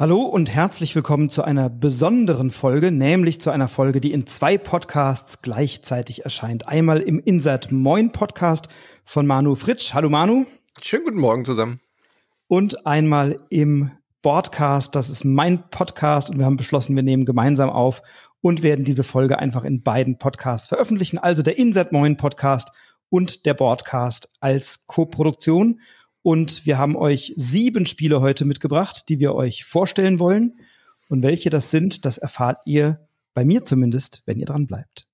Hallo und herzlich willkommen zu einer besonderen Folge, nämlich zu einer Folge, die in zwei Podcasts gleichzeitig erscheint. Einmal im Insert Moin Podcast von Manu Fritsch. Hallo Manu. Schönen guten Morgen zusammen. Und einmal im Broadcast, das ist mein Podcast und wir haben beschlossen, wir nehmen gemeinsam auf und werden diese Folge einfach in beiden Podcasts veröffentlichen. Also der Insert Moin Podcast und der Broadcast als Co-Produktion. Und wir haben euch sieben Spiele heute mitgebracht, die wir euch vorstellen wollen. Und welche das sind, das erfahrt ihr bei mir zumindest, wenn ihr dran bleibt.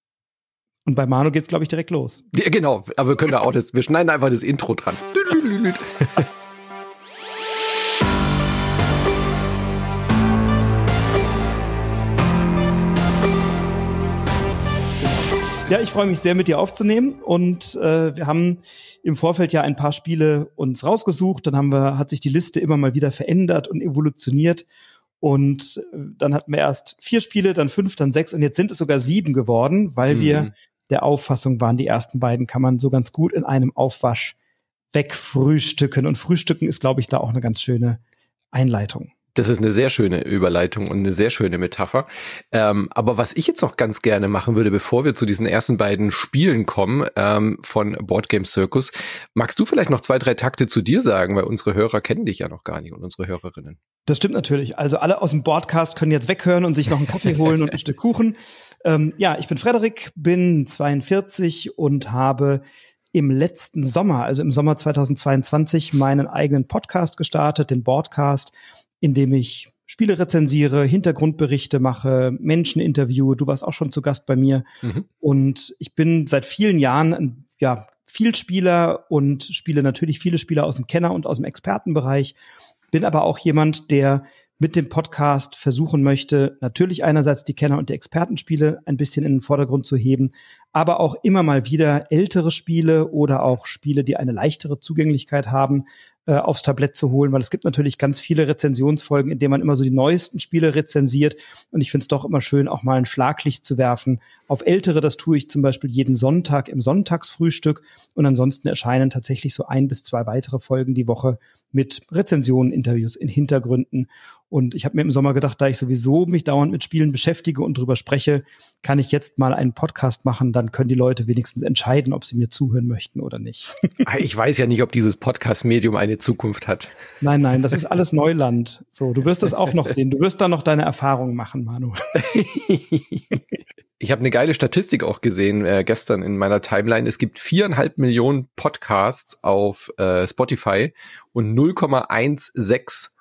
Und bei Manu geht's, glaube ich, direkt los. Ja, genau. Aber wir können da auch das, wir schneiden einfach das Intro dran. Ja, ich freue mich sehr, mit dir aufzunehmen. Und äh, wir haben im Vorfeld ja ein paar Spiele uns rausgesucht. Dann haben wir, hat sich die Liste immer mal wieder verändert und evolutioniert. Und äh, dann hatten wir erst vier Spiele, dann fünf, dann sechs und jetzt sind es sogar sieben geworden, weil mhm. wir der Auffassung waren, die ersten beiden kann man so ganz gut in einem Aufwasch wegfrühstücken. Und Frühstücken ist, glaube ich, da auch eine ganz schöne Einleitung. Das ist eine sehr schöne Überleitung und eine sehr schöne Metapher. Ähm, aber was ich jetzt noch ganz gerne machen würde, bevor wir zu diesen ersten beiden Spielen kommen ähm, von Board Game Circus, magst du vielleicht noch zwei, drei Takte zu dir sagen, weil unsere Hörer kennen dich ja noch gar nicht und unsere Hörerinnen. Das stimmt natürlich. Also alle aus dem Boardcast können jetzt weghören und sich noch einen Kaffee holen und ein Stück Kuchen. Ähm, ja, ich bin Frederik, bin 42 und habe im letzten Sommer, also im Sommer 2022, meinen eigenen Podcast gestartet, den Boardcast indem ich Spiele rezensiere, Hintergrundberichte mache, Menschen interviewe. Du warst auch schon zu Gast bei mir. Mhm. Und ich bin seit vielen Jahren, ja, viel Spieler und spiele natürlich viele Spieler aus dem Kenner- und aus dem Expertenbereich. Bin aber auch jemand, der mit dem Podcast versuchen möchte, natürlich einerseits die Kenner- und die Expertenspiele ein bisschen in den Vordergrund zu heben, aber auch immer mal wieder ältere Spiele oder auch Spiele, die eine leichtere Zugänglichkeit haben, äh, aufs Tablett zu holen, weil es gibt natürlich ganz viele Rezensionsfolgen, in denen man immer so die neuesten Spiele rezensiert. Und ich finde es doch immer schön, auch mal ein Schlaglicht zu werfen auf ältere. Das tue ich zum Beispiel jeden Sonntag im Sonntagsfrühstück. Und ansonsten erscheinen tatsächlich so ein bis zwei weitere Folgen die Woche mit Rezensionen, Interviews in Hintergründen. Und ich habe mir im Sommer gedacht, da ich sowieso mich dauernd mit Spielen beschäftige und drüber spreche, kann ich jetzt mal einen Podcast machen. Dann können die Leute wenigstens entscheiden, ob sie mir zuhören möchten oder nicht. ich weiß ja nicht, ob dieses Podcast-Medium eine Zukunft hat. Nein, nein, das ist alles Neuland. So, du wirst das auch noch sehen. Du wirst da noch deine Erfahrungen machen, Manu. Ich habe eine geile Statistik auch gesehen äh, gestern in meiner Timeline. Es gibt viereinhalb Millionen Podcasts auf äh, Spotify und 0,16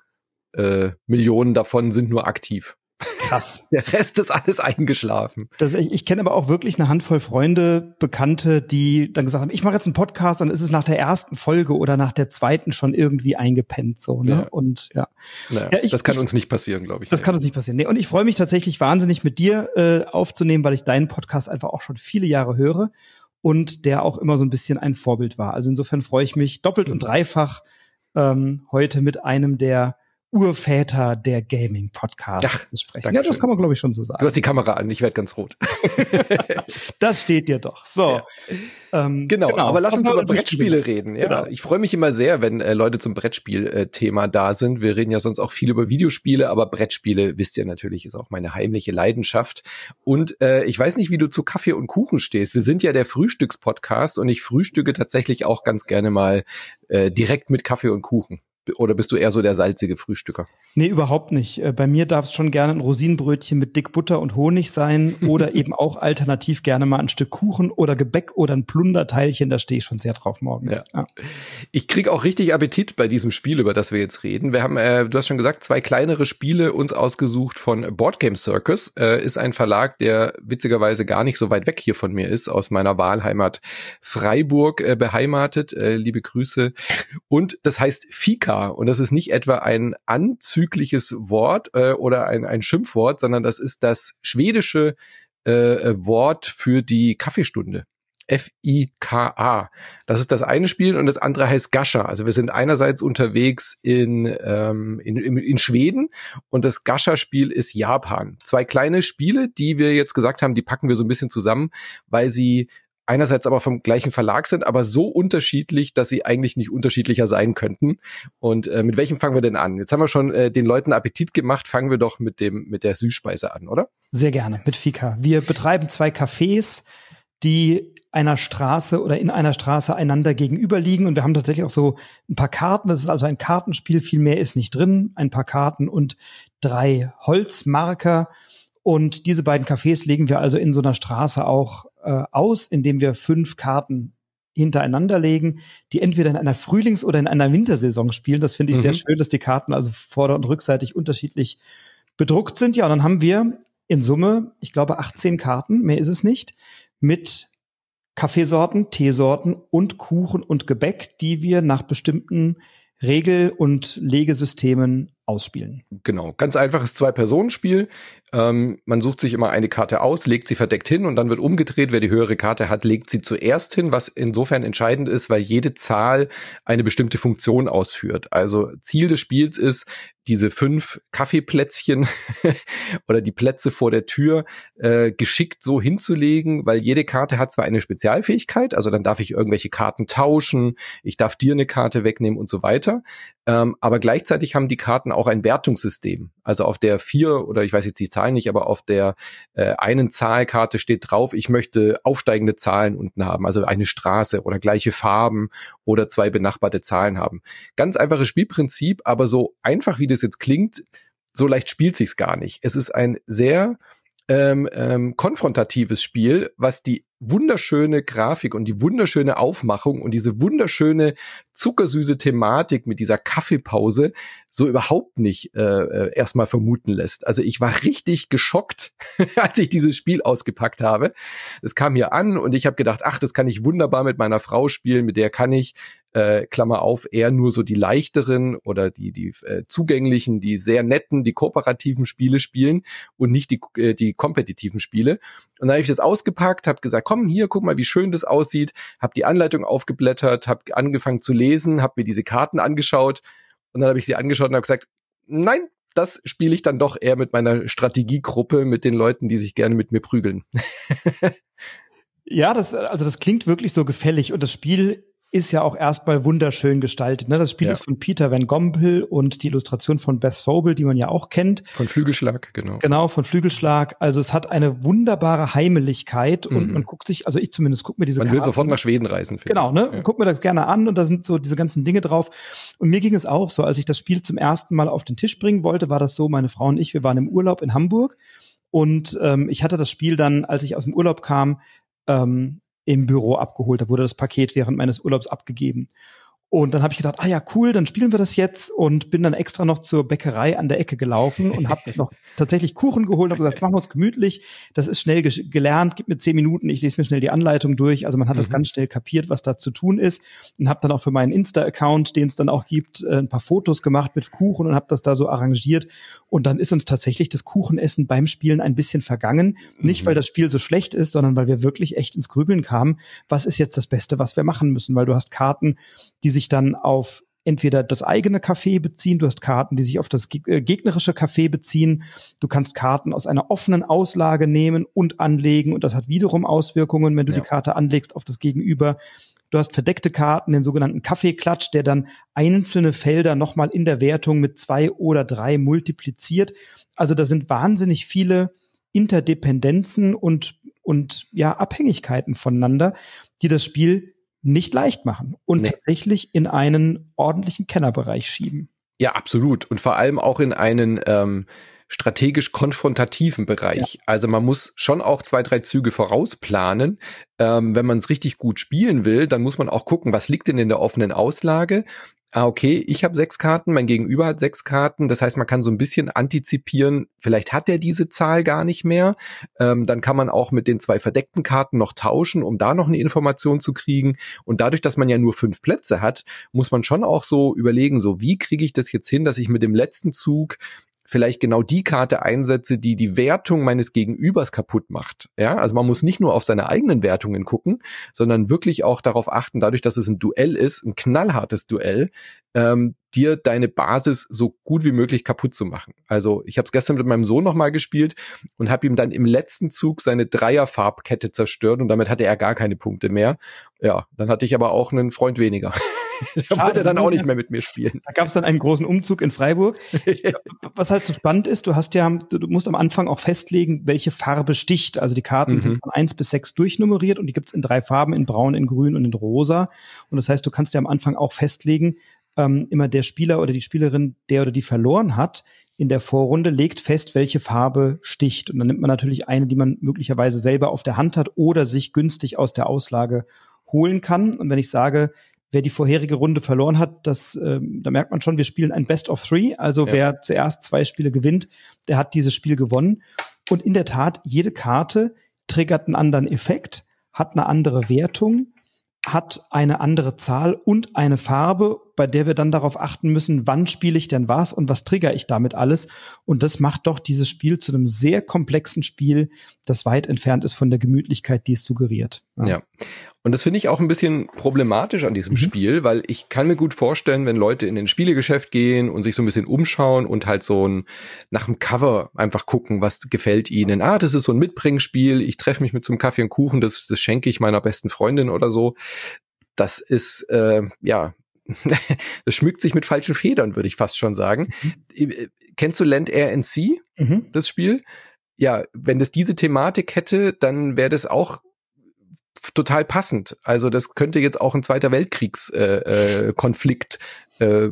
äh, Millionen davon sind nur aktiv. Krass. Der Rest ist alles eingeschlafen. Das, ich ich kenne aber auch wirklich eine Handvoll Freunde, Bekannte, die dann gesagt haben, ich mache jetzt einen Podcast, dann ist es nach der ersten Folge oder nach der zweiten schon irgendwie eingepennt. So, ne? Ja. Und ja. Naja, ja ich, das kann ich, uns nicht passieren, glaube ich. Das kann uns nicht passieren. Nee, und ich freue mich tatsächlich wahnsinnig mit dir äh, aufzunehmen, weil ich deinen Podcast einfach auch schon viele Jahre höre und der auch immer so ein bisschen ein Vorbild war. Also insofern freue ich mich doppelt und dreifach ähm, heute mit einem der Urväter der Gaming-Podcasts zu sprechen. Ja, das kann man, glaube ich, schon so sagen. Du hast die Kamera an, ich werde ganz rot. das steht dir doch. So. Ja. Ähm, genau, genau, aber lass uns über Brettspiele reden. Ja, genau. ich freue mich immer sehr, wenn äh, Leute zum Brettspiel-Thema da sind. Wir reden ja sonst auch viel über Videospiele, aber Brettspiele, wisst ihr natürlich, ist auch meine heimliche Leidenschaft. Und äh, ich weiß nicht, wie du zu Kaffee und Kuchen stehst. Wir sind ja der Frühstückspodcast und ich frühstücke tatsächlich auch ganz gerne mal äh, direkt mit Kaffee und Kuchen. Oder bist du eher so der salzige Frühstücker? Nee, überhaupt nicht. Äh, bei mir darf es schon gerne ein Rosinenbrötchen mit dick Butter und Honig sein oder eben auch alternativ gerne mal ein Stück Kuchen oder Gebäck oder ein Plunderteilchen. Da stehe ich schon sehr drauf morgens. Ja. Ja. Ich krieg auch richtig Appetit bei diesem Spiel, über das wir jetzt reden. Wir haben, äh, du hast schon gesagt, zwei kleinere Spiele uns ausgesucht von Board Game Circus. Äh, ist ein Verlag, der witzigerweise gar nicht so weit weg hier von mir ist, aus meiner Wahlheimat Freiburg äh, beheimatet. Äh, liebe Grüße. Und das heißt Fika Fika. Und das ist nicht etwa ein anzügliches Wort äh, oder ein, ein Schimpfwort, sondern das ist das schwedische äh, Wort für die Kaffeestunde. F-I-K-A. Das ist das eine Spiel und das andere heißt Gascha. Also wir sind einerseits unterwegs in, ähm, in, in Schweden und das Gascha-Spiel ist Japan. Zwei kleine Spiele, die wir jetzt gesagt haben, die packen wir so ein bisschen zusammen, weil sie einerseits aber vom gleichen Verlag sind, aber so unterschiedlich, dass sie eigentlich nicht unterschiedlicher sein könnten. Und äh, mit welchem fangen wir denn an? Jetzt haben wir schon äh, den Leuten Appetit gemacht, fangen wir doch mit dem mit der Süßspeise an, oder? Sehr gerne, mit Fika. Wir betreiben zwei Cafés, die einer Straße oder in einer Straße einander gegenüber liegen. Und wir haben tatsächlich auch so ein paar Karten. Das ist also ein Kartenspiel. Viel mehr ist nicht drin. Ein paar Karten und drei Holzmarker. Und diese beiden Cafés legen wir also in so einer Straße auch äh, aus, indem wir fünf Karten hintereinander legen, die entweder in einer Frühlings- oder in einer Wintersaison spielen. Das finde ich mhm. sehr schön, dass die Karten also vorder- und rückseitig unterschiedlich bedruckt sind. Ja, und dann haben wir in Summe, ich glaube, 18 Karten, mehr ist es nicht, mit Kaffeesorten, Teesorten und Kuchen und Gebäck, die wir nach bestimmten Regel- und Legesystemen ausspielen. Genau, ganz einfaches Zwei-Personen-Spiel. Ähm, man sucht sich immer eine Karte aus, legt sie verdeckt hin und dann wird umgedreht. Wer die höhere Karte hat, legt sie zuerst hin, was insofern entscheidend ist, weil jede Zahl eine bestimmte Funktion ausführt. Also Ziel des Spiels ist, diese fünf Kaffeeplätzchen oder die Plätze vor der Tür äh, geschickt so hinzulegen, weil jede Karte hat zwar eine Spezialfähigkeit, also dann darf ich irgendwelche Karten tauschen, ich darf dir eine Karte wegnehmen und so weiter. Ähm, aber gleichzeitig haben die Karten auch ein Wertungssystem. Also auf der vier oder ich weiß jetzt die Zahlen nicht, aber auf der äh, einen Zahlkarte steht drauf, ich möchte aufsteigende Zahlen unten haben, also eine Straße oder gleiche Farben oder zwei benachbarte Zahlen haben. Ganz einfaches Spielprinzip, aber so einfach wie das jetzt klingt, so leicht spielt sich's gar nicht. Es ist ein sehr ähm, ähm, konfrontatives Spiel, was die wunderschöne Grafik und die wunderschöne Aufmachung und diese wunderschöne zuckersüße Thematik mit dieser Kaffeepause so überhaupt nicht äh, äh erstmal vermuten lässt. Also ich war richtig geschockt, als ich dieses Spiel ausgepackt habe. Es kam hier an und ich habe gedacht, ach, das kann ich wunderbar mit meiner Frau spielen, mit der kann ich äh, Klammer auf, eher nur so die leichteren oder die, die äh, zugänglichen, die sehr netten, die kooperativen Spiele spielen und nicht die, äh, die kompetitiven Spiele. Und dann habe ich das ausgepackt, habe gesagt, komm hier, guck mal, wie schön das aussieht, habe die Anleitung aufgeblättert, habe angefangen zu lesen, habe mir diese Karten angeschaut und dann habe ich sie angeschaut und habe gesagt, nein, das spiele ich dann doch eher mit meiner Strategiegruppe, mit den Leuten, die sich gerne mit mir prügeln. ja, das, also das klingt wirklich so gefällig und das Spiel ist ja auch erstmal wunderschön gestaltet. Ne? Das Spiel ja. ist von Peter Van Gompel und die Illustration von Beth Sobel, die man ja auch kennt. Von Flügelschlag, genau. Genau, von Flügelschlag. Also es hat eine wunderbare Heimeligkeit und mhm. man guckt sich, also ich zumindest guck mir diese Man Karten. will sofort nach Schweden reisen. Genau, ne? Ja. Guck mir das gerne an und da sind so diese ganzen Dinge drauf. Und mir ging es auch so, als ich das Spiel zum ersten Mal auf den Tisch bringen wollte, war das so, meine Frau und ich, wir waren im Urlaub in Hamburg und ähm, ich hatte das Spiel dann, als ich aus dem Urlaub kam, ähm, im Büro abgeholt. Da wurde das Paket während meines Urlaubs abgegeben. Und dann habe ich gedacht, ah ja, cool, dann spielen wir das jetzt und bin dann extra noch zur Bäckerei an der Ecke gelaufen und habe noch tatsächlich Kuchen geholt und habe gesagt, machen wir es gemütlich. Das ist schnell gelernt, gib mir zehn Minuten, ich lese mir schnell die Anleitung durch. Also man hat mhm. das ganz schnell kapiert, was da zu tun ist und habe dann auch für meinen Insta-Account, den es dann auch gibt, äh, ein paar Fotos gemacht mit Kuchen und habe das da so arrangiert. Und dann ist uns tatsächlich das Kuchenessen beim Spielen ein bisschen vergangen. Mhm. Nicht, weil das Spiel so schlecht ist, sondern weil wir wirklich echt ins Grübeln kamen. Was ist jetzt das Beste, was wir machen müssen? Weil du hast Karten, die sich sich dann auf entweder das eigene Café beziehen, du hast Karten, die sich auf das äh, gegnerische Café beziehen, du kannst Karten aus einer offenen Auslage nehmen und anlegen und das hat wiederum Auswirkungen, wenn du ja. die Karte anlegst auf das Gegenüber. Du hast verdeckte Karten, den sogenannten Kaffeeklatsch, der dann einzelne Felder nochmal in der Wertung mit zwei oder drei multipliziert. Also da sind wahnsinnig viele Interdependenzen und, und ja, Abhängigkeiten voneinander, die das Spiel nicht leicht machen und nee. tatsächlich in einen ordentlichen Kennerbereich schieben. Ja, absolut. Und vor allem auch in einen ähm, strategisch konfrontativen Bereich. Ja. Also man muss schon auch zwei, drei Züge vorausplanen. Ähm, wenn man es richtig gut spielen will, dann muss man auch gucken, was liegt denn in der offenen Auslage ah, okay, ich habe sechs Karten, mein Gegenüber hat sechs Karten. Das heißt, man kann so ein bisschen antizipieren, vielleicht hat er diese Zahl gar nicht mehr. Ähm, dann kann man auch mit den zwei verdeckten Karten noch tauschen, um da noch eine Information zu kriegen. Und dadurch, dass man ja nur fünf Plätze hat, muss man schon auch so überlegen, so wie kriege ich das jetzt hin, dass ich mit dem letzten Zug vielleicht genau die Karte einsetze, die die Wertung meines Gegenübers kaputt macht. Ja, also man muss nicht nur auf seine eigenen Wertungen gucken, sondern wirklich auch darauf achten, dadurch, dass es ein Duell ist, ein knallhartes Duell, ähm, dir deine Basis so gut wie möglich kaputt zu machen. Also ich habe es gestern mit meinem Sohn nochmal gespielt und habe ihm dann im letzten Zug seine Dreierfarbkette zerstört und damit hatte er gar keine Punkte mehr. Ja, dann hatte ich aber auch einen Freund weniger. da wollte er dann auch nicht mehr mit mir spielen. Da gab es dann einen großen Umzug in Freiburg. Was halt so spannend ist, du hast ja, du, musst am Anfang auch festlegen, welche Farbe sticht. Also die Karten mhm. sind von eins bis sechs durchnummeriert und die gibt's in drei Farben, in Braun, in Grün und in Rosa. Und das heißt, du kannst ja am Anfang auch festlegen, ähm, immer der Spieler oder die Spielerin, der oder die verloren hat, in der Vorrunde legt fest, welche Farbe sticht. Und dann nimmt man natürlich eine, die man möglicherweise selber auf der Hand hat oder sich günstig aus der Auslage holen kann. Und wenn ich sage, wer die vorherige Runde verloren hat, das, ähm, da merkt man schon, wir spielen ein Best of Three. Also ja. wer zuerst zwei Spiele gewinnt, der hat dieses Spiel gewonnen. Und in der Tat, jede Karte triggert einen anderen Effekt, hat eine andere Wertung, hat eine andere Zahl und eine Farbe, bei der wir dann darauf achten müssen, wann spiele ich denn was und was trigger ich damit alles. Und das macht doch dieses Spiel zu einem sehr komplexen Spiel, das weit entfernt ist von der Gemütlichkeit, die es suggeriert. Ja. ja. Und das finde ich auch ein bisschen problematisch an diesem mhm. Spiel, weil ich kann mir gut vorstellen, wenn Leute in den Spielegeschäft gehen und sich so ein bisschen umschauen und halt so ein nach dem Cover einfach gucken, was gefällt ihnen. Ah, das ist so ein Mitbringspiel, ich treffe mich mit so einem Kaffee und Kuchen, das, das schenke ich meiner besten Freundin oder so. Das ist äh, ja das schmückt sich mit falschen Federn, würde ich fast schon sagen. Mhm. Äh, kennst du Land Air and Sea, mhm. das Spiel? Ja, wenn das diese Thematik hätte, dann wäre das auch total passend. Also das könnte jetzt auch ein Zweiter Weltkriegskonflikt äh, äh,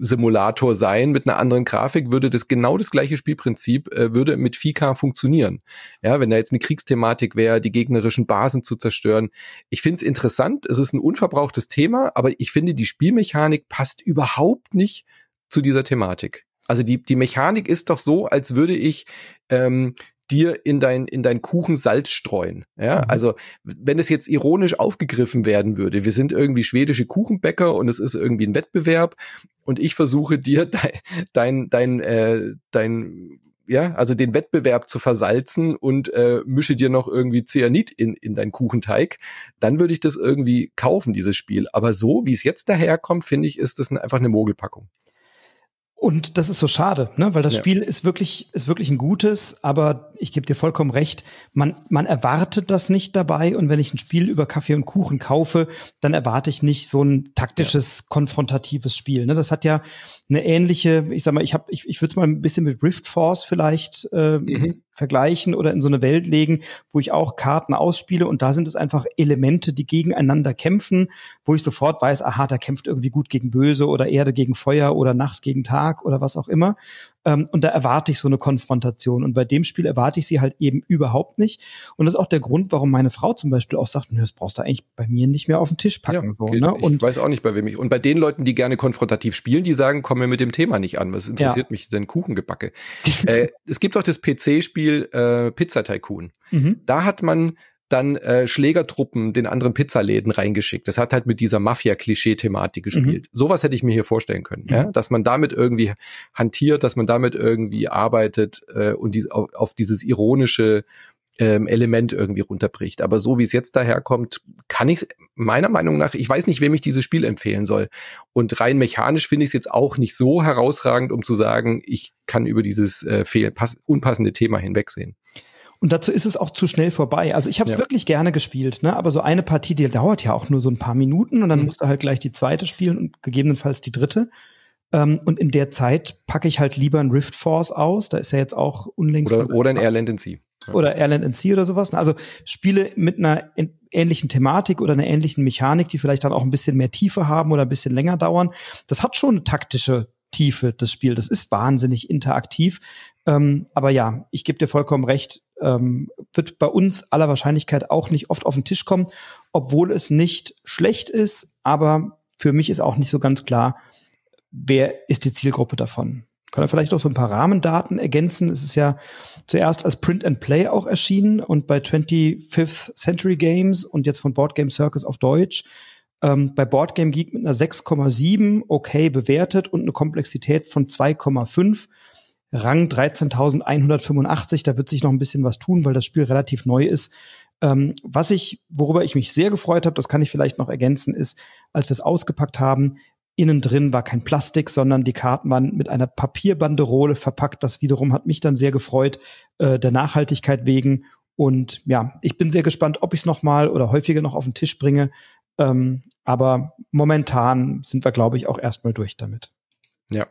Simulator sein mit einer anderen Grafik, würde das genau das gleiche Spielprinzip, äh, würde mit Fika funktionieren. Ja, wenn da jetzt eine Kriegsthematik wäre, die gegnerischen Basen zu zerstören. Ich finde es interessant, es ist ein unverbrauchtes Thema, aber ich finde, die Spielmechanik passt überhaupt nicht zu dieser Thematik. Also die, die Mechanik ist doch so, als würde ich ähm, dir in dein, in dein Kuchen Salz streuen. Ja, mhm. also wenn es jetzt ironisch aufgegriffen werden würde, wir sind irgendwie schwedische Kuchenbäcker und es ist irgendwie ein Wettbewerb und ich versuche dir dein, dein, dein, äh, dein ja, also den Wettbewerb zu versalzen und äh, mische dir noch irgendwie Cyanid in, in deinen Kuchenteig, dann würde ich das irgendwie kaufen, dieses Spiel. Aber so, wie es jetzt daherkommt, finde ich, ist das einfach eine Mogelpackung. Und das ist so schade, ne? weil das ja. Spiel ist wirklich, ist wirklich ein gutes, aber ich gebe dir vollkommen recht, man, man erwartet das nicht dabei und wenn ich ein Spiel über Kaffee und Kuchen kaufe, dann erwarte ich nicht so ein taktisches, ja. konfrontatives Spiel. Ne? Das hat ja eine ähnliche, ich sag mal, ich habe, ich, ich würde es mal ein bisschen mit Rift Force vielleicht äh, mhm vergleichen oder in so eine Welt legen, wo ich auch Karten ausspiele und da sind es einfach Elemente, die gegeneinander kämpfen, wo ich sofort weiß, aha, da kämpft irgendwie gut gegen Böse oder Erde gegen Feuer oder Nacht gegen Tag oder was auch immer. Ähm, und da erwarte ich so eine Konfrontation. Und bei dem Spiel erwarte ich sie halt eben überhaupt nicht. Und das ist auch der Grund, warum meine Frau zum Beispiel auch sagt, nö, das brauchst du eigentlich bei mir nicht mehr auf den Tisch packen. Ja, so, ne? Ich und weiß auch nicht, bei wem ich. Und bei den Leuten, die gerne konfrontativ spielen, die sagen, komm mir mit dem Thema nicht an. Was interessiert ja. mich denn Kuchengebacke? äh, es gibt auch das PC-Spiel äh, Pizza Tycoon. Mhm. Da hat man dann äh, Schlägertruppen den anderen Pizzaläden reingeschickt. Das hat halt mit dieser Mafia-Klischee-Thematik mhm. gespielt. Mhm. Sowas hätte ich mir hier vorstellen können, mhm. ja? dass man damit irgendwie hantiert, dass man damit irgendwie arbeitet äh, und dies, auf, auf dieses ironische ähm, Element irgendwie runterbricht. Aber so wie es jetzt daherkommt, kann ich meiner Meinung nach, ich weiß nicht, wem ich dieses Spiel empfehlen soll. Und rein mechanisch finde ich es jetzt auch nicht so herausragend, um zu sagen, ich kann über dieses äh, fehl, unpassende Thema hinwegsehen. Und dazu ist es auch zu schnell vorbei. Also ich habe es ja. wirklich gerne gespielt, ne? aber so eine Partie, die dauert ja auch nur so ein paar Minuten und dann mhm. musst du halt gleich die zweite spielen und gegebenenfalls die dritte. Ähm, und in der Zeit packe ich halt lieber ein Rift Force aus. Da ist ja jetzt auch unlängst. Oder, oder ein Airland in Sea. Oder Airland in Sea oder sowas. Also Spiele mit einer ähnlichen Thematik oder einer ähnlichen Mechanik, die vielleicht dann auch ein bisschen mehr Tiefe haben oder ein bisschen länger dauern. Das hat schon eine taktische Tiefe, das Spiel. Das ist wahnsinnig interaktiv. Ähm, aber ja, ich gebe dir vollkommen recht, ähm, wird bei uns aller Wahrscheinlichkeit auch nicht oft auf den Tisch kommen, obwohl es nicht schlecht ist. Aber für mich ist auch nicht so ganz klar, wer ist die Zielgruppe davon. Kann er vielleicht auch so ein paar Rahmendaten ergänzen? Es ist ja zuerst als Print and Play auch erschienen und bei 25th Century Games und jetzt von Board Game Circus auf Deutsch ähm, bei Board Game Geek mit einer 6,7 okay bewertet und eine Komplexität von 2,5. Rang 13.185, da wird sich noch ein bisschen was tun, weil das Spiel relativ neu ist. Ähm, was ich, worüber ich mich sehr gefreut habe, das kann ich vielleicht noch ergänzen, ist, als wir es ausgepackt haben, Innen drin war kein Plastik, sondern die Karten waren mit einer Papierbanderole verpackt. Das wiederum hat mich dann sehr gefreut, äh, der Nachhaltigkeit wegen. Und ja, ich bin sehr gespannt, ob ich es noch mal oder häufiger noch auf den Tisch bringe. Ähm, aber momentan sind wir, glaube ich, auch erstmal durch damit. Ja.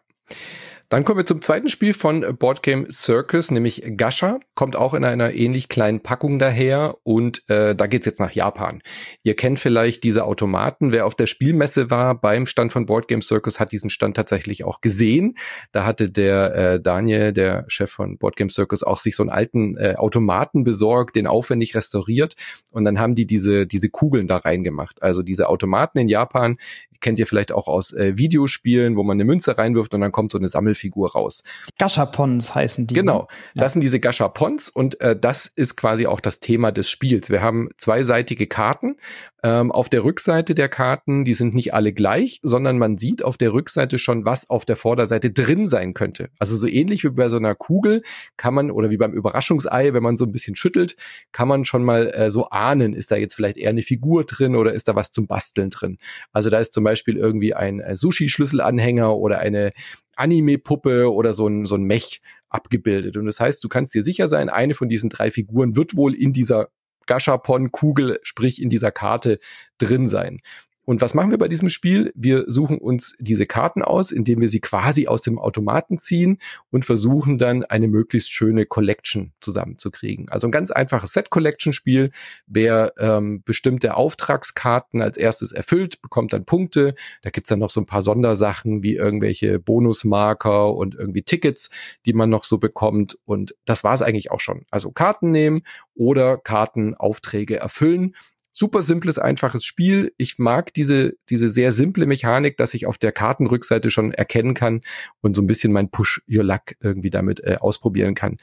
Dann kommen wir zum zweiten Spiel von Boardgame Circus, nämlich Gasha. Kommt auch in einer ähnlich kleinen Packung daher und äh, da geht's jetzt nach Japan. Ihr kennt vielleicht diese Automaten. Wer auf der Spielmesse war beim Stand von Boardgame Circus, hat diesen Stand tatsächlich auch gesehen. Da hatte der äh, Daniel, der Chef von Boardgame Circus, auch sich so einen alten äh, Automaten besorgt, den aufwendig restauriert und dann haben die diese, diese Kugeln da reingemacht. Also diese Automaten in Japan, kennt ihr vielleicht auch aus äh, Videospielen, wo man eine Münze reinwirft und dann kommt so eine Sammelfigur raus. Gashapons heißen die. Genau, ja. das sind diese Gashapons und äh, das ist quasi auch das Thema des Spiels. Wir haben zweiseitige Karten. Ähm, auf der Rückseite der Karten, die sind nicht alle gleich, sondern man sieht auf der Rückseite schon, was auf der Vorderseite drin sein könnte. Also so ähnlich wie bei so einer Kugel kann man, oder wie beim Überraschungsei, wenn man so ein bisschen schüttelt, kann man schon mal äh, so ahnen, ist da jetzt vielleicht eher eine Figur drin oder ist da was zum Basteln drin. Also da ist zum Beispiel irgendwie ein äh, Sushi-Schlüsselanhänger oder eine Anime-Puppe oder so ein, so ein Mech abgebildet. Und das heißt, du kannst dir sicher sein, eine von diesen drei Figuren wird wohl in dieser Gashapon-Kugel, sprich in dieser Karte drin sein. Und was machen wir bei diesem Spiel? Wir suchen uns diese Karten aus, indem wir sie quasi aus dem Automaten ziehen und versuchen dann eine möglichst schöne Collection zusammenzukriegen. Also ein ganz einfaches Set-Collection-Spiel. Wer ähm, bestimmte Auftragskarten als erstes erfüllt, bekommt dann Punkte. Da gibt's dann noch so ein paar Sondersachen wie irgendwelche Bonusmarker und irgendwie Tickets, die man noch so bekommt. Und das war's eigentlich auch schon. Also Karten nehmen oder Kartenaufträge erfüllen super simples, einfaches Spiel. Ich mag diese, diese sehr simple Mechanik, dass ich auf der Kartenrückseite schon erkennen kann und so ein bisschen mein Push Your Luck irgendwie damit äh, ausprobieren kann.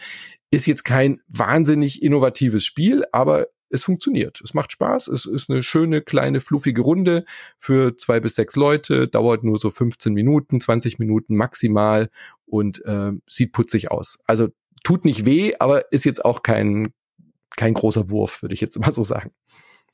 Ist jetzt kein wahnsinnig innovatives Spiel, aber es funktioniert. Es macht Spaß. Es ist eine schöne, kleine, fluffige Runde für zwei bis sechs Leute. Dauert nur so 15 Minuten, 20 Minuten maximal und äh, sieht putzig aus. Also tut nicht weh, aber ist jetzt auch kein, kein großer Wurf, würde ich jetzt mal so sagen.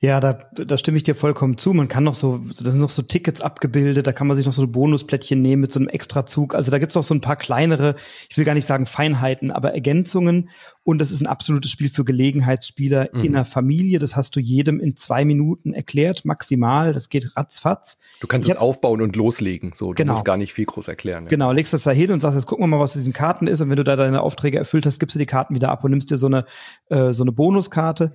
Ja, da, da stimme ich dir vollkommen zu. Man kann noch so, das sind noch so Tickets abgebildet, da kann man sich noch so Bonusplättchen nehmen mit so einem Extrazug. Also da gibt's auch so ein paar kleinere, ich will gar nicht sagen Feinheiten, aber Ergänzungen. Und das ist ein absolutes Spiel für Gelegenheitsspieler mhm. in der Familie. Das hast du jedem in zwei Minuten erklärt, maximal. Das geht ratzfatz. Du kannst ich es aufbauen und loslegen. So, du genau. musst gar nicht viel groß erklären. Ja. Genau, legst das da hin und sagst, jetzt gucken wir mal, was mit diesen Karten ist. Und wenn du da deine Aufträge erfüllt hast, gibst du die Karten wieder ab und nimmst dir so eine, äh, so eine Bonuskarte.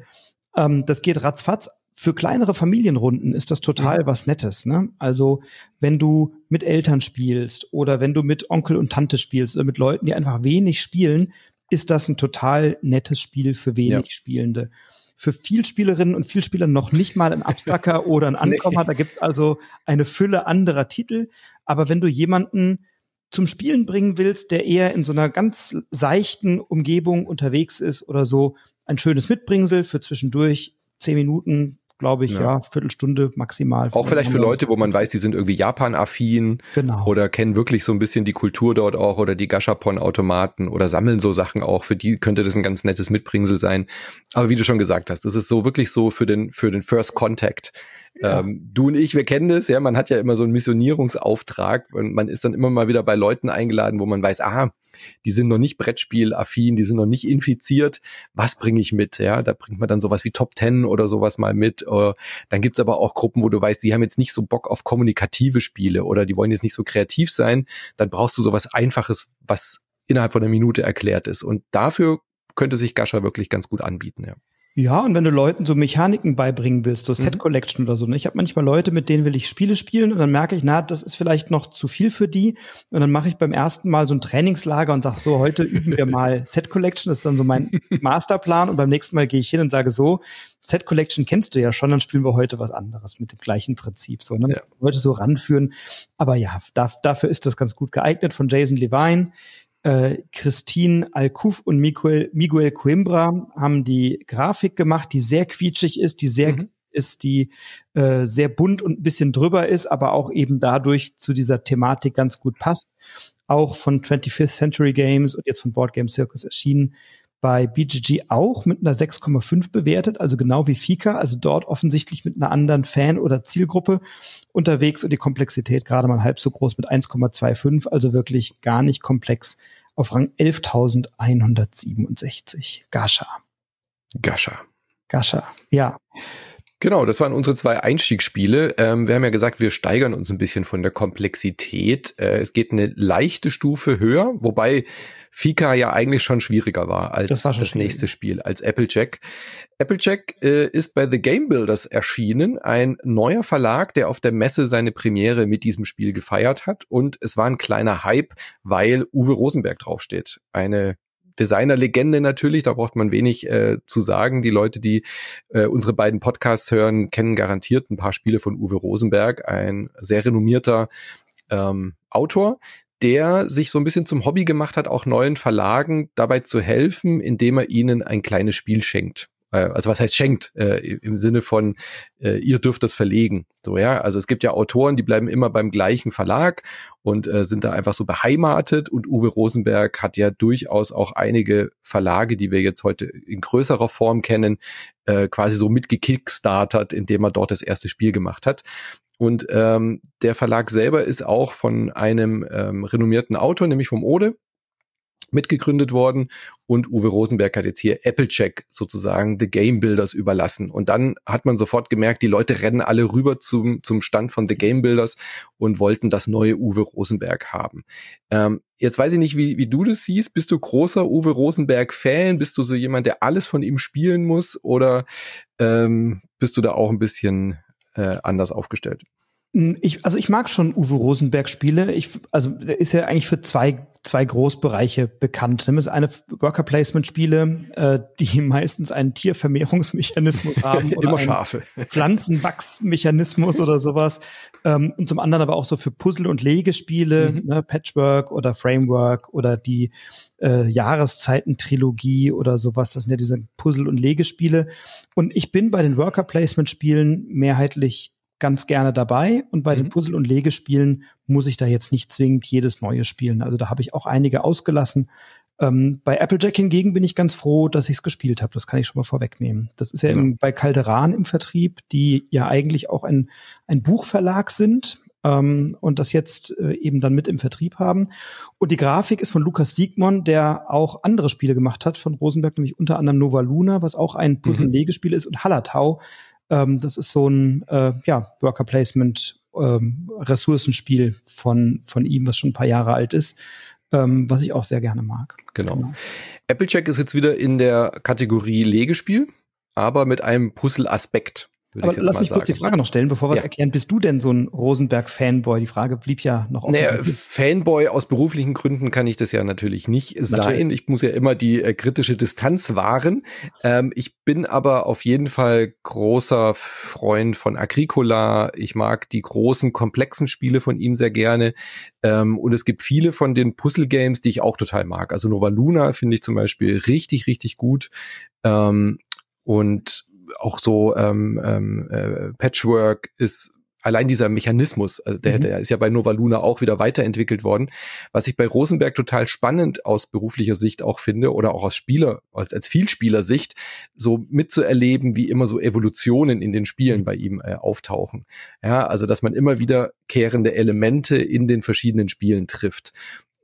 Ähm, das geht ratzfatz. Für kleinere Familienrunden ist das total mhm. was Nettes. Ne? Also wenn du mit Eltern spielst oder wenn du mit Onkel und Tante spielst oder mit Leuten, die einfach wenig spielen, ist das ein total nettes Spiel für wenig ja. Spielende. Für Vielspielerinnen und Vielspieler noch nicht mal ein Abstracker oder ein Ankommer. Da gibt's also eine Fülle anderer Titel. Aber wenn du jemanden zum Spielen bringen willst, der eher in so einer ganz seichten Umgebung unterwegs ist oder so, ein schönes Mitbringsel für zwischendurch zehn Minuten, glaube ich, ja. ja, Viertelstunde maximal. Auch vielleicht für Leute, wo man weiß, die sind irgendwie Japan-affin genau. oder kennen wirklich so ein bisschen die Kultur dort auch oder die Gashapon-Automaten oder sammeln so Sachen auch. Für die könnte das ein ganz nettes Mitbringsel sein. Aber wie du schon gesagt hast, das ist so wirklich so für den, für den First Contact. Ähm, du und ich, wir kennen das, ja, man hat ja immer so einen Missionierungsauftrag und man ist dann immer mal wieder bei Leuten eingeladen, wo man weiß, ah, die sind noch nicht Brettspielaffin, die sind noch nicht infiziert. Was bringe ich mit? Ja, da bringt man dann sowas wie Top Ten oder sowas mal mit. Äh, dann gibt's aber auch Gruppen, wo du weißt, die haben jetzt nicht so Bock auf kommunikative Spiele oder die wollen jetzt nicht so kreativ sein. Dann brauchst du sowas Einfaches, was innerhalb von einer Minute erklärt ist. Und dafür könnte sich Gascha wirklich ganz gut anbieten, ja. Ja, und wenn du Leuten so Mechaniken beibringen willst, so mhm. Set Collection oder so, ne? ich habe manchmal Leute, mit denen will ich Spiele spielen und dann merke ich, na, das ist vielleicht noch zu viel für die und dann mache ich beim ersten Mal so ein Trainingslager und sage so, heute üben wir mal Set Collection, das ist dann so mein Masterplan und beim nächsten Mal gehe ich hin und sage so, Set Collection kennst du ja schon, dann spielen wir heute was anderes mit dem gleichen Prinzip, so, ne? Ja. Heute so ranführen, aber ja, da, dafür ist das ganz gut geeignet von Jason Levine äh, Christine Alcouf und Miguel, Miguel Coimbra haben die Grafik gemacht, die sehr quietschig ist, die sehr mhm. ist, die äh, sehr bunt und ein bisschen drüber ist, aber auch eben dadurch zu dieser Thematik ganz gut passt. Auch von 25th Century Games und jetzt von Board Game Circus erschienen. bei BGG auch mit einer 6,5 bewertet, also genau wie Fika, also dort offensichtlich mit einer anderen Fan- oder Zielgruppe unterwegs und die Komplexität gerade mal halb so groß mit 1,25, also wirklich gar nicht komplex auf Rang 11.167. Gascha. Gascha. Gascha, ja. Genau, das waren unsere zwei Einstiegsspiele. Ähm, wir haben ja gesagt, wir steigern uns ein bisschen von der Komplexität. Äh, es geht eine leichte Stufe höher, wobei Fika ja eigentlich schon schwieriger war als das, war das nächste Spiel, als Applejack. Applejack äh, ist bei The Game Builders erschienen, ein neuer Verlag, der auf der Messe seine Premiere mit diesem Spiel gefeiert hat. Und es war ein kleiner Hype, weil Uwe Rosenberg draufsteht. Eine Designer-Legende natürlich, da braucht man wenig äh, zu sagen. Die Leute, die äh, unsere beiden Podcasts hören, kennen garantiert ein paar Spiele von Uwe Rosenberg, ein sehr renommierter ähm, Autor, der sich so ein bisschen zum Hobby gemacht hat, auch neuen Verlagen dabei zu helfen, indem er ihnen ein kleines Spiel schenkt. Äh, also was heißt schenkt, äh, im Sinne von, äh, ihr dürft das verlegen. So, ja. Also es gibt ja Autoren, die bleiben immer beim gleichen Verlag und äh, sind da einfach so beheimatet. Und Uwe Rosenberg hat ja durchaus auch einige Verlage, die wir jetzt heute in größerer Form kennen, äh, quasi so mitgekickstartert, indem er dort das erste Spiel gemacht hat. Und ähm, der Verlag selber ist auch von einem ähm, renommierten Autor, nämlich vom Ode, mitgegründet worden und Uwe Rosenberg hat jetzt hier Applecheck sozusagen The Game Builders überlassen. Und dann hat man sofort gemerkt, die Leute rennen alle rüber zum, zum Stand von The Game Builders und wollten das neue Uwe Rosenberg haben. Ähm, jetzt weiß ich nicht, wie, wie du das siehst. Bist du großer Uwe Rosenberg-Fan? Bist du so jemand, der alles von ihm spielen muss? Oder ähm, bist du da auch ein bisschen äh, anders aufgestellt? Hm, ich, also ich mag schon Uwe Rosenberg Spiele. Ich, also der ist ja eigentlich für zwei, zwei Großbereiche bekannt. Das ist eine Worker Placement Spiele, äh, die meistens einen Tiervermehrungsmechanismus haben oder Immer Schafe. Pflanzenwachsmechanismus oder sowas. Ähm, und zum anderen aber auch so für Puzzle- und Legespiele, mhm. ne, Patchwork oder Framework oder die äh, Jahreszeiten-Trilogie oder sowas. Das sind ja diese Puzzle- und Legespiele. Und ich bin bei den Worker Placement Spielen mehrheitlich ganz gerne dabei und bei mhm. den Puzzle- und Legespielen muss ich da jetzt nicht zwingend jedes neue spielen. Also da habe ich auch einige ausgelassen. Ähm, bei Applejack hingegen bin ich ganz froh, dass ich es gespielt habe. Das kann ich schon mal vorwegnehmen. Das ist ja, ja. Im, bei Calderan im Vertrieb, die ja eigentlich auch ein, ein Buchverlag sind ähm, und das jetzt äh, eben dann mit im Vertrieb haben. Und die Grafik ist von Lukas Siegmund, der auch andere Spiele gemacht hat von Rosenberg, nämlich unter anderem Nova Luna, was auch ein Puzzle-Legespiel mhm. ist, und Hallertau, ähm, das ist so ein äh, ja, Worker Placement ähm, Ressourcenspiel von, von ihm, was schon ein paar Jahre alt ist, ähm, was ich auch sehr gerne mag. Genau. genau. Applejack ist jetzt wieder in der Kategorie Legespiel, aber mit einem Puzzle-Aspekt. Aber lass mich sagen. kurz die Frage noch stellen, bevor wir es ja. erklären. Bist du denn so ein Rosenberg-Fanboy? Die Frage blieb ja noch offen. Naja, Fanboy aus beruflichen Gründen kann ich das ja natürlich nicht natürlich. sein. Ich muss ja immer die äh, kritische Distanz wahren. Ähm, ich bin aber auf jeden Fall großer Freund von Agricola. Ich mag die großen, komplexen Spiele von ihm sehr gerne. Ähm, und es gibt viele von den Puzzle-Games, die ich auch total mag. Also Nova Luna finde ich zum Beispiel richtig, richtig gut. Ähm, und auch so ähm, ähm, äh, Patchwork ist allein dieser Mechanismus, also der, mhm. der ist ja bei Nova Luna auch wieder weiterentwickelt worden. Was ich bei Rosenberg total spannend aus beruflicher Sicht auch finde oder auch aus Spieler, als, als Vielspielersicht, so mitzuerleben, wie immer so Evolutionen in den Spielen mhm. bei ihm äh, auftauchen. Ja, also dass man immer wiederkehrende Elemente in den verschiedenen Spielen trifft.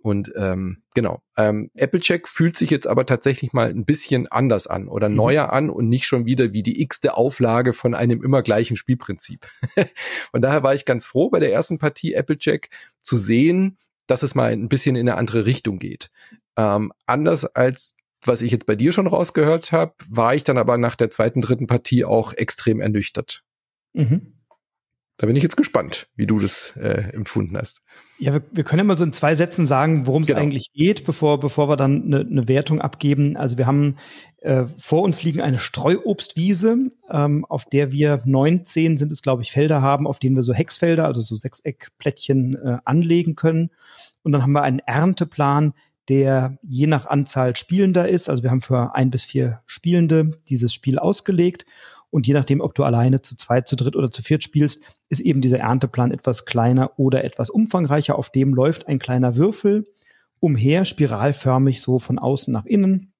Und ähm, genau, ähm, Applecheck fühlt sich jetzt aber tatsächlich mal ein bisschen anders an oder mhm. neuer an und nicht schon wieder wie die x-te Auflage von einem immer gleichen Spielprinzip. und daher war ich ganz froh, bei der ersten Partie Applecheck zu sehen, dass es mal ein bisschen in eine andere Richtung geht. Ähm, anders als was ich jetzt bei dir schon rausgehört habe, war ich dann aber nach der zweiten, dritten Partie auch extrem ernüchtert. Mhm. Da bin ich jetzt gespannt, wie du das äh, empfunden hast. Ja, wir, wir können ja mal so in zwei Sätzen sagen, worum es genau. eigentlich geht, bevor, bevor wir dann eine, eine Wertung abgeben. Also wir haben äh, vor uns liegen eine Streuobstwiese, ähm, auf der wir 19 sind es, glaube ich, Felder haben, auf denen wir so Hexfelder, also so Sechseckplättchen äh, anlegen können. Und dann haben wir einen Ernteplan, der je nach Anzahl Spielender ist. Also wir haben für ein bis vier Spielende dieses Spiel ausgelegt. Und je nachdem, ob du alleine zu zweit, zu dritt oder zu viert spielst, ist eben dieser Ernteplan etwas kleiner oder etwas umfangreicher. Auf dem läuft ein kleiner Würfel umher, spiralförmig so von außen nach innen.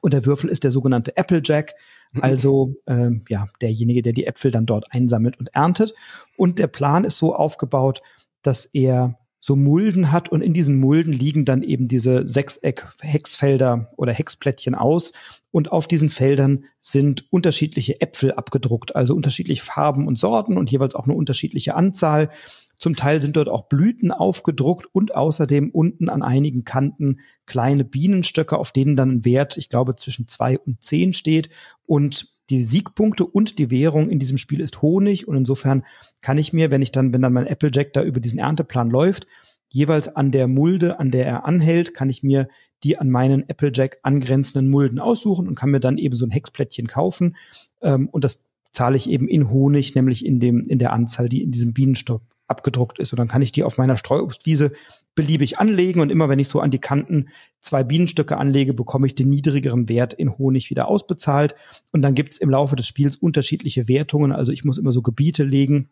Und der Würfel ist der sogenannte Applejack, mhm. also ähm, ja derjenige, der die Äpfel dann dort einsammelt und erntet. Und der Plan ist so aufgebaut, dass er so Mulden hat und in diesen Mulden liegen dann eben diese Sechseck-Hexfelder oder Hexplättchen aus und auf diesen Feldern sind unterschiedliche Äpfel abgedruckt, also unterschiedliche Farben und Sorten und jeweils auch eine unterschiedliche Anzahl. Zum Teil sind dort auch Blüten aufgedruckt und außerdem unten an einigen Kanten kleine Bienenstöcke, auf denen dann ein Wert, ich glaube, zwischen zwei und zehn steht. Und die Siegpunkte und die Währung in diesem Spiel ist Honig. Und insofern kann ich mir, wenn ich dann, wenn dann mein Applejack da über diesen Ernteplan läuft, jeweils an der Mulde, an der er anhält, kann ich mir die an meinen Applejack angrenzenden Mulden aussuchen und kann mir dann eben so ein Hexplättchen kaufen. Ähm, und das zahle ich eben in Honig, nämlich in dem, in der Anzahl, die in diesem Bienenstock abgedruckt ist. Und dann kann ich die auf meiner Streuobstwiese beliebig anlegen und immer wenn ich so an die Kanten zwei Bienenstöcke anlege, bekomme ich den niedrigeren Wert in Honig wieder ausbezahlt. Und dann gibt's im Laufe des Spiels unterschiedliche Wertungen. Also ich muss immer so Gebiete legen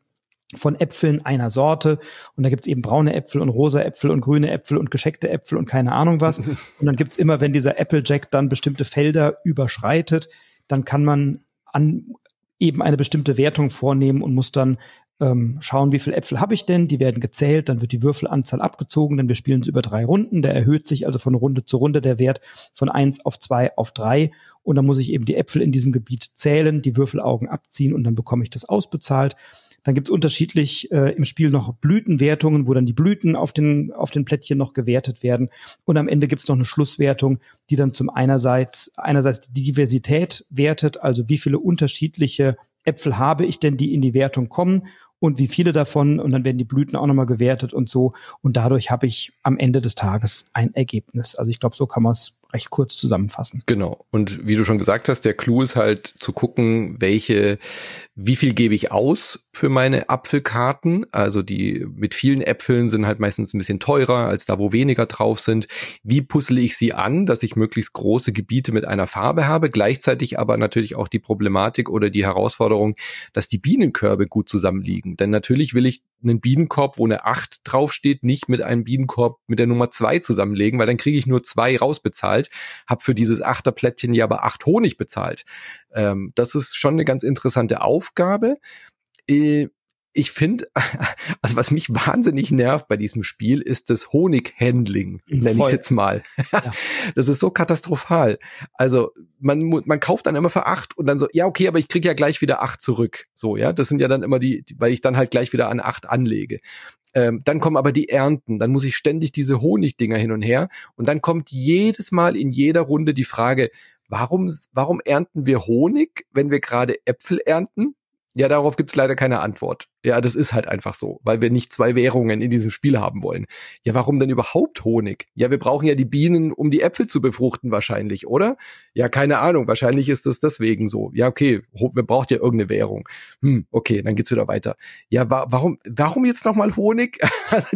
von Äpfeln einer Sorte und da gibt's eben braune Äpfel und rosa Äpfel und grüne Äpfel und gescheckte Äpfel und keine Ahnung was. Und dann gibt's immer, wenn dieser Applejack dann bestimmte Felder überschreitet, dann kann man an eben eine bestimmte Wertung vornehmen und muss dann ähm, schauen, wie viele Äpfel habe ich denn, die werden gezählt, dann wird die Würfelanzahl abgezogen, denn wir spielen es über drei Runden, der erhöht sich also von Runde zu Runde der Wert von eins auf zwei auf drei. Und dann muss ich eben die Äpfel in diesem Gebiet zählen, die Würfelaugen abziehen und dann bekomme ich das ausbezahlt. Dann gibt es unterschiedlich äh, im Spiel noch Blütenwertungen, wo dann die Blüten auf den, auf den Plättchen noch gewertet werden. Und am Ende gibt es noch eine Schlusswertung, die dann zum einerseits, einerseits die Diversität wertet, also wie viele unterschiedliche Äpfel habe ich denn, die in die Wertung kommen und wie viele davon und dann werden die Blüten auch nochmal gewertet und so und dadurch habe ich am Ende des Tages ein Ergebnis. Also ich glaube, so kann man es recht kurz zusammenfassen. Genau. Und wie du schon gesagt hast, der Clou ist halt zu gucken, welche, wie viel gebe ich aus für meine Apfelkarten. Also die mit vielen Äpfeln sind halt meistens ein bisschen teurer als da, wo weniger drauf sind. Wie puzzle ich sie an, dass ich möglichst große Gebiete mit einer Farbe habe, gleichzeitig aber natürlich auch die Problematik oder die Herausforderung, dass die Bienenkörbe gut zusammenliegen. Denn natürlich will ich einen Bienenkorb, wo eine 8 draufsteht, nicht mit einem Bienenkorb mit der Nummer 2 zusammenlegen, weil dann kriege ich nur zwei rausbezahlt, habe für dieses Achterplättchen ja aber acht Honig bezahlt. Ähm, das ist schon eine ganz interessante Aufgabe. Äh, ich finde, also was mich wahnsinnig nervt bei diesem Spiel, ist das Honighandling, nenne ich jetzt mal. Ja. Das ist so katastrophal. Also man, man kauft dann immer für acht und dann so, ja, okay, aber ich kriege ja gleich wieder acht zurück. So, ja, das sind ja dann immer die, weil ich dann halt gleich wieder an acht anlege. Ähm, dann kommen aber die Ernten, dann muss ich ständig diese Honigdinger hin und her und dann kommt jedes Mal in jeder Runde die Frage, warum, warum ernten wir Honig, wenn wir gerade Äpfel ernten? Ja, darauf gibt's leider keine Antwort. Ja, das ist halt einfach so, weil wir nicht zwei Währungen in diesem Spiel haben wollen. Ja, warum denn überhaupt Honig? Ja, wir brauchen ja die Bienen, um die Äpfel zu befruchten wahrscheinlich, oder? Ja, keine Ahnung. Wahrscheinlich ist es deswegen so. Ja, okay, wir braucht ja irgendeine Währung. Hm, okay, dann geht's wieder weiter. Ja, wa warum, warum jetzt nochmal Honig? Also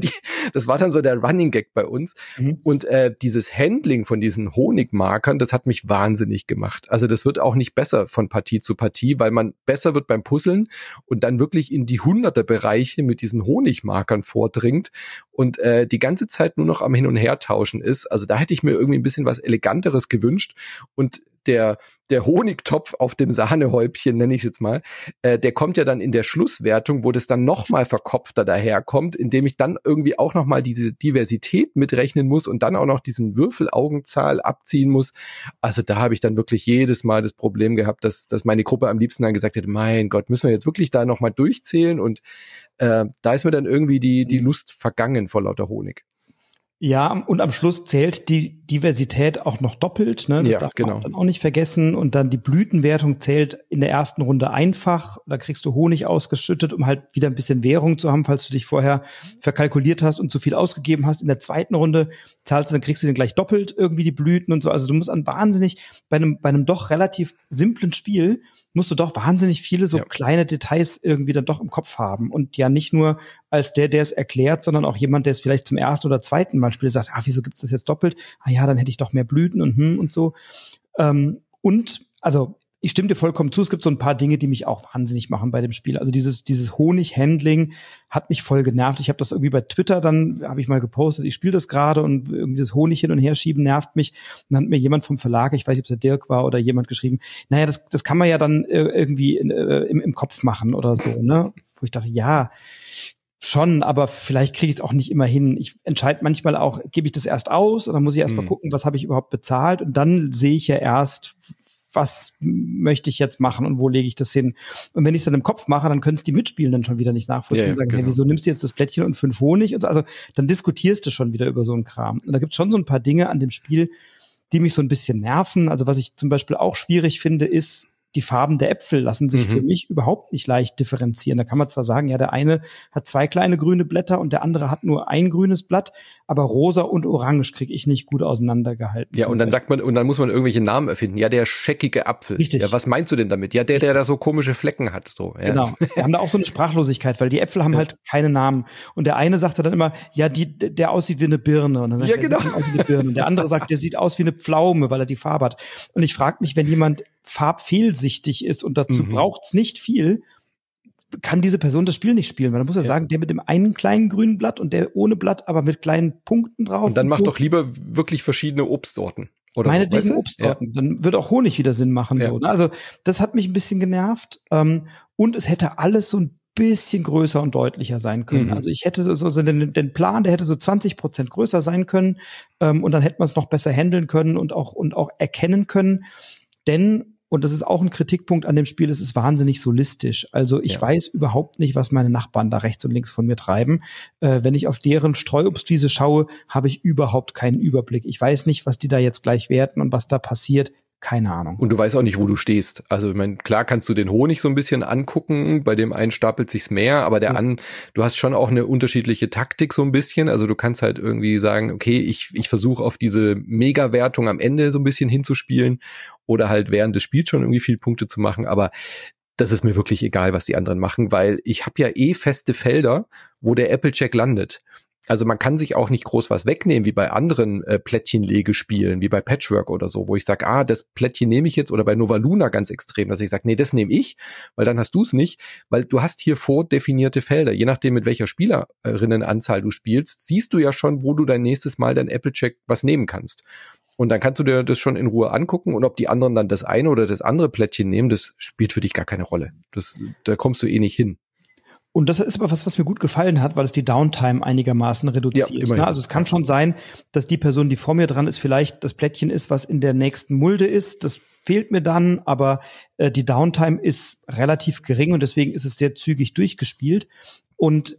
das war dann so der Running Gag bei uns. Mhm. Und äh, dieses Handling von diesen Honigmarkern, das hat mich wahnsinnig gemacht. Also das wird auch nicht besser von Partie zu Partie, weil man besser wird beim Puzzeln und dann wirklich in die hunderte Bereiche mit diesen Honigmarkern vordringt und äh, die ganze Zeit nur noch am Hin und Her tauschen ist. Also da hätte ich mir irgendwie ein bisschen was Eleganteres gewünscht und der, der Honigtopf auf dem Sahnehäubchen, nenne ich es jetzt mal, äh, der kommt ja dann in der Schlusswertung, wo das dann nochmal verkopfter daherkommt, indem ich dann irgendwie auch nochmal diese Diversität mitrechnen muss und dann auch noch diesen Würfelaugenzahl abziehen muss. Also da habe ich dann wirklich jedes Mal das Problem gehabt, dass, dass meine Gruppe am liebsten dann gesagt hätte, mein Gott, müssen wir jetzt wirklich da nochmal durchzählen und äh, da ist mir dann irgendwie die, die Lust vergangen vor lauter Honig. Ja, und am Schluss zählt die Diversität auch noch doppelt. Ne? Das ja, darf genau. man dann auch nicht vergessen. Und dann die Blütenwertung zählt in der ersten Runde einfach. Da kriegst du Honig ausgeschüttet, um halt wieder ein bisschen Währung zu haben, falls du dich vorher verkalkuliert hast und zu viel ausgegeben hast. In der zweiten Runde zahlst du, dann kriegst du dann gleich doppelt irgendwie die Blüten und so. Also du musst an wahnsinnig bei einem, bei einem doch relativ simplen Spiel musst du doch wahnsinnig viele so ja. kleine Details irgendwie dann doch im Kopf haben und ja nicht nur als der, der es erklärt, sondern auch jemand, der es vielleicht zum ersten oder zweiten Mal spielt, sagt, ah, wieso gibt's das jetzt doppelt? Ah ja, dann hätte ich doch mehr Blüten und hm und so. Ähm, und also ich stimme dir vollkommen zu, es gibt so ein paar Dinge, die mich auch wahnsinnig machen bei dem Spiel. Also dieses, dieses Honig-Handling hat mich voll genervt. Ich habe das irgendwie bei Twitter, dann habe ich mal gepostet, ich spiele das gerade und irgendwie das Honig hin und her schieben nervt mich. Und dann hat mir jemand vom Verlag, ich weiß nicht, ob es der Dirk war oder jemand geschrieben, naja, das, das kann man ja dann äh, irgendwie in, äh, im, im Kopf machen oder so, ne? Wo ich dachte, ja, schon, aber vielleicht kriege ich es auch nicht immer hin. Ich entscheide manchmal auch, gebe ich das erst aus oder muss ich erst mal mhm. gucken, was habe ich überhaupt bezahlt und dann sehe ich ja erst, was möchte ich jetzt machen und wo lege ich das hin? Und wenn ich es dann im Kopf mache, dann können es die Mitspielenden schon wieder nicht nachvollziehen. Ja, ja, sagen, genau. hey, wieso nimmst du jetzt das Plättchen und fünf Honig? Und so. Also dann diskutierst du schon wieder über so einen Kram. Und da gibt es schon so ein paar Dinge an dem Spiel, die mich so ein bisschen nerven. Also was ich zum Beispiel auch schwierig finde, ist, die Farben der Äpfel lassen sich mhm. für mich überhaupt nicht leicht differenzieren. Da kann man zwar sagen, ja, der eine hat zwei kleine grüne Blätter und der andere hat nur ein grünes Blatt, aber rosa und orange kriege ich nicht gut auseinandergehalten. Ja, und dann sagt man, und dann muss man irgendwelche Namen erfinden. Ja, der scheckige Apfel. Richtig. Ja, was meinst du denn damit? Ja, der, der da so komische Flecken hat. So, ja. Genau. Wir haben da auch so eine Sprachlosigkeit, weil die Äpfel haben ja. halt keine Namen. Und der eine sagte dann immer, ja, die, der aussieht wie eine Birne. Und dann sagt ja, genau. der, aus wie eine Birne. Und der andere sagt, der sieht aus wie eine Pflaume, weil er die Farbe hat. Und ich frage mich, wenn jemand farbfehlsichtig ist und dazu mhm. braucht's nicht viel, kann diese Person das Spiel nicht spielen. Weil man muss ja, ja, sagen, der mit dem einen kleinen grünen Blatt und der ohne Blatt, aber mit kleinen Punkten drauf. Und dann und macht so. doch lieber wirklich verschiedene Obstsorten. Oder Meinetwegen so, Obstsorten. Ja. Dann würde auch Honig wieder Sinn machen. Ja. So, ne? Also das hat mich ein bisschen genervt. Ähm, und es hätte alles so ein bisschen größer und deutlicher sein können. Mhm. Also ich hätte so, so den, den, Plan, der hätte so 20 Prozent größer sein können ähm, und dann hätte man es noch besser handeln können und auch und auch erkennen können. Denn und das ist auch ein Kritikpunkt an dem Spiel, es ist wahnsinnig solistisch. Also ich ja. weiß überhaupt nicht, was meine Nachbarn da rechts und links von mir treiben. Äh, wenn ich auf deren Streuobstwiese schaue, habe ich überhaupt keinen Überblick. Ich weiß nicht, was die da jetzt gleich werten und was da passiert. Keine Ahnung. Und du weißt auch nicht, wo du stehst. Also, ich meine, klar kannst du den Honig so ein bisschen angucken, bei dem einen stapelt sich's mehr, aber der ja. an, du hast schon auch eine unterschiedliche Taktik so ein bisschen. Also du kannst halt irgendwie sagen, okay, ich, ich versuche auf diese Mega-Wertung am Ende so ein bisschen hinzuspielen oder halt während des Spiels schon irgendwie viel Punkte zu machen, aber das ist mir wirklich egal, was die anderen machen, weil ich habe ja eh feste Felder, wo der Applejack landet. Also man kann sich auch nicht groß was wegnehmen, wie bei anderen äh, Plättchenlegespielen, wie bei Patchwork oder so, wo ich sage, ah, das Plättchen nehme ich jetzt, oder bei Nova Luna ganz extrem, dass ich sage, nee, das nehme ich, weil dann hast du es nicht, weil du hast hier vordefinierte Felder. Je nachdem, mit welcher Spielerinnenanzahl du spielst, siehst du ja schon, wo du dein nächstes Mal dein Applecheck was nehmen kannst. Und dann kannst du dir das schon in Ruhe angucken und ob die anderen dann das eine oder das andere Plättchen nehmen, das spielt für dich gar keine Rolle. Das, da kommst du eh nicht hin. Und das ist aber was, was mir gut gefallen hat, weil es die Downtime einigermaßen reduziert. Ja, ne? Also es kann schon sein, dass die Person, die vor mir dran ist, vielleicht das Plättchen ist, was in der nächsten Mulde ist. Das fehlt mir dann, aber äh, die Downtime ist relativ gering und deswegen ist es sehr zügig durchgespielt. Und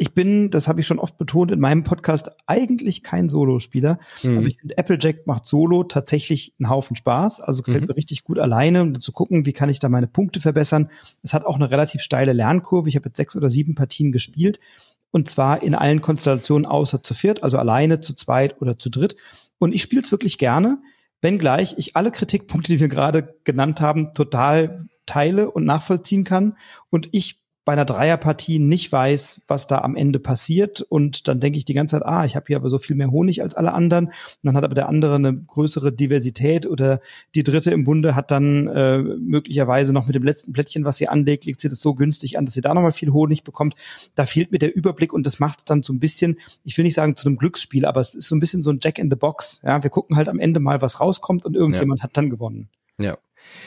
ich bin, das habe ich schon oft betont in meinem Podcast, eigentlich kein Solospieler. Mhm. Aber ich finde, Applejack macht Solo tatsächlich einen Haufen Spaß. Also gefällt mhm. mir richtig gut alleine um zu gucken, wie kann ich da meine Punkte verbessern. Es hat auch eine relativ steile Lernkurve. Ich habe jetzt sechs oder sieben Partien gespielt. Und zwar in allen Konstellationen außer zu viert, also alleine, zu zweit oder zu dritt. Und ich spiele es wirklich gerne, wenngleich ich alle Kritikpunkte, die wir gerade genannt haben, total teile und nachvollziehen kann. Und ich bei einer Dreierpartie nicht weiß, was da am Ende passiert. Und dann denke ich die ganze Zeit, ah, ich habe hier aber so viel mehr Honig als alle anderen. Und dann hat aber der andere eine größere Diversität oder die dritte im Bunde hat dann äh, möglicherweise noch mit dem letzten Plättchen, was sie anlegt, legt sie das so günstig an, dass sie da nochmal viel Honig bekommt. Da fehlt mir der Überblick und das macht es dann so ein bisschen, ich will nicht sagen zu einem Glücksspiel, aber es ist so ein bisschen so ein Jack in the Box. Ja, wir gucken halt am Ende mal, was rauskommt und irgendjemand ja. hat dann gewonnen. Ja.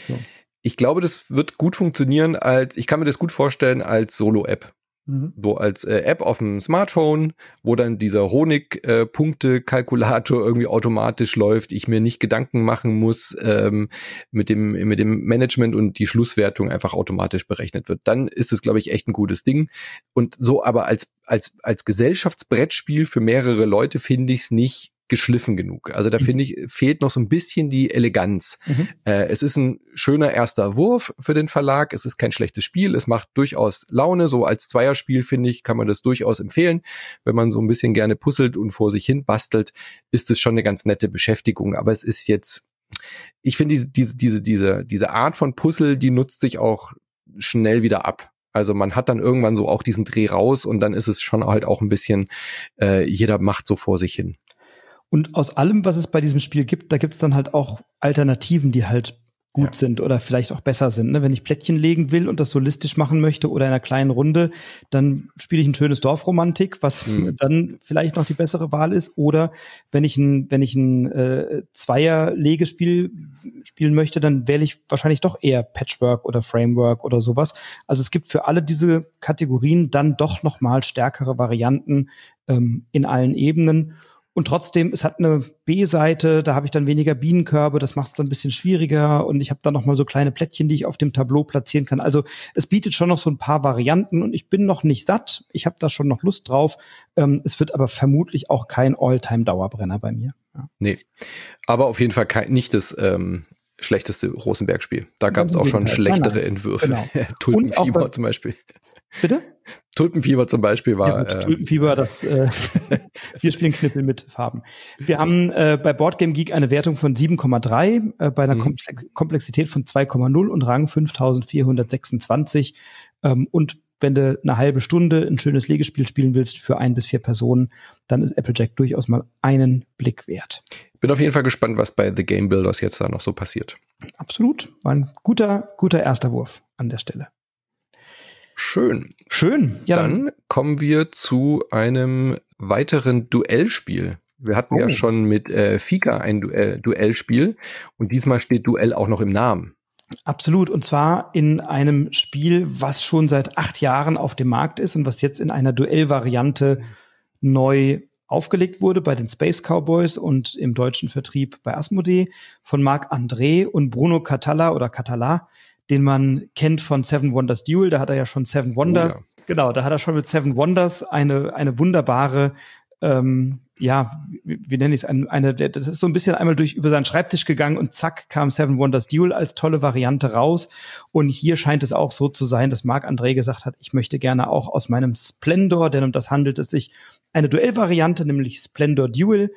So ich glaube, das wird gut funktionieren als, ich kann mir das gut vorstellen als Solo-App. Mhm. So als äh, App auf dem Smartphone, wo dann dieser Honig-Punkte-Kalkulator äh, irgendwie automatisch läuft, ich mir nicht Gedanken machen muss, ähm, mit dem mit dem Management und die Schlusswertung einfach automatisch berechnet wird. Dann ist es, glaube ich, echt ein gutes Ding. Und so aber als als als Gesellschaftsbrettspiel für mehrere Leute finde ich es nicht geschliffen genug. Also da mhm. finde ich, fehlt noch so ein bisschen die Eleganz. Mhm. Äh, es ist ein schöner erster Wurf für den Verlag. Es ist kein schlechtes Spiel. Es macht durchaus Laune. So als Zweierspiel, finde ich, kann man das durchaus empfehlen. Wenn man so ein bisschen gerne puzzelt und vor sich hin bastelt, ist es schon eine ganz nette Beschäftigung. Aber es ist jetzt, ich finde diese, diese, diese, diese, diese Art von Puzzle, die nutzt sich auch schnell wieder ab. Also man hat dann irgendwann so auch diesen Dreh raus und dann ist es schon halt auch ein bisschen, äh, jeder macht so vor sich hin. Und aus allem, was es bei diesem Spiel gibt, da gibt es dann halt auch Alternativen, die halt gut ja. sind oder vielleicht auch besser sind. Ne? Wenn ich Plättchen legen will und das solistisch machen möchte oder in einer kleinen Runde, dann spiele ich ein schönes Dorfromantik, was mhm. dann vielleicht noch die bessere Wahl ist. Oder wenn ich ein, wenn ich ein äh, Zweier-Legespiel spielen möchte, dann wähle ich wahrscheinlich doch eher Patchwork oder Framework oder sowas. Also es gibt für alle diese Kategorien dann doch noch mal stärkere Varianten ähm, in allen Ebenen. Und trotzdem, es hat eine B-Seite, da habe ich dann weniger Bienenkörbe, das macht es dann ein bisschen schwieriger und ich habe dann noch mal so kleine Plättchen, die ich auf dem Tableau platzieren kann. Also es bietet schon noch so ein paar Varianten und ich bin noch nicht satt. Ich habe da schon noch Lust drauf. Ähm, es wird aber vermutlich auch kein All-Time-Dauerbrenner bei mir. Ja. Nee, aber auf jeden Fall kein, nicht das ähm, schlechteste Rosenberg-Spiel. Da gab es auch schon schlechtere nein, nein. Entwürfe. Genau. Tulpenfieber zum Beispiel. Bitte? Tulpenfieber zum Beispiel war. Ja, gut, äh, Tulpenfieber, das äh, wir spielen Knippel mit Farben. Wir haben äh, bei Boardgame Geek eine Wertung von 7,3 äh, bei einer mhm. Komplexität von 2,0 und Rang 5426. Ähm, und wenn du eine halbe Stunde ein schönes Legespiel spielen willst für ein bis vier Personen, dann ist Applejack durchaus mal einen Blick wert. Bin auf jeden Fall gespannt, was bei The Game Builders jetzt da noch so passiert. Absolut. War ein guter, guter erster Wurf an der Stelle. Schön. Schön. Ja, dann, dann kommen wir zu einem weiteren Duellspiel. Wir hatten oh. ja schon mit äh, Fika ein Duell, Duellspiel und diesmal steht Duell auch noch im Namen. Absolut. Und zwar in einem Spiel, was schon seit acht Jahren auf dem Markt ist und was jetzt in einer Duellvariante neu aufgelegt wurde bei den Space Cowboys und im deutschen Vertrieb bei Asmodee von Marc André und Bruno Catala oder Catala den man kennt von Seven Wonders Duel. Da hat er ja schon Seven Wonders. Oh, ja. Genau, da hat er schon mit Seven Wonders eine, eine wunderbare, ähm, ja, wie, wie nenne ich es, eine, eine, das ist so ein bisschen einmal durch über seinen Schreibtisch gegangen und zack kam Seven Wonders Duel als tolle Variante raus. Und hier scheint es auch so zu sein, dass Marc André gesagt hat, ich möchte gerne auch aus meinem Splendor, denn um das handelt es sich, eine Duellvariante, nämlich Splendor Duel.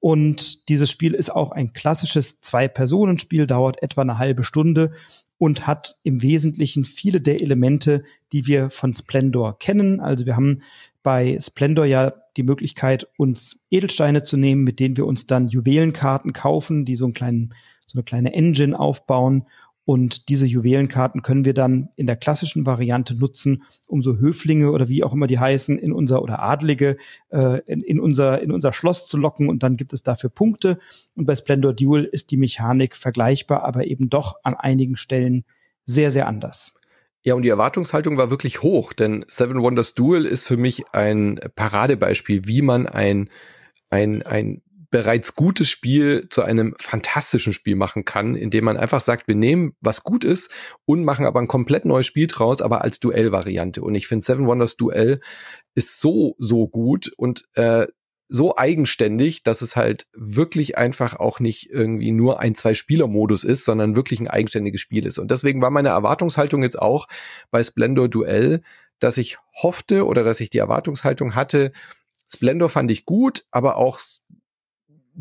Und dieses Spiel ist auch ein klassisches Zwei-Personen-Spiel, dauert etwa eine halbe Stunde und hat im Wesentlichen viele der Elemente, die wir von Splendor kennen. Also wir haben bei Splendor ja die Möglichkeit, uns Edelsteine zu nehmen, mit denen wir uns dann Juwelenkarten kaufen, die so einen kleinen, so eine kleine Engine aufbauen und diese Juwelenkarten können wir dann in der klassischen Variante nutzen, um so Höflinge oder wie auch immer die heißen, in unser oder Adlige äh, in, in, unser, in unser Schloss zu locken und dann gibt es dafür Punkte. Und bei Splendor Duel ist die Mechanik vergleichbar, aber eben doch an einigen Stellen sehr, sehr anders. Ja, und die Erwartungshaltung war wirklich hoch, denn Seven Wonders Duel ist für mich ein Paradebeispiel, wie man ein, ein, ein bereits gutes Spiel zu einem fantastischen Spiel machen kann, indem man einfach sagt, wir nehmen, was gut ist und machen aber ein komplett neues Spiel draus, aber als Duellvariante. Und ich finde Seven Wonders Duell ist so, so gut und äh, so eigenständig, dass es halt wirklich einfach auch nicht irgendwie nur ein Zwei-Spieler-Modus ist, sondern wirklich ein eigenständiges Spiel ist. Und deswegen war meine Erwartungshaltung jetzt auch bei Splendor Duell, dass ich hoffte oder dass ich die Erwartungshaltung hatte, Splendor fand ich gut, aber auch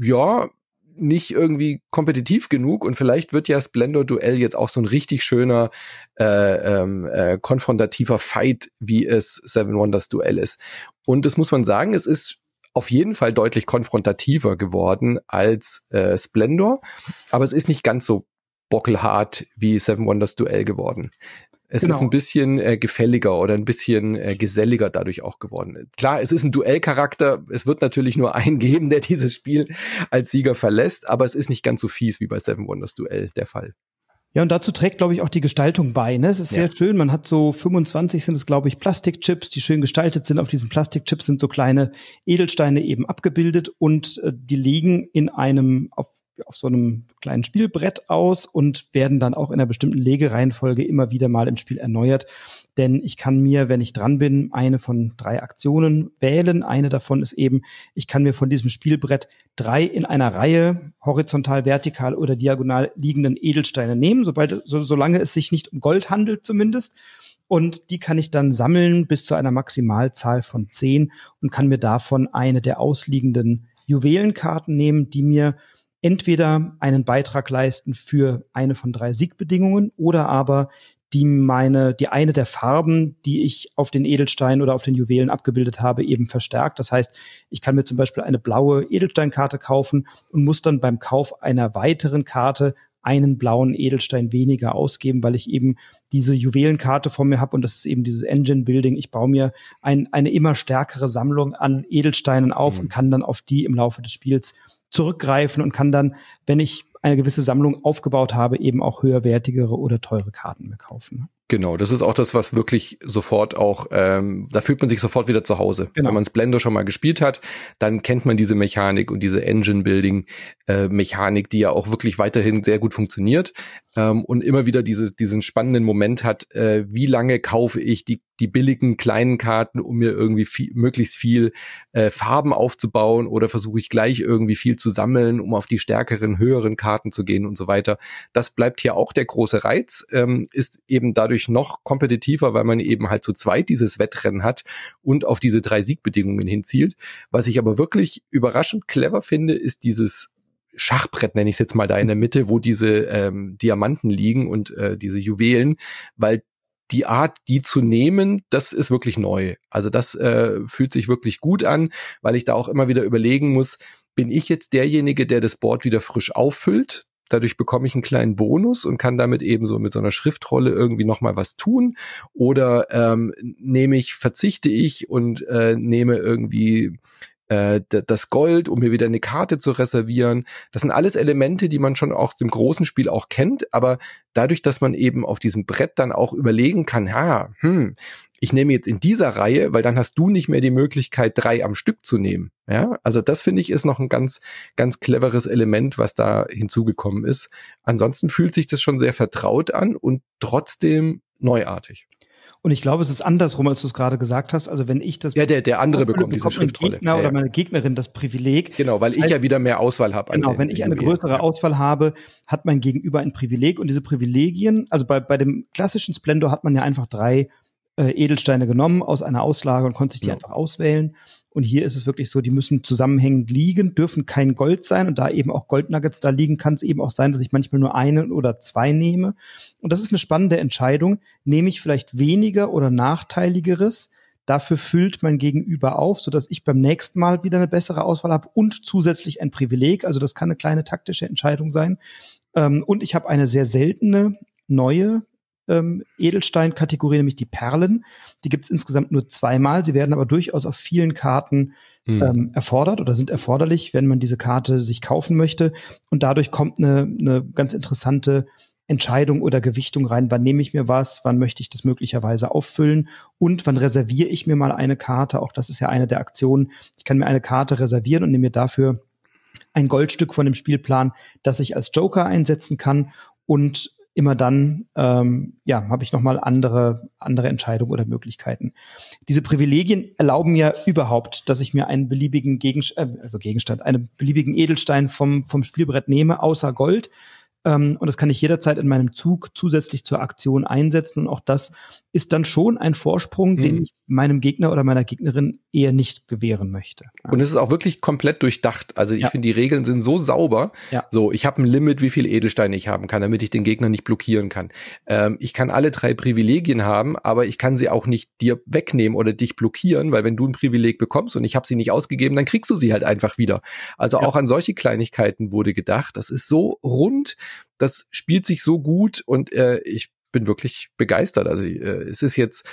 ja, nicht irgendwie kompetitiv genug und vielleicht wird ja Splendor Duell jetzt auch so ein richtig schöner äh, ähm, äh, konfrontativer Fight, wie es Seven Wonders Duell ist. Und das muss man sagen, es ist auf jeden Fall deutlich konfrontativer geworden als äh, Splendor, aber es ist nicht ganz so bockelhart wie Seven Wonders Duell geworden. Es genau. ist ein bisschen äh, gefälliger oder ein bisschen äh, geselliger dadurch auch geworden. Klar, es ist ein Duellcharakter. Es wird natürlich nur einen geben, der dieses Spiel als Sieger verlässt, aber es ist nicht ganz so fies wie bei Seven Wonders Duell der Fall. Ja, und dazu trägt, glaube ich, auch die Gestaltung bei. Ne? Es ist ja. sehr schön. Man hat so 25 sind es, glaube ich, Plastikchips, die schön gestaltet sind. Auf diesen Plastikchips sind so kleine Edelsteine eben abgebildet und äh, die liegen in einem auf auf so einem kleinen Spielbrett aus und werden dann auch in einer bestimmten Legereihenfolge immer wieder mal im Spiel erneuert. Denn ich kann mir, wenn ich dran bin, eine von drei Aktionen wählen. Eine davon ist eben, ich kann mir von diesem Spielbrett drei in einer Reihe horizontal, vertikal oder diagonal liegenden Edelsteine nehmen, sobald, so, solange es sich nicht um Gold handelt zumindest. Und die kann ich dann sammeln bis zu einer Maximalzahl von zehn und kann mir davon eine der ausliegenden Juwelenkarten nehmen, die mir entweder einen Beitrag leisten für eine von drei Siegbedingungen oder aber die meine, die eine der Farben, die ich auf den Edelstein oder auf den Juwelen abgebildet habe, eben verstärkt. Das heißt, ich kann mir zum Beispiel eine blaue Edelsteinkarte kaufen und muss dann beim Kauf einer weiteren Karte einen blauen Edelstein weniger ausgeben, weil ich eben diese Juwelenkarte vor mir habe und das ist eben dieses Engine Building. Ich baue mir ein, eine immer stärkere Sammlung an Edelsteinen auf mhm. und kann dann auf die im Laufe des Spiels zurückgreifen und kann dann, wenn ich eine gewisse Sammlung aufgebaut habe, eben auch höherwertigere oder teure Karten mehr kaufen. Genau, das ist auch das, was wirklich sofort auch, ähm, da fühlt man sich sofort wieder zu Hause. Genau. Wenn man Splendor schon mal gespielt hat, dann kennt man diese Mechanik und diese Engine-Building-Mechanik, äh, die ja auch wirklich weiterhin sehr gut funktioniert ähm, und immer wieder dieses, diesen spannenden Moment hat, äh, wie lange kaufe ich die, die billigen kleinen Karten, um mir irgendwie viel, möglichst viel äh, Farben aufzubauen oder versuche ich gleich irgendwie viel zu sammeln, um auf die stärkeren, höheren Karten zu gehen und so weiter. Das bleibt hier auch der große Reiz, ähm, ist eben dadurch noch kompetitiver, weil man eben halt zu zweit dieses Wettrennen hat und auf diese drei Siegbedingungen hinzielt. Was ich aber wirklich überraschend clever finde, ist dieses Schachbrett, nenne ich es jetzt mal da in der Mitte, wo diese ähm, Diamanten liegen und äh, diese Juwelen, weil die Art, die zu nehmen, das ist wirklich neu. Also das äh, fühlt sich wirklich gut an, weil ich da auch immer wieder überlegen muss, bin ich jetzt derjenige, der das Board wieder frisch auffüllt? Dadurch bekomme ich einen kleinen Bonus und kann damit eben so mit so einer Schriftrolle irgendwie nochmal was tun. Oder ähm, nehme ich, verzichte ich und äh, nehme irgendwie äh, das Gold, um mir wieder eine Karte zu reservieren. Das sind alles Elemente, die man schon aus dem großen Spiel auch kennt, aber dadurch, dass man eben auf diesem Brett dann auch überlegen kann, ja, hm, ich nehme jetzt in dieser Reihe, weil dann hast du nicht mehr die Möglichkeit, drei am Stück zu nehmen. Ja, also das finde ich ist noch ein ganz, ganz cleveres Element, was da hinzugekommen ist. Ansonsten fühlt sich das schon sehr vertraut an und trotzdem neuartig. Und ich glaube, es ist andersrum, als du es gerade gesagt hast. Also wenn ich das ja, der der andere bekommt, bekommt diese Schriftrolle. Gegner ja, ja. oder meine Gegnerin das Privileg. Genau, weil das heißt, ich ja wieder mehr Auswahl habe. Genau, wenn ich eine größere Auswahl habe, hat mein Gegenüber ein Privileg und diese Privilegien, also bei bei dem klassischen Splendor hat man ja einfach drei äh, Edelsteine genommen aus einer Auslage und konnte sich die ja. einfach auswählen. Und hier ist es wirklich so, die müssen zusammenhängend liegen, dürfen kein Gold sein. Und da eben auch Goldnuggets da liegen, kann es eben auch sein, dass ich manchmal nur einen oder zwei nehme. Und das ist eine spannende Entscheidung. Nehme ich vielleicht weniger oder nachteiligeres? Dafür füllt mein Gegenüber auf, sodass ich beim nächsten Mal wieder eine bessere Auswahl habe und zusätzlich ein Privileg. Also das kann eine kleine taktische Entscheidung sein. Ähm, und ich habe eine sehr seltene neue ähm, Edelstein-Kategorie, nämlich die Perlen. Die gibt es insgesamt nur zweimal. Sie werden aber durchaus auf vielen Karten hm. ähm, erfordert oder sind erforderlich, wenn man diese Karte sich kaufen möchte. Und dadurch kommt eine, eine ganz interessante Entscheidung oder Gewichtung rein. Wann nehme ich mir was? Wann möchte ich das möglicherweise auffüllen? Und wann reserviere ich mir mal eine Karte? Auch das ist ja eine der Aktionen. Ich kann mir eine Karte reservieren und nehme mir dafür ein Goldstück von dem Spielplan, das ich als Joker einsetzen kann und immer dann ähm, ja habe ich noch mal andere andere Entscheidungen oder Möglichkeiten. Diese Privilegien erlauben mir überhaupt, dass ich mir einen beliebigen Gegenstand, äh, also Gegenstand, einen beliebigen Edelstein vom vom Spielbrett nehme, außer Gold. Ähm, und das kann ich jederzeit in meinem Zug zusätzlich zur Aktion einsetzen. Und auch das ist dann schon ein Vorsprung, mhm. den ich meinem Gegner oder meiner Gegnerin eher nicht gewähren möchte. Und es ist auch wirklich komplett durchdacht. Also ich ja. finde, die Regeln sind so sauber. Ja. So, ich habe ein Limit, wie viel Edelsteine ich haben kann, damit ich den Gegner nicht blockieren kann. Ähm, ich kann alle drei Privilegien haben, aber ich kann sie auch nicht dir wegnehmen oder dich blockieren, weil wenn du ein Privileg bekommst und ich habe sie nicht ausgegeben, dann kriegst du sie halt einfach wieder. Also auch an solche Kleinigkeiten wurde gedacht. Das ist so rund, das spielt sich so gut und äh, ich bin wirklich begeistert. Also äh, es ist jetzt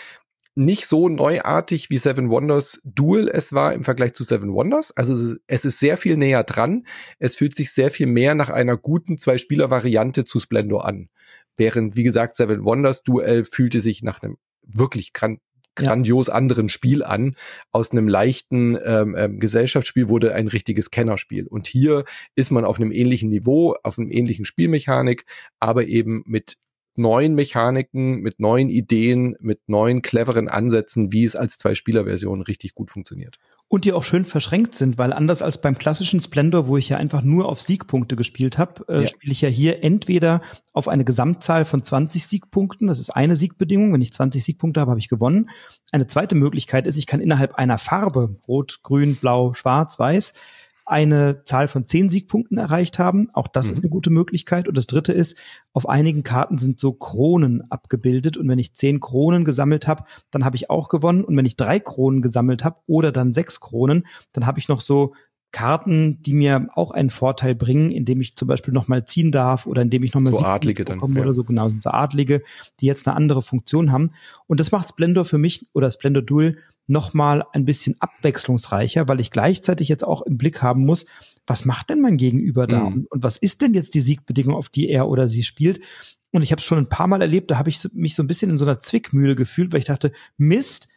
nicht so neuartig wie Seven Wonders Duel es war im Vergleich zu Seven Wonders. Also es ist sehr viel näher dran. Es fühlt sich sehr viel mehr nach einer guten Zwei-Spieler-Variante zu Splendor an. Während, wie gesagt, Seven Wonders Duel fühlte sich nach einem wirklich gran grandios ja. anderen Spiel an. Aus einem leichten ähm, ähm, Gesellschaftsspiel wurde ein richtiges Kennerspiel. Und hier ist man auf einem ähnlichen Niveau, auf einem ähnlichen Spielmechanik, aber eben mit neuen Mechaniken, mit neuen Ideen, mit neuen cleveren Ansätzen, wie es als Zwei-Spieler-Version richtig gut funktioniert. Und die auch schön verschränkt sind, weil anders als beim klassischen Splendor, wo ich ja einfach nur auf Siegpunkte gespielt habe, äh, ja. spiele ich ja hier entweder auf eine Gesamtzahl von 20 Siegpunkten, das ist eine Siegbedingung, wenn ich 20 Siegpunkte habe, habe ich gewonnen. Eine zweite Möglichkeit ist, ich kann innerhalb einer Farbe, rot, grün, blau, schwarz, weiß, eine Zahl von zehn Siegpunkten erreicht haben. Auch das mhm. ist eine gute Möglichkeit. Und das dritte ist, auf einigen Karten sind so Kronen abgebildet. Und wenn ich zehn Kronen gesammelt habe, dann habe ich auch gewonnen. Und wenn ich drei Kronen gesammelt habe oder dann sechs Kronen, dann habe ich noch so Karten, die mir auch einen Vorteil bringen, indem ich zum Beispiel nochmal ziehen darf oder indem ich nochmal so Adlige dann ja. oder so genau sind so Adlige, die jetzt eine andere Funktion haben. Und das macht Splendor für mich oder Splendor Duel nochmal ein bisschen abwechslungsreicher, weil ich gleichzeitig jetzt auch im Blick haben muss, was macht denn mein Gegenüber da mhm. und was ist denn jetzt die Siegbedingung, auf die er oder sie spielt? Und ich habe es schon ein paar Mal erlebt, da habe ich mich so ein bisschen in so einer Zwickmühle gefühlt, weil ich dachte, Mist,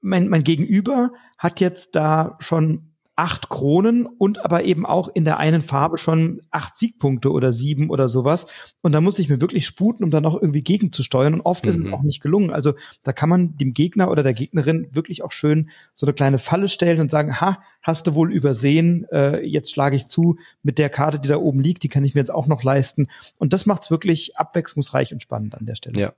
mein, mein Gegenüber hat jetzt da schon acht Kronen und aber eben auch in der einen Farbe schon acht Siegpunkte oder sieben oder sowas. Und da musste ich mir wirklich sputen, um dann auch irgendwie gegenzusteuern. Und oft mhm. ist es mhm. auch nicht gelungen. Also da kann man dem Gegner oder der Gegnerin wirklich auch schön so eine kleine Falle stellen und sagen, ha, hast du wohl übersehen, äh, jetzt schlage ich zu mit der Karte, die da oben liegt, die kann ich mir jetzt auch noch leisten. Und das macht's wirklich abwechslungsreich und spannend an der Stelle. Ja.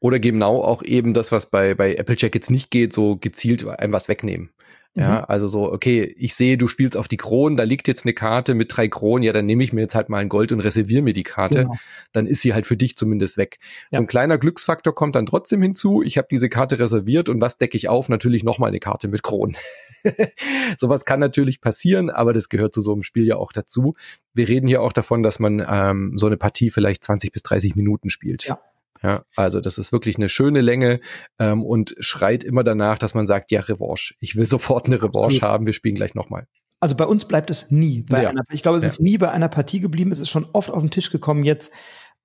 Oder genau auch eben das, was bei, bei Applejack jetzt nicht geht, so gezielt einem was wegnehmen. Ja, mhm. also so, okay, ich sehe, du spielst auf die Kronen, da liegt jetzt eine Karte mit drei Kronen, ja, dann nehme ich mir jetzt halt mal ein Gold und reserviere mir die Karte. Genau. Dann ist sie halt für dich zumindest weg. Ja. So ein kleiner Glücksfaktor kommt dann trotzdem hinzu. Ich habe diese Karte reserviert und was decke ich auf? Natürlich nochmal eine Karte mit Kronen. Sowas kann natürlich passieren, aber das gehört zu so einem Spiel ja auch dazu. Wir reden hier auch davon, dass man ähm, so eine Partie vielleicht 20 bis 30 Minuten spielt. Ja. Ja, also das ist wirklich eine schöne Länge ähm, und schreit immer danach, dass man sagt, ja, Revanche. Ich will sofort eine Revanche haben, wir spielen gleich nochmal. Also bei uns bleibt es nie. Bei ja. einer, ich glaube, es ja. ist nie bei einer Partie geblieben. Es ist schon oft auf den Tisch gekommen jetzt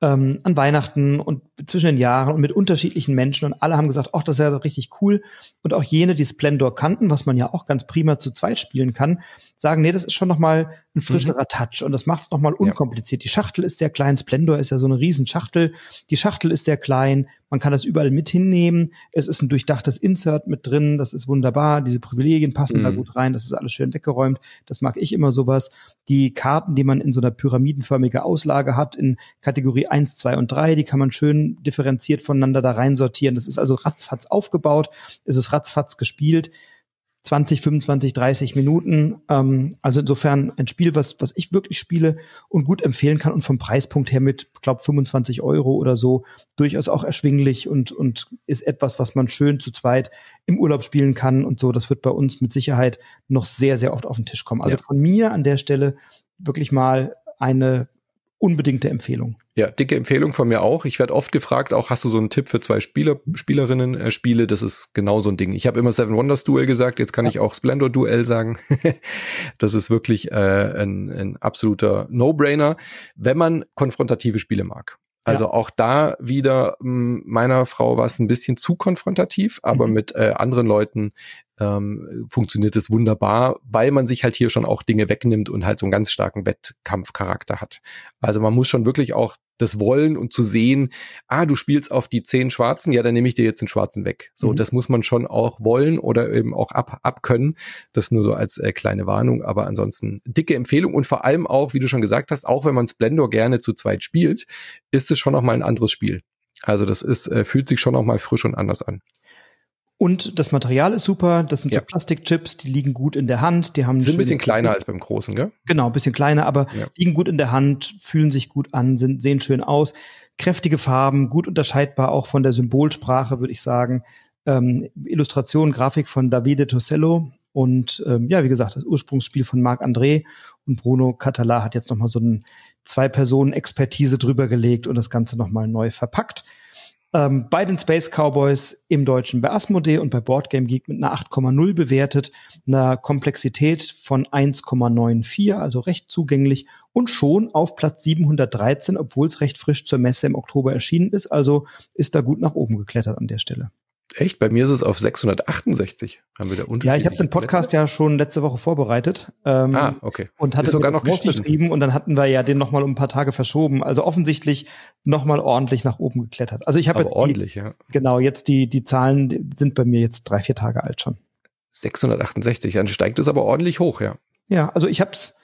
ähm, an Weihnachten und zwischen den Jahren und mit unterschiedlichen Menschen und alle haben gesagt, ach, das ist ja richtig cool. Und auch jene, die Splendor kannten, was man ja auch ganz prima zu zweit spielen kann, sagen, nee, das ist schon noch mal ein frischerer mhm. Touch und das macht es noch mal unkompliziert. Ja. Die Schachtel ist sehr klein, Splendor ist ja so eine riesen Schachtel. Die Schachtel ist sehr klein, man kann das überall mit hinnehmen. Es ist ein durchdachtes Insert mit drin, das ist wunderbar. Diese Privilegien passen mhm. da gut rein, das ist alles schön weggeräumt. Das mag ich immer sowas. Die Karten, die man in so einer pyramidenförmigen Auslage hat, in Kategorie 1, 2 und 3, die kann man schön differenziert voneinander da rein sortieren. Das ist also ratzfatz aufgebaut, es ist ratzfatz gespielt. 20, 25, 30 Minuten. Ähm, also insofern ein Spiel, was, was ich wirklich spiele und gut empfehlen kann und vom Preispunkt her mit, glaube 25 Euro oder so durchaus auch erschwinglich und, und ist etwas, was man schön zu zweit im Urlaub spielen kann und so. Das wird bei uns mit Sicherheit noch sehr, sehr oft auf den Tisch kommen. Also ja. von mir an der Stelle wirklich mal eine unbedingte Empfehlung. Ja, dicke Empfehlung von mir auch. Ich werde oft gefragt, auch hast du so einen Tipp für zwei Spieler, Spielerinnen äh, Spiele? Das ist genau so ein Ding. Ich habe immer Seven Wonders Duel gesagt, jetzt kann ja. ich auch Splendor Duell sagen. das ist wirklich äh, ein, ein absoluter No-Brainer, wenn man konfrontative Spiele mag. Also ja. auch da wieder meiner Frau war es ein bisschen zu konfrontativ, aber mhm. mit äh, anderen Leuten ähm, funktioniert es wunderbar, weil man sich halt hier schon auch Dinge wegnimmt und halt so einen ganz starken Wettkampfcharakter hat. Also man muss schon wirklich auch das Wollen und zu sehen, ah, du spielst auf die zehn Schwarzen, ja, dann nehme ich dir jetzt den Schwarzen weg. So, mhm. das muss man schon auch wollen oder eben auch ab, abkönnen. Das nur so als äh, kleine Warnung, aber ansonsten dicke Empfehlung und vor allem auch, wie du schon gesagt hast, auch wenn man Splendor gerne zu zweit spielt, ist es schon noch mal ein anderes Spiel. Also das ist, äh, fühlt sich schon noch mal frisch und anders an. Und das Material ist super. Das sind ja. so Plastikchips, die liegen gut in der Hand. Die haben sind ein bisschen kleiner als beim großen, gell? Genau, ein bisschen kleiner, aber ja. liegen gut in der Hand, fühlen sich gut an, sind, sehen schön aus. Kräftige Farben, gut unterscheidbar auch von der Symbolsprache, würde ich sagen. Ähm, Illustration, Grafik von Davide Tosello und ähm, ja, wie gesagt, das Ursprungsspiel von Marc André und Bruno Catala hat jetzt nochmal so ein Zwei-Personen-Expertise drüber gelegt und das Ganze nochmal neu verpackt. Ähm, bei den Space Cowboys im Deutschen bei Asmodee und bei Boardgame Geek mit einer 8,0 bewertet, einer Komplexität von 1,94, also recht zugänglich und schon auf Platz 713, obwohl es recht frisch zur Messe im Oktober erschienen ist, also ist da gut nach oben geklettert an der Stelle. Echt? Bei mir ist es auf 668. Haben wir da Ja, ich habe den Podcast ja schon letzte Woche vorbereitet. Ähm, ah, okay. Und hatte sogar noch geschrieben und dann hatten wir ja den nochmal um ein paar Tage verschoben. Also offensichtlich nochmal ordentlich nach oben geklettert. Also ich habe jetzt ordentlich, die, ja. Genau, jetzt die die Zahlen die sind bei mir jetzt drei vier Tage alt schon. 668, dann steigt es aber ordentlich hoch, ja. Ja, also ich habe es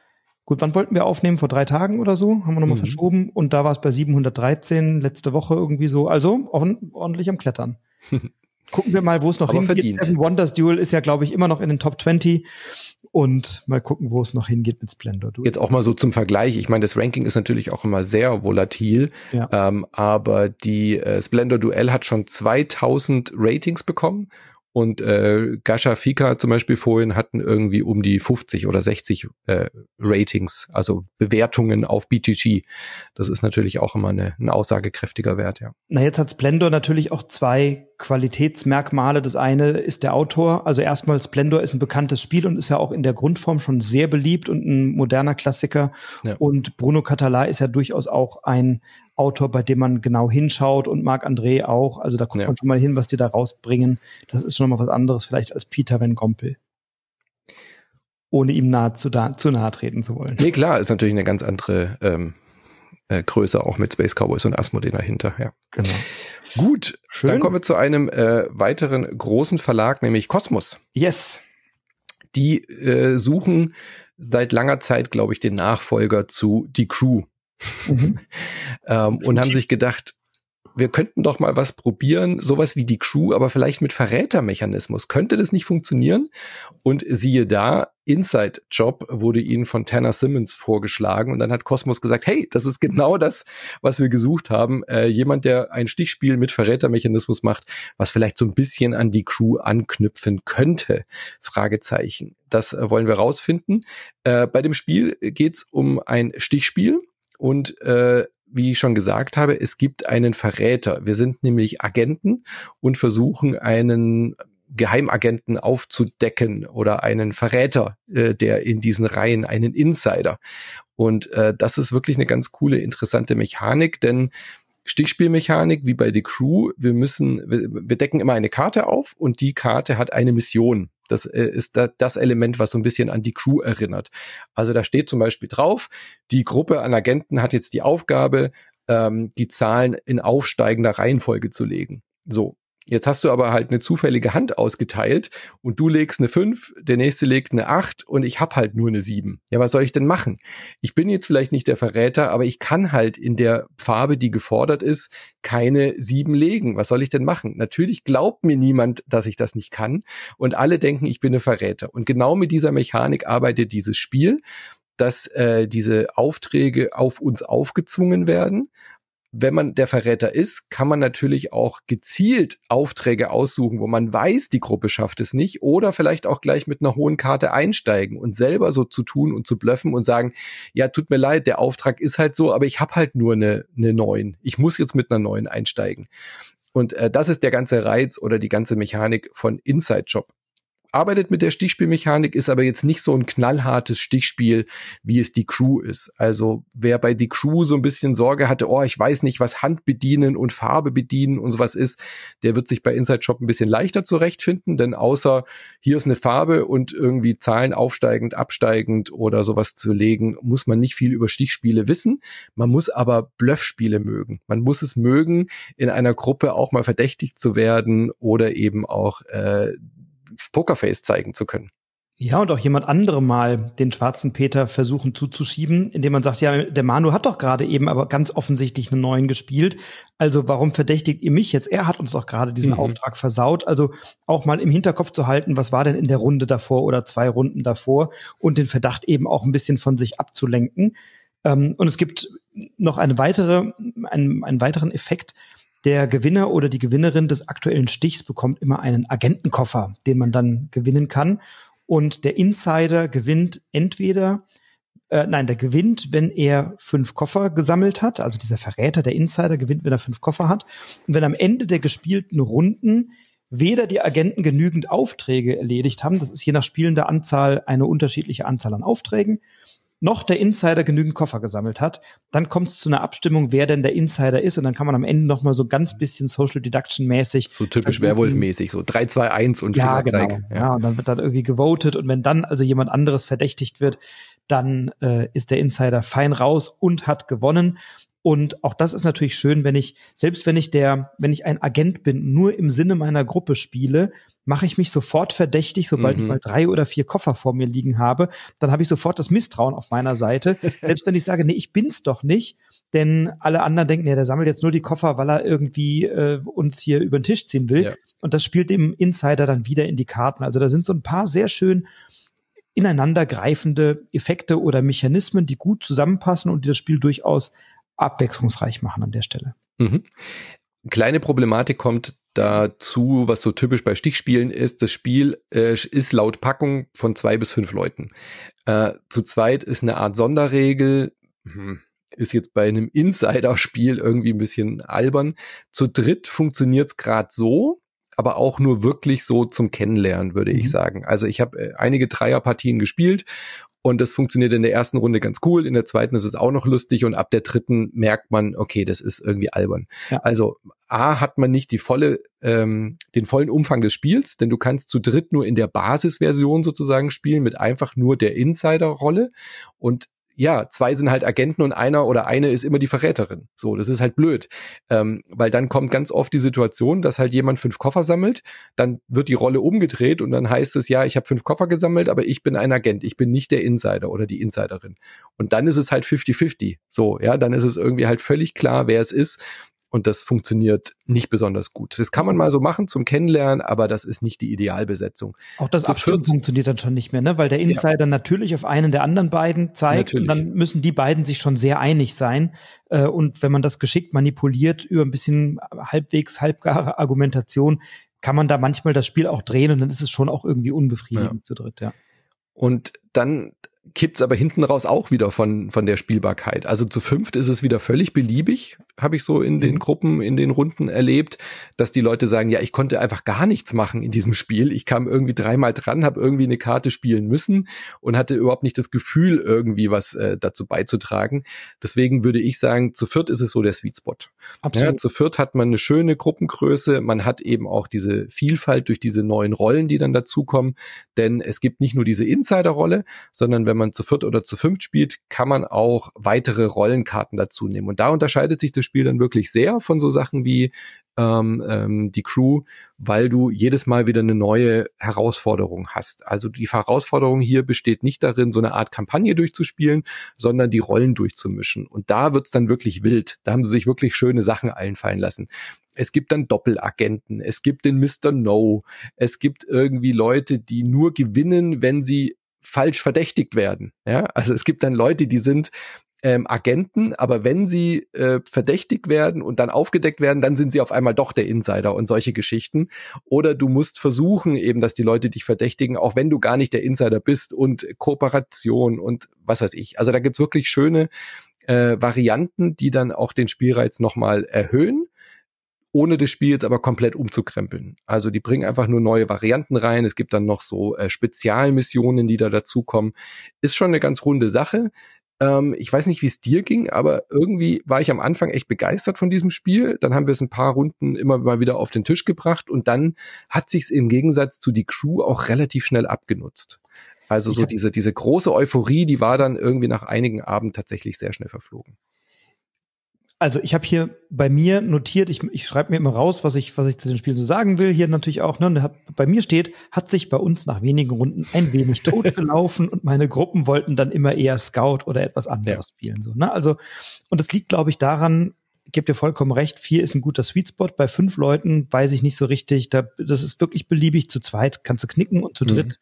Gut, wann wollten wir aufnehmen? Vor drei Tagen oder so? Haben wir nochmal mhm. verschoben. Und da war es bei 713 letzte Woche irgendwie so. Also ordentlich am Klettern. Gucken wir mal, wo es noch Aber hingeht. Verdient. Seven Wonders Duel ist ja, glaube ich, immer noch in den Top 20. Und mal gucken, wo es noch hingeht mit Splendor Duel. Jetzt auch mal so zum Vergleich. Ich meine, das Ranking ist natürlich auch immer sehr volatil. Ja. Ähm, aber die äh, Splendor Duel hat schon 2000 Ratings bekommen und äh, Gasha Fika zum Beispiel vorhin hatten irgendwie um die 50 oder 60 äh, Ratings, also Bewertungen auf BGG. Das ist natürlich auch immer eine, ein aussagekräftiger Wert, ja. Na, jetzt hat Splendor natürlich auch zwei Qualitätsmerkmale. Das eine ist der Autor. Also erstmal Splendor ist ein bekanntes Spiel und ist ja auch in der Grundform schon sehr beliebt und ein moderner Klassiker. Ja. Und Bruno Catala ist ja durchaus auch ein Autor, bei dem man genau hinschaut und Marc André auch. Also da guckt ja. man schon mal hin, was die da rausbringen. Das ist schon mal was anderes vielleicht als Peter Van Gompel. Ohne ihm nahe zu, da, zu nahe treten zu wollen. Nee, klar, ist natürlich eine ganz andere ähm, äh, Größe auch mit Space Cowboys und Asmodee dahinter. Ja. Genau. Gut, Schön. dann kommen wir zu einem äh, weiteren großen Verlag, nämlich Kosmos. Yes. Die äh, suchen seit langer Zeit, glaube ich, den Nachfolger zu Die Crew. Mhm. ähm, und haben sich gedacht, wir könnten doch mal was probieren, sowas wie die Crew, aber vielleicht mit Verrätermechanismus. Könnte das nicht funktionieren? Und siehe da, Inside Job wurde ihnen von Tanner Simmons vorgeschlagen und dann hat Cosmos gesagt, hey, das ist genau das, was wir gesucht haben. Äh, jemand, der ein Stichspiel mit Verrätermechanismus macht, was vielleicht so ein bisschen an die Crew anknüpfen könnte. Fragezeichen. Das äh, wollen wir rausfinden. Äh, bei dem Spiel geht's um ein Stichspiel und äh, wie ich schon gesagt habe, es gibt einen Verräter. Wir sind nämlich Agenten und versuchen einen Geheimagenten aufzudecken oder einen Verräter, äh, der in diesen Reihen, einen Insider. Und äh, das ist wirklich eine ganz coole, interessante Mechanik, denn Stichspielmechanik wie bei The Crew. Wir müssen, wir, wir decken immer eine Karte auf und die Karte hat eine Mission. Das äh, ist da, das Element, was so ein bisschen an die Crew erinnert. Also da steht zum Beispiel drauf, die Gruppe an Agenten hat jetzt die Aufgabe, ähm, die Zahlen in aufsteigender Reihenfolge zu legen. So. Jetzt hast du aber halt eine zufällige Hand ausgeteilt und du legst eine 5, der nächste legt eine 8 und ich hab halt nur eine 7. Ja, was soll ich denn machen? Ich bin jetzt vielleicht nicht der Verräter, aber ich kann halt in der Farbe, die gefordert ist, keine 7 legen. Was soll ich denn machen? Natürlich glaubt mir niemand, dass ich das nicht kann und alle denken, ich bin ein Verräter. Und genau mit dieser Mechanik arbeitet dieses Spiel dass äh, diese Aufträge auf uns aufgezwungen werden wenn man der Verräter ist, kann man natürlich auch gezielt Aufträge aussuchen, wo man weiß, die Gruppe schafft es nicht, oder vielleicht auch gleich mit einer hohen Karte einsteigen und selber so zu tun und zu blöffen und sagen, ja, tut mir leid, der Auftrag ist halt so, aber ich habe halt nur eine, eine neuen. Ich muss jetzt mit einer neuen einsteigen. Und äh, das ist der ganze Reiz oder die ganze Mechanik von Inside Job arbeitet mit der Stichspielmechanik, ist aber jetzt nicht so ein knallhartes Stichspiel, wie es die Crew ist. Also wer bei die Crew so ein bisschen Sorge hatte, oh, ich weiß nicht, was Hand bedienen und Farbe bedienen und sowas ist, der wird sich bei Inside Shop ein bisschen leichter zurechtfinden, denn außer hier ist eine Farbe und irgendwie Zahlen aufsteigend, absteigend oder sowas zu legen, muss man nicht viel über Stichspiele wissen. Man muss aber Bluffspiele mögen. Man muss es mögen, in einer Gruppe auch mal verdächtig zu werden oder eben auch äh, Pokerface zeigen zu können. Ja, und auch jemand anderem mal den schwarzen Peter versuchen zuzuschieben, indem man sagt, ja, der Manu hat doch gerade eben aber ganz offensichtlich einen neuen gespielt. Also warum verdächtigt ihr mich jetzt? Er hat uns doch gerade diesen mhm. Auftrag versaut. Also auch mal im Hinterkopf zu halten, was war denn in der Runde davor oder zwei Runden davor und den Verdacht eben auch ein bisschen von sich abzulenken. Ähm, und es gibt noch eine weitere, einen, einen weiteren Effekt, der Gewinner oder die Gewinnerin des aktuellen Stichs bekommt immer einen Agentenkoffer, den man dann gewinnen kann. Und der Insider gewinnt entweder, äh, nein, der gewinnt, wenn er fünf Koffer gesammelt hat. Also dieser Verräter, der Insider gewinnt, wenn er fünf Koffer hat. Und wenn am Ende der gespielten Runden weder die Agenten genügend Aufträge erledigt haben, das ist je nach spielender Anzahl eine unterschiedliche Anzahl an Aufträgen, noch der Insider genügend Koffer gesammelt hat, dann kommt es zu einer Abstimmung, wer denn der Insider ist und dann kann man am Ende noch mal so ganz bisschen Social Deduction mäßig so typisch Werwolf-mäßig so 3 2 1 und ja, genau. Ja. ja, und dann wird dann irgendwie gewotet und wenn dann also jemand anderes verdächtigt wird, dann äh, ist der Insider fein raus und hat gewonnen. Und auch das ist natürlich schön, wenn ich, selbst wenn ich der, wenn ich ein Agent bin, nur im Sinne meiner Gruppe spiele, mache ich mich sofort verdächtig, sobald mhm. ich mal drei oder vier Koffer vor mir liegen habe. Dann habe ich sofort das Misstrauen auf meiner Seite. selbst wenn ich sage, nee, ich bin's doch nicht, denn alle anderen denken, ja, der sammelt jetzt nur die Koffer, weil er irgendwie äh, uns hier über den Tisch ziehen will. Ja. Und das spielt dem Insider dann wieder in die Karten. Also da sind so ein paar sehr schön ineinandergreifende Effekte oder Mechanismen, die gut zusammenpassen und die das Spiel durchaus abwechslungsreich machen an der Stelle. Mhm. Kleine Problematik kommt dazu, was so typisch bei Stichspielen ist. Das Spiel äh, ist laut Packung von zwei bis fünf Leuten. Äh, zu zweit ist eine Art Sonderregel. Hm, ist jetzt bei einem Insider-Spiel irgendwie ein bisschen albern. Zu dritt funktioniert's gerade so, aber auch nur wirklich so zum Kennenlernen, würde mhm. ich sagen. Also ich habe äh, einige Dreierpartien gespielt und das funktioniert in der ersten Runde ganz cool, in der zweiten ist es auch noch lustig und ab der dritten merkt man, okay, das ist irgendwie albern. Ja. Also A hat man nicht die volle, ähm, den vollen Umfang des Spiels, denn du kannst zu dritt nur in der Basisversion sozusagen spielen mit einfach nur der Insider-Rolle und ja, zwei sind halt Agenten und einer oder eine ist immer die Verräterin. So, das ist halt blöd. Ähm, weil dann kommt ganz oft die Situation, dass halt jemand fünf Koffer sammelt, dann wird die Rolle umgedreht und dann heißt es, ja, ich habe fünf Koffer gesammelt, aber ich bin ein Agent, ich bin nicht der Insider oder die Insiderin. Und dann ist es halt 50-50. So, ja, dann ist es irgendwie halt völlig klar, wer es ist und das funktioniert nicht besonders gut. Das kann man mal so machen zum Kennenlernen, aber das ist nicht die Idealbesetzung. Auch das Abstimmen funktioniert dann schon nicht mehr, ne? weil der Insider ja. natürlich auf einen der anderen beiden zeigt natürlich. und dann müssen die beiden sich schon sehr einig sein. Äh, und wenn man das geschickt manipuliert über ein bisschen halbwegs halbgare Argumentation, kann man da manchmal das Spiel auch drehen und dann ist es schon auch irgendwie unbefriedigend ja. zu dritt, ja. Und dann kippt's aber hinten raus auch wieder von, von der Spielbarkeit. Also zu fünft ist es wieder völlig beliebig, habe ich so in den mhm. Gruppen, in den Runden erlebt, dass die Leute sagen, ja, ich konnte einfach gar nichts machen in diesem Spiel. Ich kam irgendwie dreimal dran, habe irgendwie eine Karte spielen müssen und hatte überhaupt nicht das Gefühl, irgendwie was äh, dazu beizutragen. Deswegen würde ich sagen, zu viert ist es so der Sweet Spot. Absolut. Ja, zu viert hat man eine schöne Gruppengröße, man hat eben auch diese Vielfalt durch diese neuen Rollen, die dann dazukommen, denn es gibt nicht nur diese Insider-Rolle, sondern wenn wenn man zu viert oder zu fünft spielt, kann man auch weitere Rollenkarten dazu nehmen. Und da unterscheidet sich das Spiel dann wirklich sehr von so Sachen wie ähm, ähm, die Crew, weil du jedes Mal wieder eine neue Herausforderung hast. Also die Herausforderung hier besteht nicht darin, so eine Art Kampagne durchzuspielen, sondern die Rollen durchzumischen. Und da wird's dann wirklich wild. Da haben sie sich wirklich schöne Sachen einfallen lassen. Es gibt dann Doppelagenten, es gibt den Mr. No, es gibt irgendwie Leute, die nur gewinnen, wenn sie falsch verdächtigt werden. Ja, also es gibt dann Leute, die sind ähm, Agenten, aber wenn sie äh, verdächtigt werden und dann aufgedeckt werden, dann sind sie auf einmal doch der Insider und solche Geschichten. Oder du musst versuchen eben, dass die Leute dich verdächtigen, auch wenn du gar nicht der Insider bist und Kooperation und was weiß ich. Also da gibt's wirklich schöne äh, Varianten, die dann auch den Spielreiz nochmal erhöhen ohne das Spiel jetzt aber komplett umzukrempeln. Also die bringen einfach nur neue Varianten rein. Es gibt dann noch so äh, Spezialmissionen, die da dazukommen. Ist schon eine ganz runde Sache. Ähm, ich weiß nicht, wie es dir ging, aber irgendwie war ich am Anfang echt begeistert von diesem Spiel. Dann haben wir es ein paar Runden immer mal wieder auf den Tisch gebracht und dann hat sich im Gegensatz zu die Crew auch relativ schnell abgenutzt. Also so diese, diese große Euphorie, die war dann irgendwie nach einigen Abenden tatsächlich sehr schnell verflogen. Also ich habe hier bei mir notiert, ich, ich schreibe mir immer raus, was ich, was ich zu den Spielen so sagen will. Hier natürlich auch, ne, bei mir steht, hat sich bei uns nach wenigen Runden ein wenig totgelaufen und meine Gruppen wollten dann immer eher Scout oder etwas anderes ja. spielen. So, ne? Also, und das liegt, glaube ich, daran, gebt ihr vollkommen recht, vier ist ein guter Sweet Spot. Bei fünf Leuten weiß ich nicht so richtig. Da, das ist wirklich beliebig. Zu zweit kannst du knicken und zu mhm. dritt.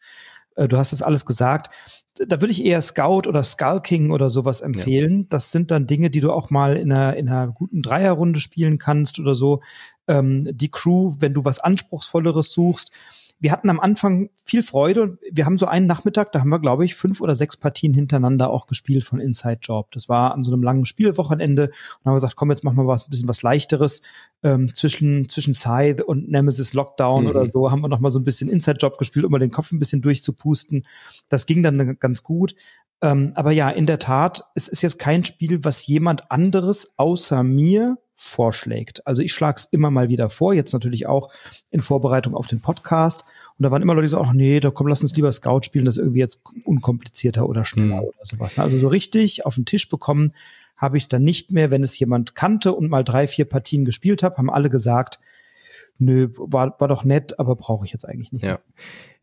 Mhm. du hast das alles gesagt da würde ich eher Scout oder Skulking oder sowas empfehlen. Ja. Das sind dann Dinge, die du auch mal in einer, in einer guten Dreierrunde spielen kannst oder so. Ähm, die Crew, wenn du was Anspruchsvolleres suchst, wir hatten am Anfang viel Freude. Wir haben so einen Nachmittag, da haben wir, glaube ich, fünf oder sechs Partien hintereinander auch gespielt von Inside Job. Das war an so einem langen Spielwochenende und haben gesagt, komm, jetzt machen wir was, ein bisschen was leichteres. Ähm, zwischen, zwischen Scythe und Nemesis Lockdown mhm. oder so haben wir noch mal so ein bisschen Inside Job gespielt, um mal den Kopf ein bisschen durchzupusten. Das ging dann ganz gut. Ähm, aber ja, in der Tat, es ist jetzt kein Spiel, was jemand anderes außer mir vorschlägt. Also ich schlage es immer mal wieder vor, jetzt natürlich auch in Vorbereitung auf den Podcast. Und da waren immer Leute, die so, ach nee, da komm, lass uns lieber Scout spielen, das ist irgendwie jetzt unkomplizierter oder schneller mhm. oder sowas. Also so richtig auf den Tisch bekommen habe ich es dann nicht mehr. Wenn es jemand kannte und mal drei, vier Partien gespielt habe, haben alle gesagt, nö, war, war doch nett, aber brauche ich jetzt eigentlich nicht. Ja.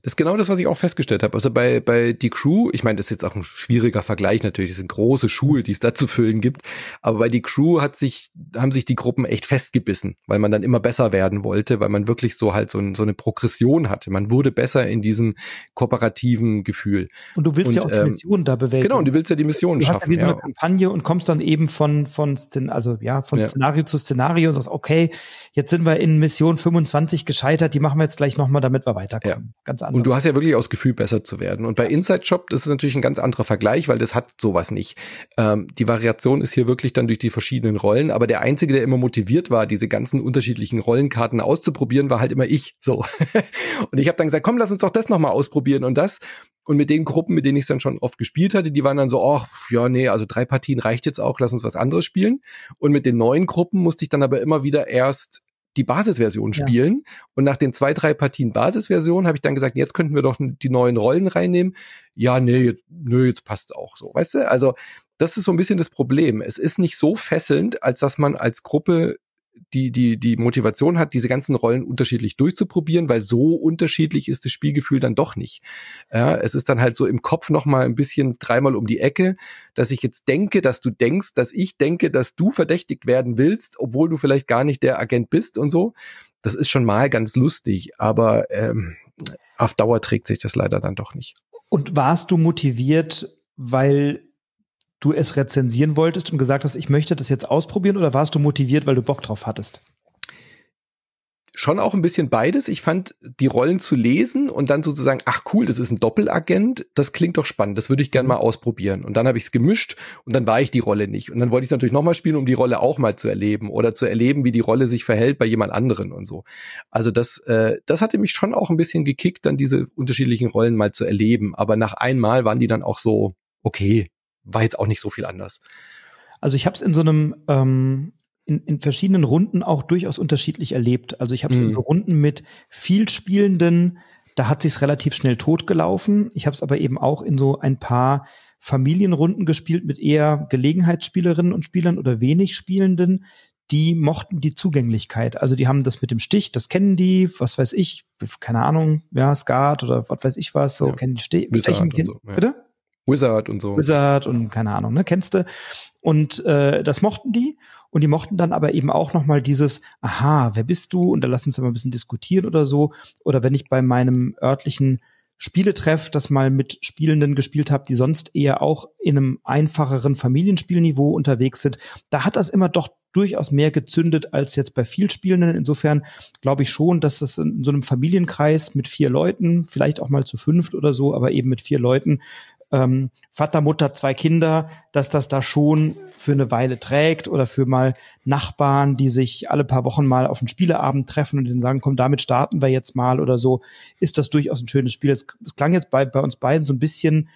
Das ist genau das, was ich auch festgestellt habe. Also bei, bei die Crew, ich meine, das ist jetzt auch ein schwieriger Vergleich natürlich, das sind große Schuhe, die es da zu füllen gibt, aber bei die Crew hat sich, haben sich die Gruppen echt festgebissen, weil man dann immer besser werden wollte, weil man wirklich so halt so, ein, so eine Progression hatte. Man wurde besser in diesem kooperativen Gefühl. Und du willst und, ja auch die ähm, Mission da bewältigen. Genau, und du willst ja die Mission du schaffen. Hast ja wie so eine Kampagne und kommst dann eben von, von, also ja, von ja. Szenario zu Szenario und sagst, okay, jetzt sind wir in Mission 25 gescheitert, die machen wir jetzt gleich nochmal, damit wir weiterkommen. Ja. Ganz anders. Und du hast ja wirklich aus Gefühl, besser zu werden. Und bei Inside Shop, das ist natürlich ein ganz anderer Vergleich, weil das hat sowas nicht. Ähm, die Variation ist hier wirklich dann durch die verschiedenen Rollen, aber der Einzige, der immer motiviert war, diese ganzen unterschiedlichen Rollenkarten auszuprobieren, war halt immer ich. So. und ich habe dann gesagt, komm, lass uns doch das nochmal ausprobieren und das. Und mit den Gruppen, mit denen ich es dann schon oft gespielt hatte, die waren dann so, ach, ja, nee, also drei Partien reicht jetzt auch, lass uns was anderes spielen. Und mit den neuen Gruppen musste ich dann aber immer wieder erst die Basisversion spielen. Ja. Und nach den zwei, drei Partien Basisversion habe ich dann gesagt, jetzt könnten wir doch die neuen Rollen reinnehmen. Ja, nee, nö, jetzt passt's auch so. Weißt du? Also, das ist so ein bisschen das Problem. Es ist nicht so fesselnd, als dass man als Gruppe die, die, die Motivation hat, diese ganzen Rollen unterschiedlich durchzuprobieren, weil so unterschiedlich ist das Spielgefühl dann doch nicht. Ja, es ist dann halt so im Kopf noch mal ein bisschen dreimal um die Ecke, dass ich jetzt denke, dass du denkst, dass ich denke, dass du verdächtigt werden willst, obwohl du vielleicht gar nicht der Agent bist und so. Das ist schon mal ganz lustig, aber ähm, auf Dauer trägt sich das leider dann doch nicht. Und warst du motiviert, weil du es rezensieren wolltest und gesagt hast, ich möchte das jetzt ausprobieren oder warst du motiviert, weil du Bock drauf hattest? Schon auch ein bisschen beides. Ich fand die Rollen zu lesen und dann sozusagen, ach cool, das ist ein Doppelagent, das klingt doch spannend, das würde ich gerne mal ausprobieren. Und dann habe ich es gemischt und dann war ich die Rolle nicht. Und dann wollte ich es natürlich nochmal spielen, um die Rolle auch mal zu erleben oder zu erleben, wie die Rolle sich verhält bei jemand anderen und so. Also das, äh, das hatte mich schon auch ein bisschen gekickt, dann diese unterschiedlichen Rollen mal zu erleben. Aber nach einmal waren die dann auch so, okay, war jetzt auch nicht so viel anders. Also ich habe es in so einem ähm, in, in verschiedenen Runden auch durchaus unterschiedlich erlebt. Also ich habe es mhm. in Runden mit viel Spielenden, da hat sich's relativ schnell totgelaufen. Ich habe es aber eben auch in so ein paar Familienrunden gespielt mit eher Gelegenheitsspielerinnen und Spielern oder wenig Spielenden, die mochten die Zugänglichkeit. Also die haben das mit dem Stich, das kennen die, was weiß ich, keine Ahnung, ja, Skat oder was weiß ich was, so ja. kennen die Stich. So, ja. Bitte? Wizard und so. Wizard und keine Ahnung, ne, kennst du? Und äh, das mochten die und die mochten dann aber eben auch noch mal dieses aha, wer bist du? Und da lass uns mal ein bisschen diskutieren oder so oder wenn ich bei meinem örtlichen Spieletreff das mal mit Spielenden gespielt habe, die sonst eher auch in einem einfacheren Familienspielniveau unterwegs sind, da hat das immer doch durchaus mehr gezündet als jetzt bei viel Spielenden. Insofern glaube ich schon, dass das in so einem Familienkreis mit vier Leuten, vielleicht auch mal zu fünft oder so, aber eben mit vier Leuten ähm, Vater, Mutter, zwei Kinder, dass das da schon für eine Weile trägt oder für mal Nachbarn, die sich alle paar Wochen mal auf einen Spieleabend treffen und dann sagen, komm, damit starten wir jetzt mal oder so, ist das durchaus ein schönes Spiel. Es, klang jetzt bei, bei uns beiden so ein bisschen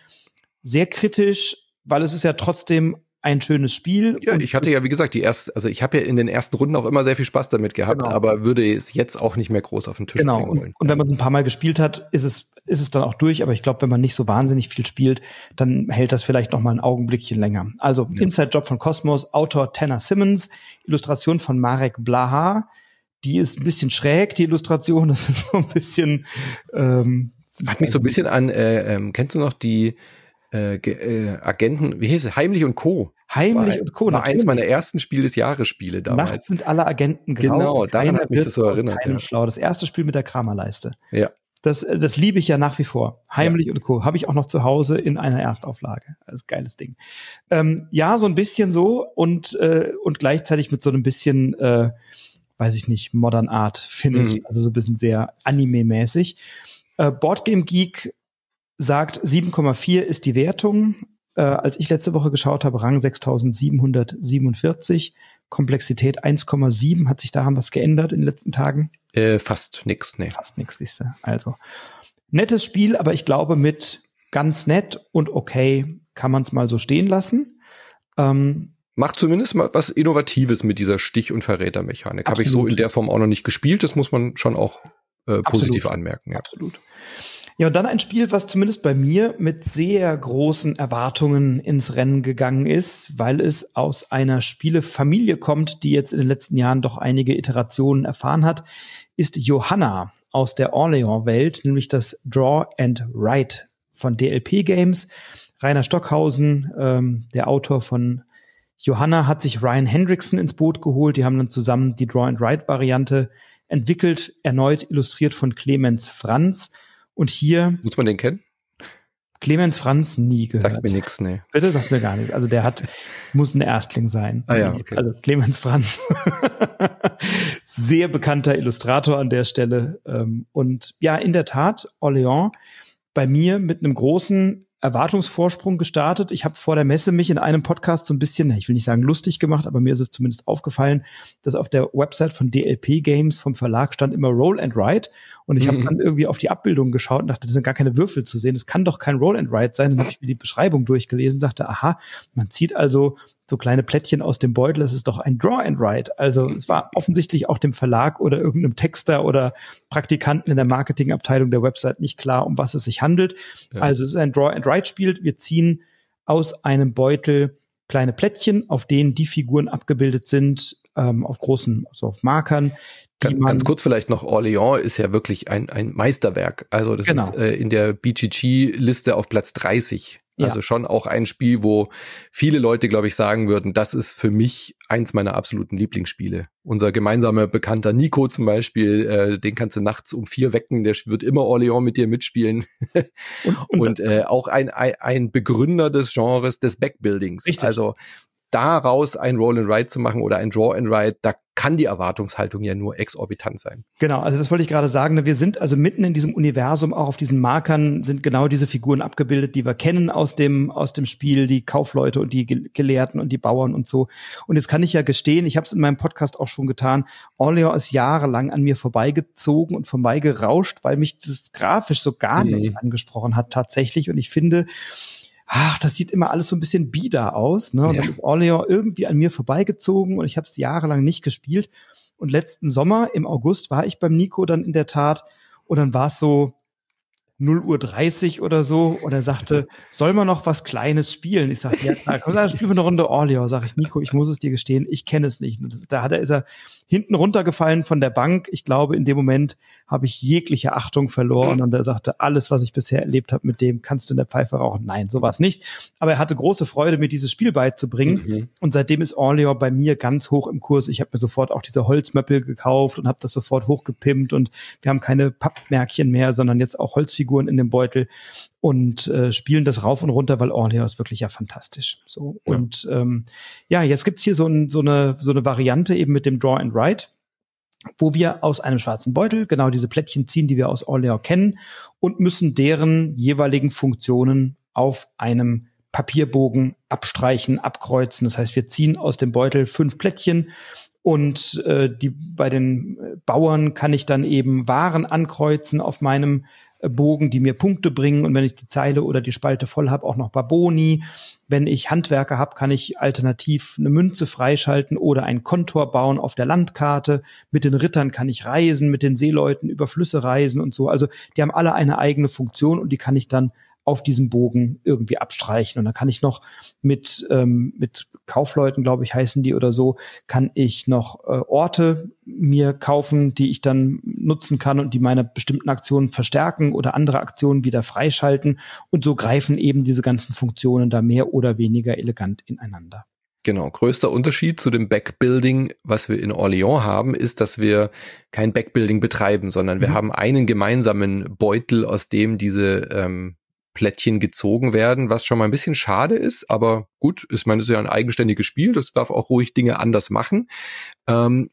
sehr kritisch, weil es ist ja trotzdem ein schönes Spiel. Ja, ich hatte ja, wie gesagt, die erste, also ich habe ja in den ersten Runden auch immer sehr viel Spaß damit gehabt, genau. aber würde es jetzt auch nicht mehr groß auf den Tisch genau. bringen wollen. Und, und wenn man es ein paar Mal gespielt hat, ist es, ist es dann auch durch, aber ich glaube, wenn man nicht so wahnsinnig viel spielt, dann hält das vielleicht noch mal ein Augenblickchen länger. Also ja. Inside Job von Cosmos, Autor Tanner Simmons, Illustration von Marek Blaha. Die ist ein bisschen schräg, die Illustration. Das ist so ein bisschen ähm, hat mich so ein bisschen an, äh, ähm, kennst du noch die äh, äh, Agenten, wie hieß es? Heimlich und Co. Heimlich war, und Co. War natürlich. eins meiner ersten Spiel des Jahres Spiele damals. Nachts sind alle Agenten grau. Genau, daran hat mich das so erinnert. Ja. Schlau. Das erste Spiel mit der Kramerleiste. Ja. Das, äh, das liebe ich ja nach wie vor. Heimlich ja. und Co. Habe ich auch noch zu Hause in einer Erstauflage. Das ist geiles Ding. Ähm, ja, so ein bisschen so und, äh, und gleichzeitig mit so einem bisschen, äh, weiß ich nicht, Modern Art Finish. Mhm. Also so ein bisschen sehr Anime-mäßig. Äh, Boardgame Geek sagt 7,4 ist die Wertung. Äh, als ich letzte Woche geschaut habe, Rang 6747, Komplexität 1,7. Hat sich daran was geändert in den letzten Tagen? Äh, fast nix, nee. Fast nix, siehst du. Also, nettes Spiel, aber ich glaube, mit ganz nett und okay kann man es mal so stehen lassen. Ähm, Macht zumindest mal was Innovatives mit dieser Stich- und Verrätermechanik. Habe ich so in der Form auch noch nicht gespielt. Das muss man schon auch äh, positiv anmerken. Ja. Absolut. Ja, und dann ein Spiel, was zumindest bei mir mit sehr großen Erwartungen ins Rennen gegangen ist, weil es aus einer Spielefamilie kommt, die jetzt in den letzten Jahren doch einige Iterationen erfahren hat, ist Johanna aus der Orleans-Welt, nämlich das Draw and Write von DLP Games. Rainer Stockhausen, ähm, der Autor von Johanna, hat sich Ryan Hendrickson ins Boot geholt. Die haben dann zusammen die Draw and Write Variante entwickelt, erneut illustriert von Clemens Franz. Und hier. Muss man den kennen? Clemens Franz nie gehört. Sagt mir nichts, nee. Bitte sagt mir gar nichts. Also der hat, muss ein Erstling sein. Ah ja, okay. Also Clemens Franz. Sehr bekannter Illustrator an der Stelle. Ähm, und ja, in der Tat, Orléans bei mir mit einem großen Erwartungsvorsprung gestartet. Ich habe vor der Messe mich in einem Podcast so ein bisschen, ich will nicht sagen lustig gemacht, aber mir ist es zumindest aufgefallen, dass auf der Website von DLP Games vom Verlag stand immer Roll and Write. Und ich mhm. habe dann irgendwie auf die Abbildung geschaut und dachte, das sind gar keine Würfel zu sehen. Das kann doch kein Roll and Write sein. Dann habe ich mir die Beschreibung durchgelesen, sagte, aha, man zieht also so kleine Plättchen aus dem Beutel, das ist doch ein Draw and Write. Also es war offensichtlich auch dem Verlag oder irgendeinem Texter oder Praktikanten in der Marketingabteilung der Website nicht klar, um was es sich handelt. Ja. Also es ist ein Draw and Write Spiel. Wir ziehen aus einem Beutel kleine Plättchen, auf denen die Figuren abgebildet sind, ähm, auf großen, also auf Markern. Ganz, ganz kurz vielleicht noch, Orléans ist ja wirklich ein, ein Meisterwerk. Also das genau. ist äh, in der BGG-Liste auf Platz 30 ja. Also schon auch ein Spiel, wo viele Leute, glaube ich, sagen würden, das ist für mich eins meiner absoluten Lieblingsspiele. Unser gemeinsamer Bekannter Nico zum Beispiel, äh, den kannst du nachts um vier wecken, der wird immer Orléans mit dir mitspielen. und, und, und äh, auch ein, ein, ein Begründer des Genres des Backbuildings. Richtig. Also daraus ein Roll and Ride zu machen oder ein Draw and Ride, da kann die Erwartungshaltung ja nur exorbitant sein. Genau, also das wollte ich gerade sagen. Ne? Wir sind also mitten in diesem Universum, auch auf diesen Markern sind genau diese Figuren abgebildet, die wir kennen aus dem, aus dem Spiel, die Kaufleute und die Gelehrten und die Bauern und so. Und jetzt kann ich ja gestehen, ich habe es in meinem Podcast auch schon getan, Orleans ist jahrelang an mir vorbeigezogen und vorbeigerauscht, weil mich das grafisch so gar mhm. nicht angesprochen hat tatsächlich. Und ich finde, ach, das sieht immer alles so ein bisschen bieder aus. Ne? Und ja. dann ist Orleans irgendwie an mir vorbeigezogen und ich habe es jahrelang nicht gespielt. Und letzten Sommer im August war ich beim Nico dann in der Tat und dann war es so, 0 Uhr 30 oder so und er sagte, soll man noch was Kleines spielen? Ich sagte, ja klar, komm, dann spielen wir eine Runde Orleo. Sag ich, Nico, ich muss es dir gestehen, ich kenne es nicht. Und das, da hat er, ist er hinten runtergefallen von der Bank. Ich glaube, in dem Moment habe ich jegliche Achtung verloren und er sagte, alles, was ich bisher erlebt habe, mit dem kannst du in der Pfeife rauchen. Nein, sowas nicht. Aber er hatte große Freude, mir dieses Spiel beizubringen. Mhm. Und seitdem ist Orleo bei mir ganz hoch im Kurs. Ich habe mir sofort auch diese Holzmöppel gekauft und habe das sofort hochgepimpt und wir haben keine Pappmärkchen mehr, sondern jetzt auch Holzfiguren in dem Beutel und äh, spielen das rauf und runter, weil Orleo ist wirklich ja fantastisch. So ja. und ähm, ja, jetzt gibt's hier so, ein, so eine so eine Variante eben mit dem Draw and Write wo wir aus einem schwarzen Beutel genau diese Plättchen ziehen, die wir aus Orléans kennen und müssen deren jeweiligen Funktionen auf einem Papierbogen abstreichen, abkreuzen. Das heißt, wir ziehen aus dem Beutel fünf Plättchen und äh, die bei den Bauern kann ich dann eben Waren ankreuzen auf meinem Bogen, die mir Punkte bringen. Und wenn ich die Zeile oder die Spalte voll habe, auch noch Baboni. Wenn ich Handwerker habe, kann ich alternativ eine Münze freischalten oder einen Kontor bauen auf der Landkarte. Mit den Rittern kann ich reisen, mit den Seeleuten über Flüsse reisen und so. Also die haben alle eine eigene Funktion und die kann ich dann auf diesem Bogen irgendwie abstreichen. Und dann kann ich noch mit, ähm, mit Kaufleuten, glaube ich, heißen die oder so, kann ich noch äh, Orte mir kaufen, die ich dann nutzen kann und die meine bestimmten Aktionen verstärken oder andere Aktionen wieder freischalten. Und so greifen eben diese ganzen Funktionen da mehr oder weniger elegant ineinander. Genau, größter Unterschied zu dem Backbuilding, was wir in Orléans haben, ist, dass wir kein Backbuilding betreiben, sondern wir mhm. haben einen gemeinsamen Beutel, aus dem diese ähm, Plättchen gezogen werden, was schon mal ein bisschen schade ist, aber gut, ich meine, es ist ja ein eigenständiges Spiel, das darf auch ruhig Dinge anders machen. Ähm,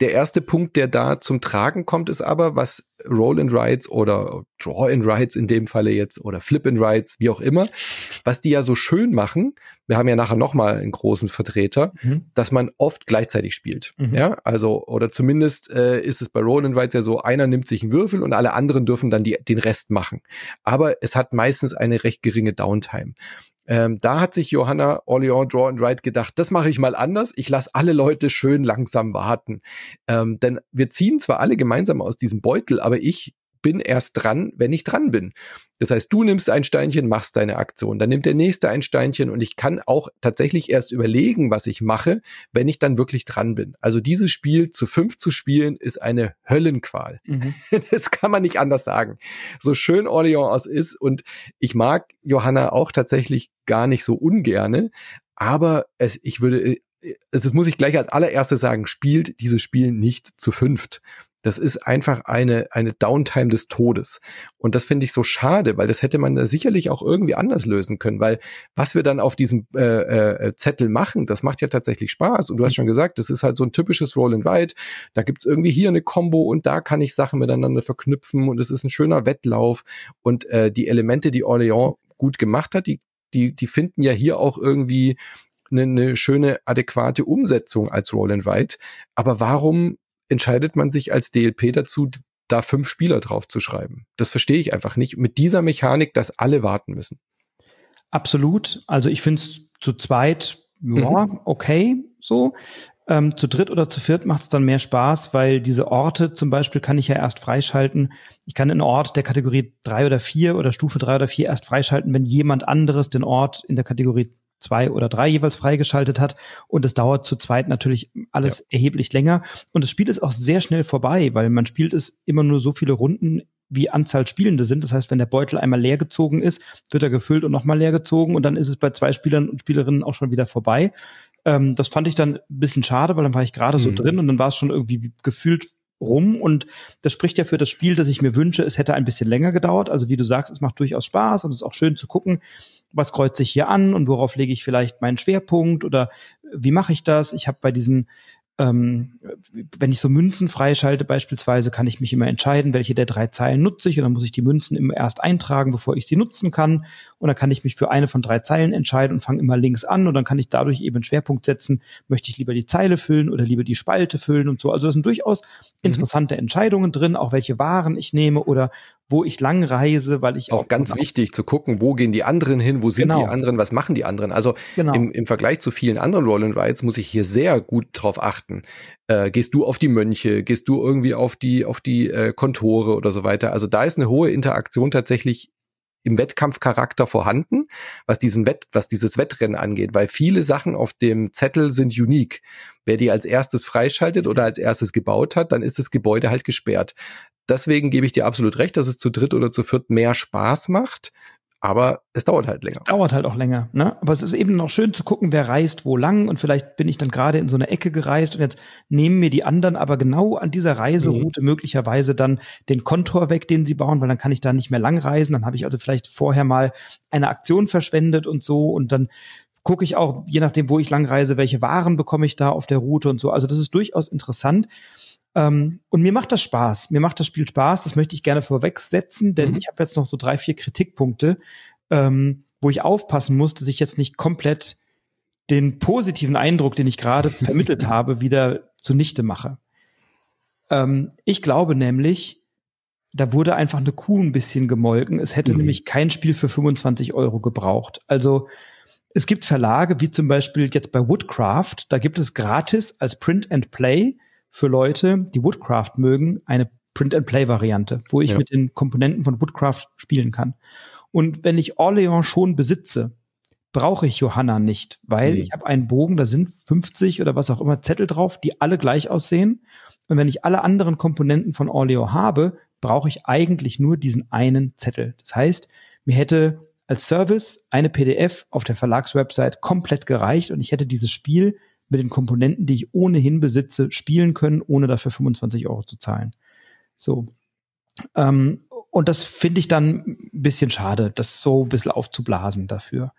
der erste Punkt, der da zum Tragen kommt, ist aber, was Roll and Rides oder Draw and Rides in dem Falle jetzt oder Flip and Rides, wie auch immer, was die ja so schön machen. Wir haben ja nachher nochmal einen großen Vertreter, mhm. dass man oft gleichzeitig spielt. Mhm. Ja, also, oder zumindest äh, ist es bei Roll and Rides ja so, einer nimmt sich einen Würfel und alle anderen dürfen dann die, den Rest machen. Aber es hat meistens eine recht geringe Downtime. Ähm, da hat sich Johanna Orleans Draw and Write gedacht, das mache ich mal anders. Ich lasse alle Leute schön langsam warten. Ähm, denn wir ziehen zwar alle gemeinsam aus diesem Beutel, aber ich bin erst dran, wenn ich dran bin. Das heißt, du nimmst ein Steinchen, machst deine Aktion, dann nimmt der nächste ein Steinchen und ich kann auch tatsächlich erst überlegen, was ich mache, wenn ich dann wirklich dran bin. Also dieses Spiel zu fünf zu spielen, ist eine Höllenqual. Mhm. Das kann man nicht anders sagen. So schön Orléans aus ist und ich mag Johanna auch tatsächlich gar nicht so ungerne, aber es, ich würde, das muss ich gleich als allererstes sagen, spielt dieses Spiel nicht zu fünft. Das ist einfach eine, eine Downtime des Todes. Und das finde ich so schade, weil das hätte man da sicherlich auch irgendwie anders lösen können, weil was wir dann auf diesem äh, äh, Zettel machen, das macht ja tatsächlich Spaß. Und du hast schon gesagt, das ist halt so ein typisches Roll and Ride. Da gibt's irgendwie hier eine Combo und da kann ich Sachen miteinander verknüpfen und es ist ein schöner Wettlauf. Und äh, die Elemente, die Orléans gut gemacht hat, die, die, die finden ja hier auch irgendwie eine, eine schöne, adäquate Umsetzung als Roll and Ride. Aber warum entscheidet man sich als DLP dazu, da fünf Spieler drauf zu schreiben. Das verstehe ich einfach nicht. Mit dieser Mechanik, dass alle warten müssen. Absolut. Also ich finde es zu zweit, ja, mhm. okay, so. Ähm, zu dritt oder zu viert macht es dann mehr Spaß, weil diese Orte zum Beispiel kann ich ja erst freischalten. Ich kann einen Ort der Kategorie drei oder vier oder Stufe drei oder vier erst freischalten, wenn jemand anderes den Ort in der Kategorie zwei oder drei jeweils freigeschaltet hat. Und es dauert zu zweit natürlich alles ja. erheblich länger. Und das Spiel ist auch sehr schnell vorbei, weil man spielt es immer nur so viele Runden, wie Anzahl Spielende sind. Das heißt, wenn der Beutel einmal leer gezogen ist, wird er gefüllt und nochmal leer gezogen und dann ist es bei zwei Spielern und Spielerinnen auch schon wieder vorbei. Ähm, das fand ich dann ein bisschen schade, weil dann war ich gerade mhm. so drin und dann war es schon irgendwie gefühlt rum und das spricht ja für das Spiel, das ich mir wünsche. Es hätte ein bisschen länger gedauert. Also wie du sagst, es macht durchaus Spaß und es ist auch schön zu gucken, was kreuzt sich hier an und worauf lege ich vielleicht meinen Schwerpunkt oder wie mache ich das? Ich habe bei diesen ähm, wenn ich so Münzen freischalte beispielsweise, kann ich mich immer entscheiden, welche der drei Zeilen nutze ich und dann muss ich die Münzen immer erst eintragen, bevor ich sie nutzen kann. Und dann kann ich mich für eine von drei Zeilen entscheiden und fange immer links an und dann kann ich dadurch eben einen Schwerpunkt setzen, möchte ich lieber die Zeile füllen oder lieber die Spalte füllen und so. Also das sind durchaus mhm. interessante mhm. Entscheidungen drin, auch welche Waren ich nehme oder wo ich lang reise, weil ich auch, auch ganz wichtig zu gucken, wo gehen die anderen hin, wo sind genau. die anderen, was machen die anderen. Also genau. im, im Vergleich zu vielen anderen Roll and Rides muss ich hier sehr gut drauf achten. Äh, gehst du auf die Mönche, gehst du irgendwie auf die auf die äh, Kontore oder so weiter. Also da ist eine hohe Interaktion tatsächlich im Wettkampfcharakter vorhanden, was diesen Wett, was dieses Wettrennen angeht, weil viele Sachen auf dem Zettel sind unique. Wer die als erstes freischaltet oder als erstes gebaut hat, dann ist das Gebäude halt gesperrt. Deswegen gebe ich dir absolut recht, dass es zu dritt oder zu viert mehr Spaß macht. Aber es dauert halt länger. Dauert halt auch länger, ne? Aber es ist eben noch schön zu gucken, wer reist wo lang und vielleicht bin ich dann gerade in so eine Ecke gereist und jetzt nehmen mir die anderen aber genau an dieser Reiseroute mhm. möglicherweise dann den Kontor weg, den sie bauen, weil dann kann ich da nicht mehr lang reisen. Dann habe ich also vielleicht vorher mal eine Aktion verschwendet und so und dann gucke ich auch, je nachdem, wo ich lang reise, welche Waren bekomme ich da auf der Route und so. Also das ist durchaus interessant. Ähm, und mir macht das Spaß. Mir macht das Spiel Spaß. Das möchte ich gerne vorwegsetzen, denn mhm. ich habe jetzt noch so drei, vier Kritikpunkte, ähm, wo ich aufpassen muss, dass ich jetzt nicht komplett den positiven Eindruck, den ich gerade vermittelt habe, wieder zunichte mache. Ähm, ich glaube nämlich, da wurde einfach eine Kuh ein bisschen gemolken. Es hätte mhm. nämlich kein Spiel für 25 Euro gebraucht. Also es gibt Verlage, wie zum Beispiel jetzt bei Woodcraft, da gibt es gratis als Print and Play für Leute, die Woodcraft mögen, eine Print-and-Play-Variante, wo ich ja. mit den Komponenten von Woodcraft spielen kann. Und wenn ich Orléans schon besitze, brauche ich Johanna nicht, weil mhm. ich habe einen Bogen, da sind 50 oder was auch immer Zettel drauf, die alle gleich aussehen. Und wenn ich alle anderen Komponenten von Orléans habe, brauche ich eigentlich nur diesen einen Zettel. Das heißt, mir hätte als Service eine PDF auf der Verlagswebsite komplett gereicht und ich hätte dieses Spiel mit den Komponenten, die ich ohnehin besitze, spielen können, ohne dafür 25 Euro zu zahlen. So. Ähm, und das finde ich dann ein bisschen schade, das so ein bisschen aufzublasen dafür.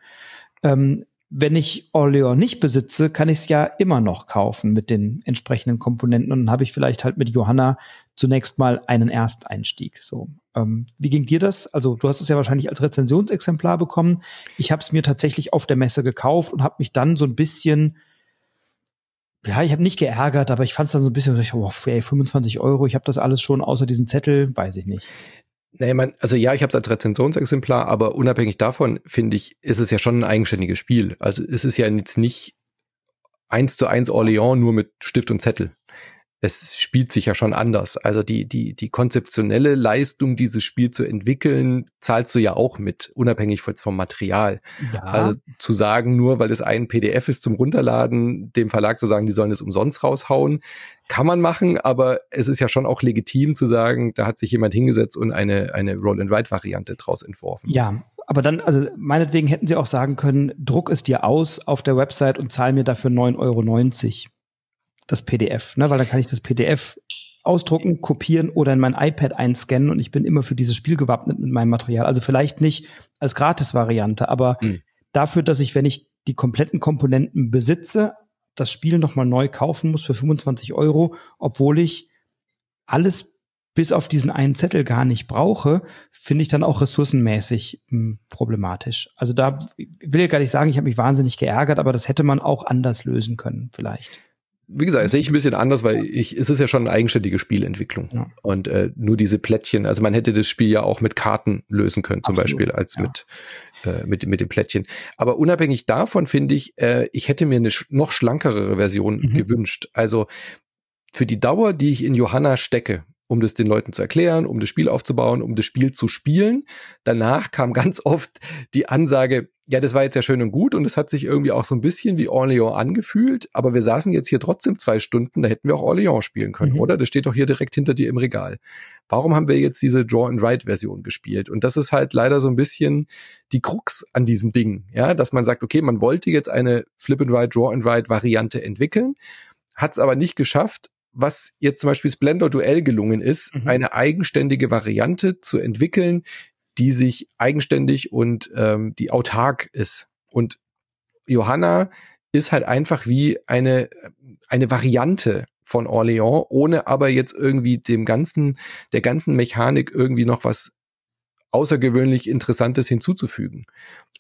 Ähm, wenn ich Orleans nicht besitze, kann ich es ja immer noch kaufen mit den entsprechenden Komponenten und dann habe ich vielleicht halt mit Johanna zunächst mal einen Ersteinstieg. So, ähm, wie ging dir das? Also du hast es ja wahrscheinlich als Rezensionsexemplar bekommen. Ich habe es mir tatsächlich auf der Messe gekauft und habe mich dann so ein bisschen ja, ich habe nicht geärgert, aber ich fand es dann so ein bisschen, oh, ey, 25 Euro, ich habe das alles schon außer diesem Zettel, weiß ich nicht. Nee, man, also ja, ich habe es als Rezensionsexemplar, aber unabhängig davon finde ich, ist es ja schon ein eigenständiges Spiel. Also es ist ja jetzt nicht eins zu eins Orléans nur mit Stift und Zettel. Es spielt sich ja schon anders. Also die, die, die konzeptionelle Leistung, dieses Spiel zu entwickeln, zahlst du ja auch mit, unabhängig vom Material. Ja. Also zu sagen, nur weil es ein PDF ist zum Runterladen, dem Verlag zu sagen, die sollen es umsonst raushauen, kann man machen, aber es ist ja schon auch legitim zu sagen, da hat sich jemand hingesetzt und eine, eine Roll-and-Write-Variante draus entworfen. Ja, aber dann, also meinetwegen hätten sie auch sagen können, druck es dir aus auf der Website und zahl mir dafür 9,90 Euro das PDF, ne? weil dann kann ich das PDF ausdrucken, kopieren oder in mein iPad einscannen und ich bin immer für dieses Spiel gewappnet mit meinem Material. Also vielleicht nicht als Gratis-Variante, aber mhm. dafür, dass ich, wenn ich die kompletten Komponenten besitze, das Spiel nochmal neu kaufen muss für 25 Euro, obwohl ich alles bis auf diesen einen Zettel gar nicht brauche, finde ich dann auch ressourcenmäßig mh, hm, problematisch. Also da will ich gar nicht sagen, ich habe mich wahnsinnig geärgert, aber das hätte man auch anders lösen können, vielleicht wie gesagt, das sehe ich ein bisschen anders, weil ich, es ist ja schon eine eigenständige Spielentwicklung. Ja. Und äh, nur diese Plättchen, also man hätte das Spiel ja auch mit Karten lösen können, zum Absolut, Beispiel, als ja. mit, äh, mit, mit den Plättchen. Aber unabhängig davon finde ich, äh, ich hätte mir eine sch noch schlankere Version mhm. gewünscht. Also für die Dauer, die ich in Johanna stecke, um das den Leuten zu erklären, um das Spiel aufzubauen, um das Spiel zu spielen. Danach kam ganz oft die Ansage, ja, das war jetzt ja schön und gut und es hat sich irgendwie auch so ein bisschen wie Orléans angefühlt, aber wir saßen jetzt hier trotzdem zwei Stunden, da hätten wir auch Orléans spielen können, mhm. oder? Das steht doch hier direkt hinter dir im Regal. Warum haben wir jetzt diese Draw-and-Write-Version gespielt? Und das ist halt leider so ein bisschen die Krux an diesem Ding, ja, dass man sagt, okay, man wollte jetzt eine Flip-and-Write, Draw-and-Write-Variante entwickeln, hat es aber nicht geschafft, was jetzt zum Beispiel Splendor Duell gelungen ist, mhm. eine eigenständige Variante zu entwickeln, die sich eigenständig und ähm, die autark ist. Und Johanna ist halt einfach wie eine, eine Variante von Orléans, ohne aber jetzt irgendwie dem ganzen, der ganzen Mechanik irgendwie noch was außergewöhnlich Interessantes hinzuzufügen.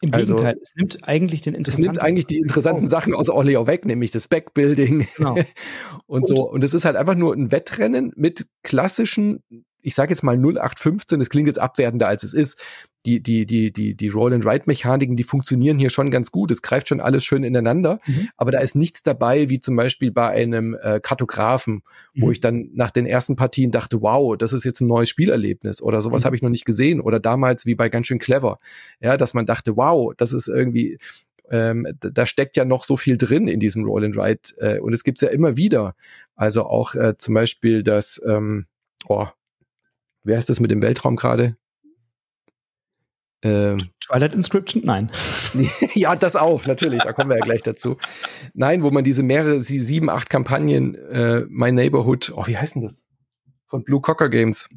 Im also, Gegenteil, es nimmt eigentlich den interessanten. Es nimmt eigentlich die interessanten auf. Sachen aus Orleo weg, nämlich das Backbuilding genau. und, und so. Und es ist halt einfach nur ein Wettrennen mit klassischen ich sage jetzt mal 0815, das klingt jetzt abwertender als es ist. Die, die, die, die, die Roll-and-Write-Mechaniken, die funktionieren hier schon ganz gut. Es greift schon alles schön ineinander. Mhm. Aber da ist nichts dabei, wie zum Beispiel bei einem äh, Kartografen, mhm. wo ich dann nach den ersten Partien dachte, wow, das ist jetzt ein neues Spielerlebnis oder sowas mhm. habe ich noch nicht gesehen. Oder damals wie bei ganz schön clever. Ja, dass man dachte, wow, das ist irgendwie, ähm, da steckt ja noch so viel drin in diesem Roll and Write äh, und es gibt's ja immer wieder. Also auch äh, zum Beispiel das, ähm, oh, wer ist das mit dem Weltraum gerade? Ähm, Twilight Inscription? Nein. ja, das auch, natürlich, da kommen wir ja gleich dazu. Nein, wo man diese mehrere, sieben, acht Kampagnen, äh, My Neighborhood, oh, wie heißen das? Von Blue Cocker Games.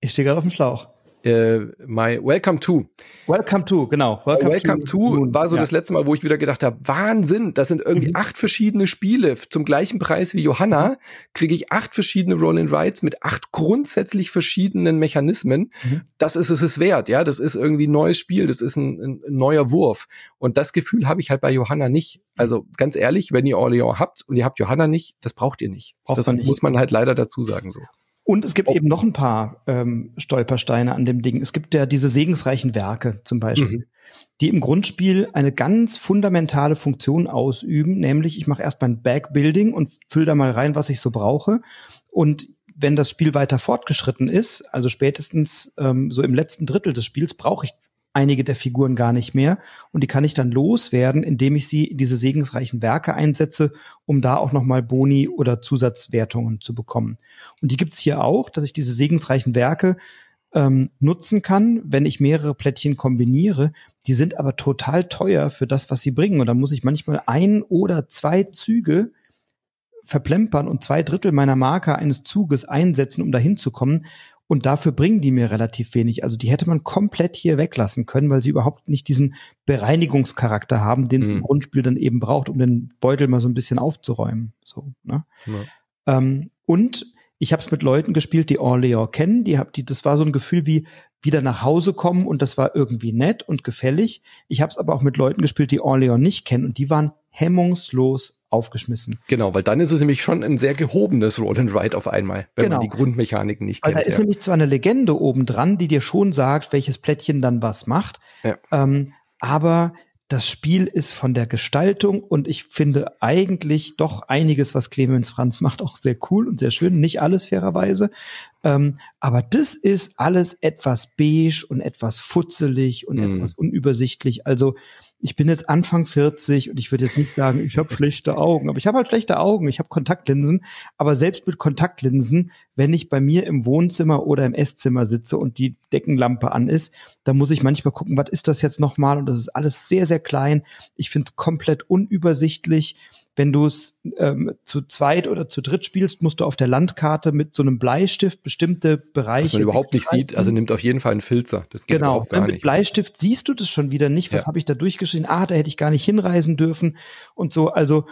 Ich stehe gerade auf dem Schlauch äh, My Welcome to. Welcome to, genau. Welcome, Welcome to, to war so ja. das letzte Mal, wo ich wieder gedacht habe, Wahnsinn, das sind irgendwie mhm. acht verschiedene Spiele zum gleichen Preis wie Johanna, kriege ich acht verschiedene Roll and Rides mit acht grundsätzlich verschiedenen Mechanismen. Mhm. Das ist es es wert, ja, das ist irgendwie ein neues Spiel, das ist ein, ein, ein neuer Wurf und das Gefühl habe ich halt bei Johanna nicht. Also ganz ehrlich, wenn ihr Orleans habt und ihr habt Johanna nicht, das braucht ihr nicht. Braucht das man nicht. muss man halt leider dazu sagen so. Und es gibt oh. eben noch ein paar ähm, Stolpersteine an dem Ding. Es gibt ja diese segensreichen Werke zum Beispiel, mhm. die im Grundspiel eine ganz fundamentale Funktion ausüben, nämlich ich mache erst mein Backbuilding und fülle da mal rein, was ich so brauche. Und wenn das Spiel weiter fortgeschritten ist, also spätestens ähm, so im letzten Drittel des Spiels, brauche ich einige der Figuren gar nicht mehr und die kann ich dann loswerden, indem ich sie in diese segensreichen Werke einsetze, um da auch nochmal Boni oder Zusatzwertungen zu bekommen. Und die gibt's hier auch, dass ich diese segensreichen Werke ähm, nutzen kann, wenn ich mehrere Plättchen kombiniere. Die sind aber total teuer für das, was sie bringen. Und da muss ich manchmal ein oder zwei Züge verplempern und zwei Drittel meiner Marker eines Zuges einsetzen, um dahin zu kommen. Und dafür bringen die mir relativ wenig. Also die hätte man komplett hier weglassen können, weil sie überhaupt nicht diesen Bereinigungscharakter haben, den es mhm. im Grundspiel dann eben braucht, um den Beutel mal so ein bisschen aufzuräumen. So, ne? Ja. Ähm, und ich habe es mit Leuten gespielt, die Orléans kennen. Die hab, die, das war so ein Gefühl wie wieder nach Hause kommen und das war irgendwie nett und gefällig. Ich habe es aber auch mit Leuten gespielt, die Orléans nicht kennen und die waren hemmungslos aufgeschmissen. Genau, weil dann ist es nämlich schon ein sehr gehobenes Roll and Ride auf einmal, wenn genau. man die Grundmechaniken nicht weil kennt. Da ist nämlich zwar eine Legende oben dran, die dir schon sagt, welches Plättchen dann was macht, ja. ähm, aber das Spiel ist von der Gestaltung und ich finde eigentlich doch einiges, was Clemens Franz macht, auch sehr cool und sehr schön. Nicht alles fairerweise. Ähm, aber das ist alles etwas beige und etwas futzelig und mm. etwas unübersichtlich. Also ich bin jetzt Anfang 40 und ich würde jetzt nicht sagen, ich habe schlechte Augen, aber ich habe halt schlechte Augen, ich habe Kontaktlinsen, aber selbst mit Kontaktlinsen, wenn ich bei mir im Wohnzimmer oder im Esszimmer sitze und die Deckenlampe an ist, dann muss ich manchmal gucken, was ist das jetzt nochmal und das ist alles sehr, sehr klein. Ich finde es komplett unübersichtlich wenn du es ähm, zu zweit oder zu dritt spielst, musst du auf der Landkarte mit so einem Bleistift bestimmte Bereiche. Was man überhaupt nicht sieht, also nimmt auf jeden Fall einen Filzer. Das geht genau, gar mit nicht. Bleistift siehst du das schon wieder nicht. Was ja. habe ich da durchgeschrieben? Ah, da hätte ich gar nicht hinreisen dürfen und so. Also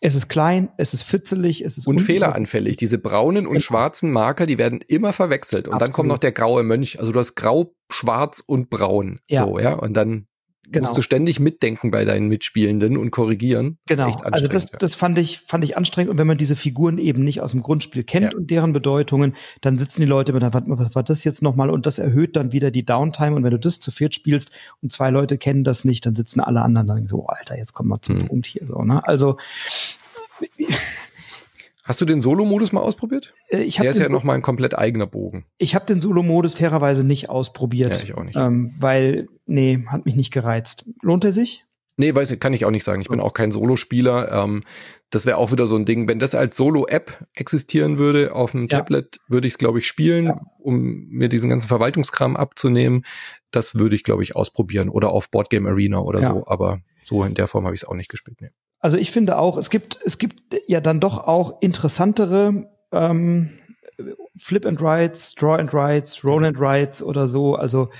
es ist klein, es ist fitzelig, es ist und fehleranfällig. Diese braunen und genau. schwarzen Marker, die werden immer verwechselt. Und Absolut. dann kommt noch der graue Mönch. Also du hast grau, schwarz und braun. Ja. So, ja. Und dann genau. musst du ständig mitdenken bei deinen Mitspielenden und korrigieren. Genau. Also das, das fand ich, fand ich anstrengend. Und wenn man diese Figuren eben nicht aus dem Grundspiel kennt ja. und deren Bedeutungen, dann sitzen die Leute mit, was, was war das jetzt nochmal? Und das erhöht dann wieder die Downtime. Und wenn du das zu viert spielst und zwei Leute kennen das nicht, dann sitzen alle anderen dann so, oh, Alter, jetzt kommen wir zum hm. Punkt hier so, ne? Also, Hast du den Solo-Modus mal ausprobiert? Äh, ich Der ist ja noch mal ein komplett eigener Bogen. Ich habe den Solo-Modus fairerweise nicht ausprobiert. Ja, ich auch nicht. Ähm, weil, nee, hat mich nicht gereizt. Lohnt er sich? Nee, weiß ich, kann ich auch nicht sagen. Ich bin auch kein Solo-Spieler. Ähm, das wäre auch wieder so ein Ding. Wenn das als Solo-App existieren würde auf dem ja. Tablet, würde ich es, glaube ich, spielen, ja. um mir diesen ganzen Verwaltungskram abzunehmen. Das würde ich, glaube ich, ausprobieren. Oder auf Boardgame Arena oder ja. so. Aber so in der Form habe ich es auch nicht gespielt. Nee. Also ich finde auch, es gibt, es gibt ja dann doch auch interessantere ähm, Flip and Rides, Draw and Rides, Roll and Rides oder so. Also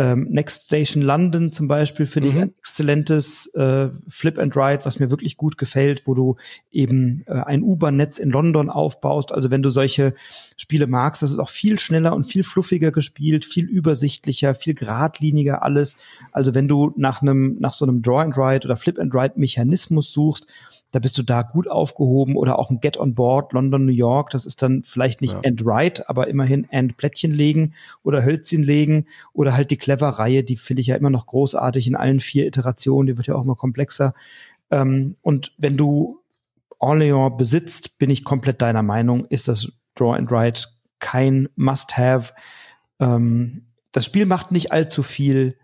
ähm, Next Station London zum Beispiel finde mhm. ich ein exzellentes äh, Flip and Ride, was mir wirklich gut gefällt, wo du eben äh, ein U-Bahn-Netz in London aufbaust. Also wenn du solche Spiele magst, das ist auch viel schneller und viel fluffiger gespielt, viel übersichtlicher, viel geradliniger alles. Also wenn du nach einem nach so einem Draw and Ride oder Flip and Ride Mechanismus suchst, da bist du da gut aufgehoben oder auch ein Get on Board London, New York, das ist dann vielleicht nicht ja. End Right, aber immerhin End Plättchen legen oder Hölzchen legen oder halt die Clever-Reihe, die finde ich ja immer noch großartig in allen vier Iterationen, die wird ja auch immer komplexer. Ähm, und wenn du Orléans besitzt, bin ich komplett deiner Meinung, ist das Draw and Write kein Must-Have. Ähm, das Spiel macht nicht allzu viel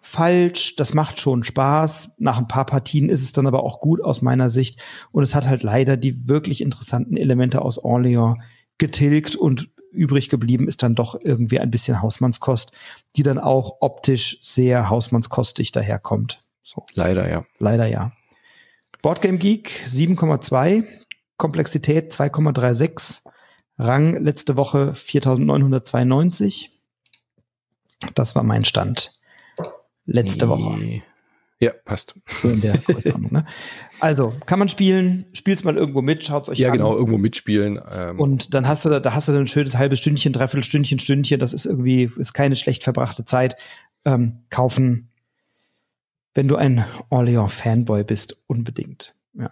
falsch, das macht schon Spaß. Nach ein paar Partien ist es dann aber auch gut aus meiner Sicht. Und es hat halt leider die wirklich interessanten Elemente aus Orléans getilgt und übrig geblieben ist dann doch irgendwie ein bisschen Hausmannskost, die dann auch optisch sehr hausmannskostig daherkommt. So. Leider, ja. Leider, ja. Boardgame Geek 7,2, Komplexität 2,36, Rang letzte Woche 4992. Das war mein Stand letzte. Woche. Ja, passt. ne? Also, kann man spielen, spielt's mal irgendwo mit, schaut's euch ja, an. Ja, genau, irgendwo mitspielen. Ähm. Und dann hast du, da hast du ein schönes halbes Stündchen, dreiviertel Stündchen, Stündchen, das ist irgendwie, ist keine schlecht verbrachte Zeit. Ähm, kaufen, wenn du ein Orléans-Fanboy bist, unbedingt. Ja.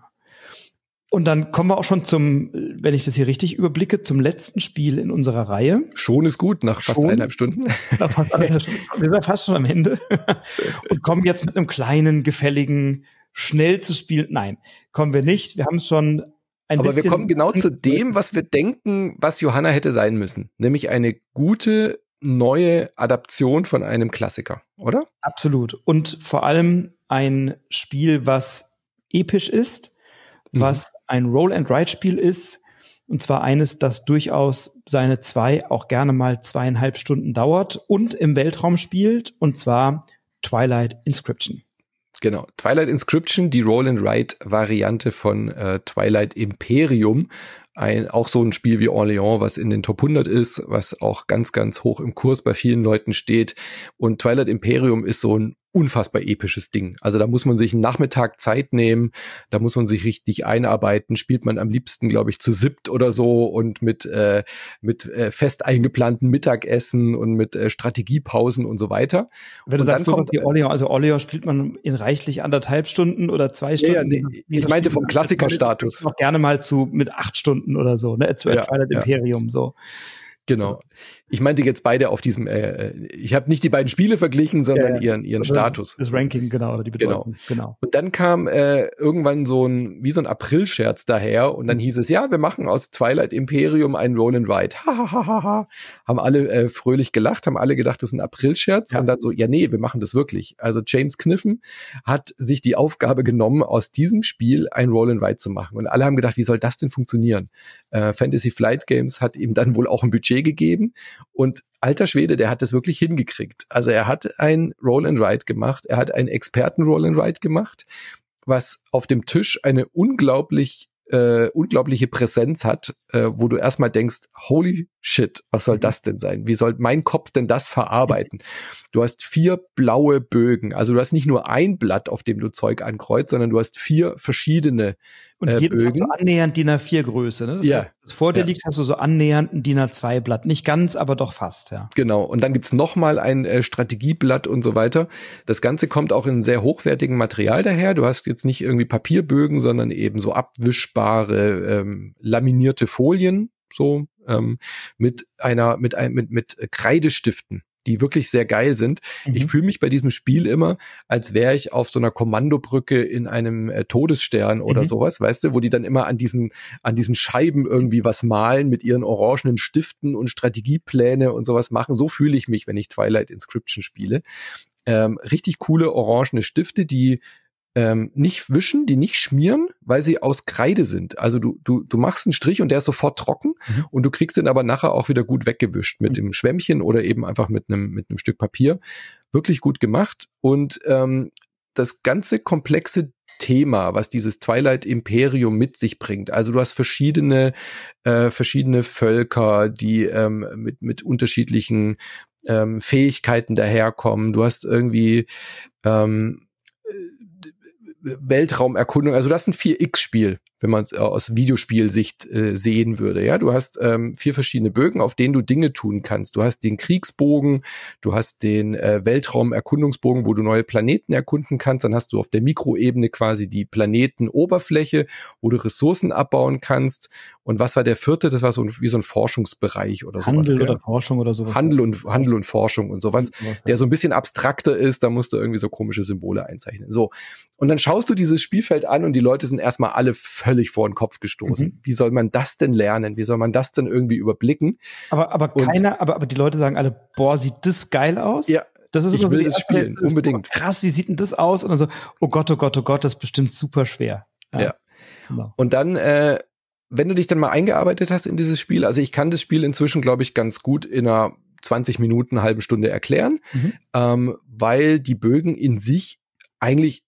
Und dann kommen wir auch schon zum, wenn ich das hier richtig überblicke, zum letzten Spiel in unserer Reihe. Schon ist gut, nach fast schon, eineinhalb Stunden. Nach fast eineinhalb Stunden. Wir sind fast schon am Ende. Und kommen jetzt mit einem kleinen, gefälligen, schnell zu spielen. Nein, kommen wir nicht. Wir haben es schon ein Aber bisschen. Aber wir kommen genau zu dem, was wir denken, was Johanna hätte sein müssen. Nämlich eine gute, neue Adaption von einem Klassiker, oder? Absolut. Und vor allem ein Spiel, was episch ist mhm. was ein Roll-and-Ride-Spiel ist. Und zwar eines, das durchaus seine zwei, auch gerne mal zweieinhalb Stunden dauert und im Weltraum spielt. Und zwar Twilight Inscription. Genau, Twilight Inscription, die Roll-and-Ride-Variante von äh, Twilight Imperium. Ein, auch so ein Spiel wie Orléans, was in den Top 100 ist, was auch ganz, ganz hoch im Kurs bei vielen Leuten steht. Und Twilight Imperium ist so ein unfassbar episches Ding. Also da muss man sich einen Nachmittag Zeit nehmen, da muss man sich richtig einarbeiten. Spielt man am liebsten, glaube ich, zu siebt oder so und mit äh, mit äh, fest eingeplanten Mittagessen und mit äh, Strategiepausen und so weiter. Wenn du und sagst, so kommt, wie Orleans, also Orleans spielt man in reichlich anderthalb Stunden oder zwei Stunden. Ja, nee, ich meinte vom Klassikerstatus. Noch gerne mal zu mit acht Stunden oder so, ne, zu ja, Twilight ja. Imperium so. Genau. Ich meinte jetzt beide auf diesem, äh, ich habe nicht die beiden Spiele verglichen, sondern ja, ihren, ihren also Status. Das Ranking, genau, oder die Bedeutung. Genau. genau. Und dann kam äh, irgendwann so ein, wie so ein April-Scherz daher und dann hieß es, ja, wir machen aus Twilight Imperium ein Roll and Ride. Ha, ha, ha, ha, ha. Haben alle äh, fröhlich gelacht, haben alle gedacht, das ist ein April-Scherz ja. und dann so, ja, nee, wir machen das wirklich. Also James Kniffen hat sich die Aufgabe genommen, aus diesem Spiel ein Roll and Ride zu machen. Und alle haben gedacht, wie soll das denn funktionieren? Äh, Fantasy Flight Games hat ihm dann wohl auch ein Budget gegeben und alter Schwede, der hat das wirklich hingekriegt. Also er hat ein Roll and Ride gemacht, er hat einen Experten Roll and Ride gemacht, was auf dem Tisch eine unglaublich äh, unglaubliche Präsenz hat, äh, wo du erstmal denkst, holy shit, was soll mhm. das denn sein? Wie soll mein Kopf denn das verarbeiten? Du hast vier blaue Bögen, also du hast nicht nur ein Blatt, auf dem du Zeug ankreuzt, sondern du hast vier verschiedene und äh, jedes Bögen. hat so annähernd DIN A4 Größe. Ne? Das ja. heißt, was vor dir ja. liegt, hast du so annähernd ein DIN A2 Blatt. Nicht ganz, aber doch fast, ja. Genau. Und dann gibt's noch mal ein äh, Strategieblatt und so weiter. Das Ganze kommt auch in sehr hochwertigem Material daher. Du hast jetzt nicht irgendwie Papierbögen, sondern eben so abwischbare, ähm, laminierte Folien, so ähm, mit einer mit ein, mit mit Kreidestiften die wirklich sehr geil sind. Mhm. Ich fühle mich bei diesem Spiel immer, als wäre ich auf so einer Kommandobrücke in einem äh, Todesstern oder mhm. sowas, weißt du, wo die dann immer an diesen, an diesen Scheiben irgendwie was malen mit ihren orangenen Stiften und Strategiepläne und sowas machen. So fühle ich mich, wenn ich Twilight Inscription spiele. Ähm, richtig coole orangene Stifte, die ähm, nicht wischen, die nicht schmieren, weil sie aus Kreide sind. Also du, du, du machst einen Strich und der ist sofort trocken mhm. und du kriegst den aber nachher auch wieder gut weggewischt mit mhm. dem Schwämmchen oder eben einfach mit einem, mit einem Stück Papier. Wirklich gut gemacht. Und ähm, das ganze komplexe Thema, was dieses Twilight Imperium mit sich bringt. Also du hast verschiedene äh, verschiedene Völker, die ähm, mit mit unterschiedlichen ähm, Fähigkeiten daherkommen. Du hast irgendwie ähm, Weltraumerkundung, also das ist ein 4X-Spiel wenn man es aus Videospielsicht äh, sehen würde. Ja, du hast ähm, vier verschiedene Bögen, auf denen du Dinge tun kannst. Du hast den Kriegsbogen, du hast den äh, Weltraumerkundungsbogen, wo du neue Planeten erkunden kannst. Dann hast du auf der Mikroebene quasi die Planetenoberfläche, wo du Ressourcen abbauen kannst. Und was war der vierte? Das war so ein, wie so ein Forschungsbereich oder Handel sowas. Handel oder Forschung oder sowas. Handel und Handel und Forschung und sowas, und der so ein bisschen abstrakter ist. Da musst du irgendwie so komische Symbole einzeichnen. So und dann schaust du dieses Spielfeld an und die Leute sind erstmal alle völlig vor den Kopf gestoßen. Mhm. Wie soll man das denn lernen? Wie soll man das denn irgendwie überblicken? Aber, aber keiner, aber, aber die Leute sagen alle, boah, sieht das geil aus? Ja. Das ist ich immer will so das spielen, Welt, unbedingt. Krass, wie sieht denn das aus? Und dann so, oh Gott, oh Gott, oh Gott, das ist bestimmt super schwer. Ja. ja. Genau. Und dann, äh, wenn du dich dann mal eingearbeitet hast in dieses Spiel, also ich kann das Spiel inzwischen, glaube ich, ganz gut in einer 20 Minuten, halben Stunde erklären, mhm. ähm, weil die Bögen in sich eigentlich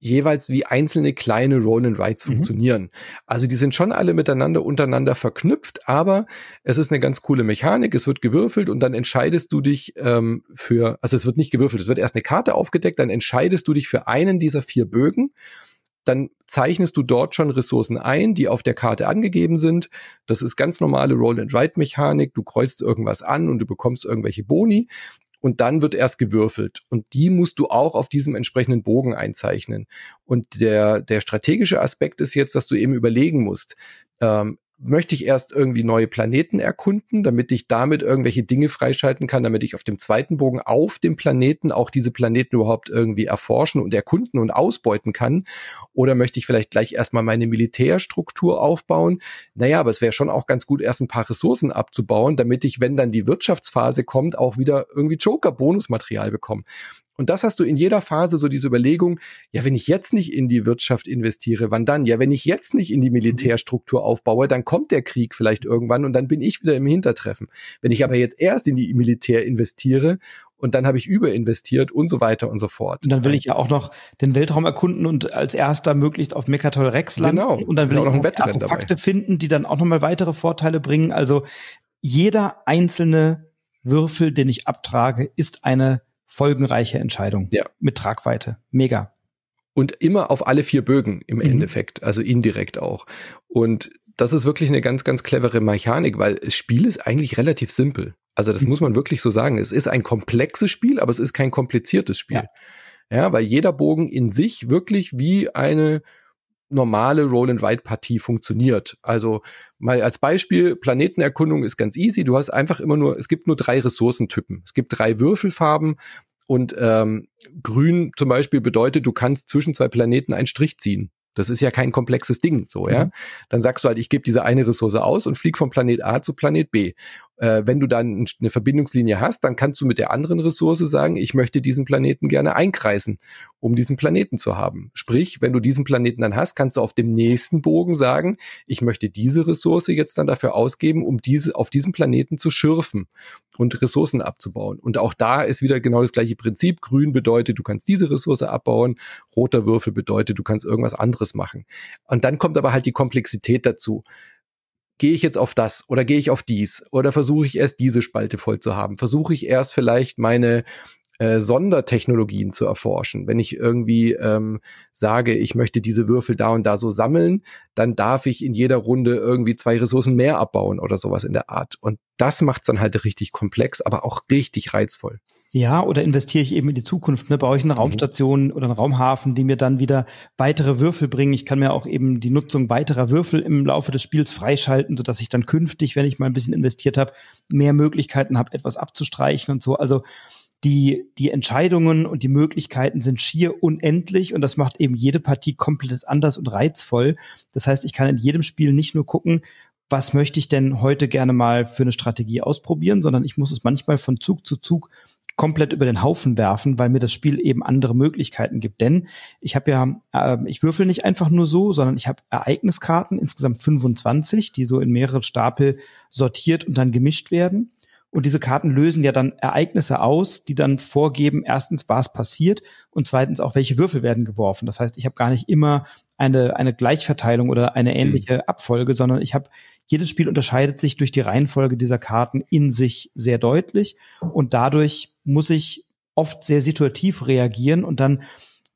jeweils wie einzelne kleine Roll and Rides mhm. funktionieren. Also die sind schon alle miteinander untereinander verknüpft, aber es ist eine ganz coole Mechanik. Es wird gewürfelt und dann entscheidest du dich ähm, für, also es wird nicht gewürfelt, es wird erst eine Karte aufgedeckt, dann entscheidest du dich für einen dieser vier Bögen. Dann zeichnest du dort schon Ressourcen ein, die auf der Karte angegeben sind. Das ist ganz normale Roll-and-Write-Mechanik. Du kreuzt irgendwas an und du bekommst irgendwelche Boni und dann wird erst gewürfelt. Und die musst du auch auf diesem entsprechenden Bogen einzeichnen. Und der, der strategische Aspekt ist jetzt, dass du eben überlegen musst, ähm, möchte ich erst irgendwie neue Planeten erkunden, damit ich damit irgendwelche Dinge freischalten kann, damit ich auf dem zweiten Bogen auf dem Planeten auch diese Planeten überhaupt irgendwie erforschen und erkunden und ausbeuten kann? Oder möchte ich vielleicht gleich erstmal meine Militärstruktur aufbauen? Naja, aber es wäre schon auch ganz gut, erst ein paar Ressourcen abzubauen, damit ich, wenn dann die Wirtschaftsphase kommt, auch wieder irgendwie Joker-Bonusmaterial bekomme. Und das hast du in jeder Phase so diese Überlegung, ja, wenn ich jetzt nicht in die Wirtschaft investiere, wann dann? Ja, wenn ich jetzt nicht in die Militärstruktur aufbaue, dann kommt der Krieg vielleicht irgendwann und dann bin ich wieder im Hintertreffen. Wenn ich aber jetzt erst in die Militär investiere und dann habe ich überinvestiert und so weiter und so fort. Und dann will ich ja auch noch den Weltraum erkunden und als erster möglichst auf Mechatol Rex landen. Genau. Und dann will ich auch noch Artefakte finden, die dann auch nochmal weitere Vorteile bringen. Also jeder einzelne Würfel, den ich abtrage, ist eine folgenreiche Entscheidung. Ja. Mit Tragweite. Mega. Und immer auf alle vier Bögen im mhm. Endeffekt, also indirekt auch. Und das ist wirklich eine ganz, ganz clevere Mechanik, weil das Spiel ist eigentlich relativ simpel. Also das mhm. muss man wirklich so sagen. Es ist ein komplexes Spiel, aber es ist kein kompliziertes Spiel. Ja. ja, weil jeder Bogen in sich wirklich wie eine normale Roll-and-Write-Partie funktioniert. Also mal als Beispiel, Planetenerkundung ist ganz easy. Du hast einfach immer nur, es gibt nur drei Ressourcentypen. Es gibt drei Würfelfarben und ähm, grün zum Beispiel bedeutet, du kannst zwischen zwei Planeten einen Strich ziehen. Das ist ja kein komplexes Ding, so, ja. Mhm. Dann sagst du halt, ich gebe diese eine Ressource aus und flieg von Planet A zu Planet B äh, wenn du dann eine Verbindungslinie hast, dann kannst du mit der anderen Ressource sagen, ich möchte diesen Planeten gerne einkreisen, um diesen Planeten zu haben. Sprich, wenn du diesen Planeten dann hast, kannst du auf dem nächsten Bogen sagen, ich möchte diese Ressource jetzt dann dafür ausgeben, um diese auf diesem Planeten zu schürfen und Ressourcen abzubauen. Und auch da ist wieder genau das gleiche Prinzip. Grün bedeutet, du kannst diese Ressource abbauen. Roter Würfel bedeutet, du kannst irgendwas anderes machen. Und dann kommt aber halt die Komplexität dazu gehe ich jetzt auf das oder gehe ich auf dies oder versuche ich erst diese Spalte voll zu haben? Versuche ich erst vielleicht meine äh, Sondertechnologien zu erforschen. Wenn ich irgendwie ähm, sage, ich möchte diese Würfel da und da so sammeln, dann darf ich in jeder Runde irgendwie zwei Ressourcen mehr abbauen oder sowas in der Art. Und das macht es dann halt richtig komplex, aber auch richtig reizvoll. Ja, oder investiere ich eben in die Zukunft, ne? baue ich eine mhm. Raumstation oder einen Raumhafen, die mir dann wieder weitere Würfel bringen. Ich kann mir auch eben die Nutzung weiterer Würfel im Laufe des Spiels freischalten, sodass ich dann künftig, wenn ich mal ein bisschen investiert habe, mehr Möglichkeiten habe, etwas abzustreichen und so. Also die, die Entscheidungen und die Möglichkeiten sind schier unendlich und das macht eben jede Partie komplett anders und reizvoll. Das heißt, ich kann in jedem Spiel nicht nur gucken, was möchte ich denn heute gerne mal für eine Strategie ausprobieren, sondern ich muss es manchmal von Zug zu Zug komplett über den Haufen werfen, weil mir das Spiel eben andere Möglichkeiten gibt. Denn ich habe ja, äh, ich würfel nicht einfach nur so, sondern ich habe Ereigniskarten, insgesamt 25, die so in mehrere Stapel sortiert und dann gemischt werden. Und diese Karten lösen ja dann Ereignisse aus, die dann vorgeben, erstens, was passiert und zweitens auch, welche Würfel werden geworfen. Das heißt, ich habe gar nicht immer eine, eine Gleichverteilung oder eine ähnliche mhm. Abfolge, sondern ich habe jedes Spiel unterscheidet sich durch die Reihenfolge dieser Karten in sich sehr deutlich und dadurch muss ich oft sehr situativ reagieren und dann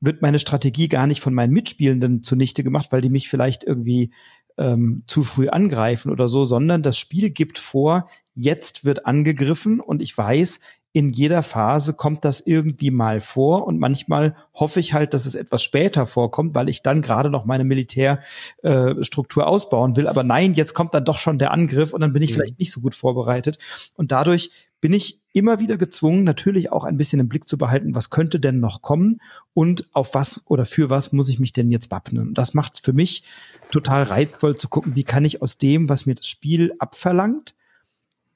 wird meine Strategie gar nicht von meinen Mitspielenden zunichte gemacht, weil die mich vielleicht irgendwie ähm, zu früh angreifen oder so, sondern das Spiel gibt vor, jetzt wird angegriffen und ich weiß, in jeder Phase kommt das irgendwie mal vor und manchmal hoffe ich halt, dass es etwas später vorkommt, weil ich dann gerade noch meine Militärstruktur äh, ausbauen will. Aber nein, jetzt kommt dann doch schon der Angriff und dann bin ich mhm. vielleicht nicht so gut vorbereitet. Und dadurch bin ich immer wieder gezwungen, natürlich auch ein bisschen im Blick zu behalten, was könnte denn noch kommen und auf was oder für was muss ich mich denn jetzt wappnen. Und das macht es für mich total reizvoll zu gucken, wie kann ich aus dem, was mir das Spiel abverlangt,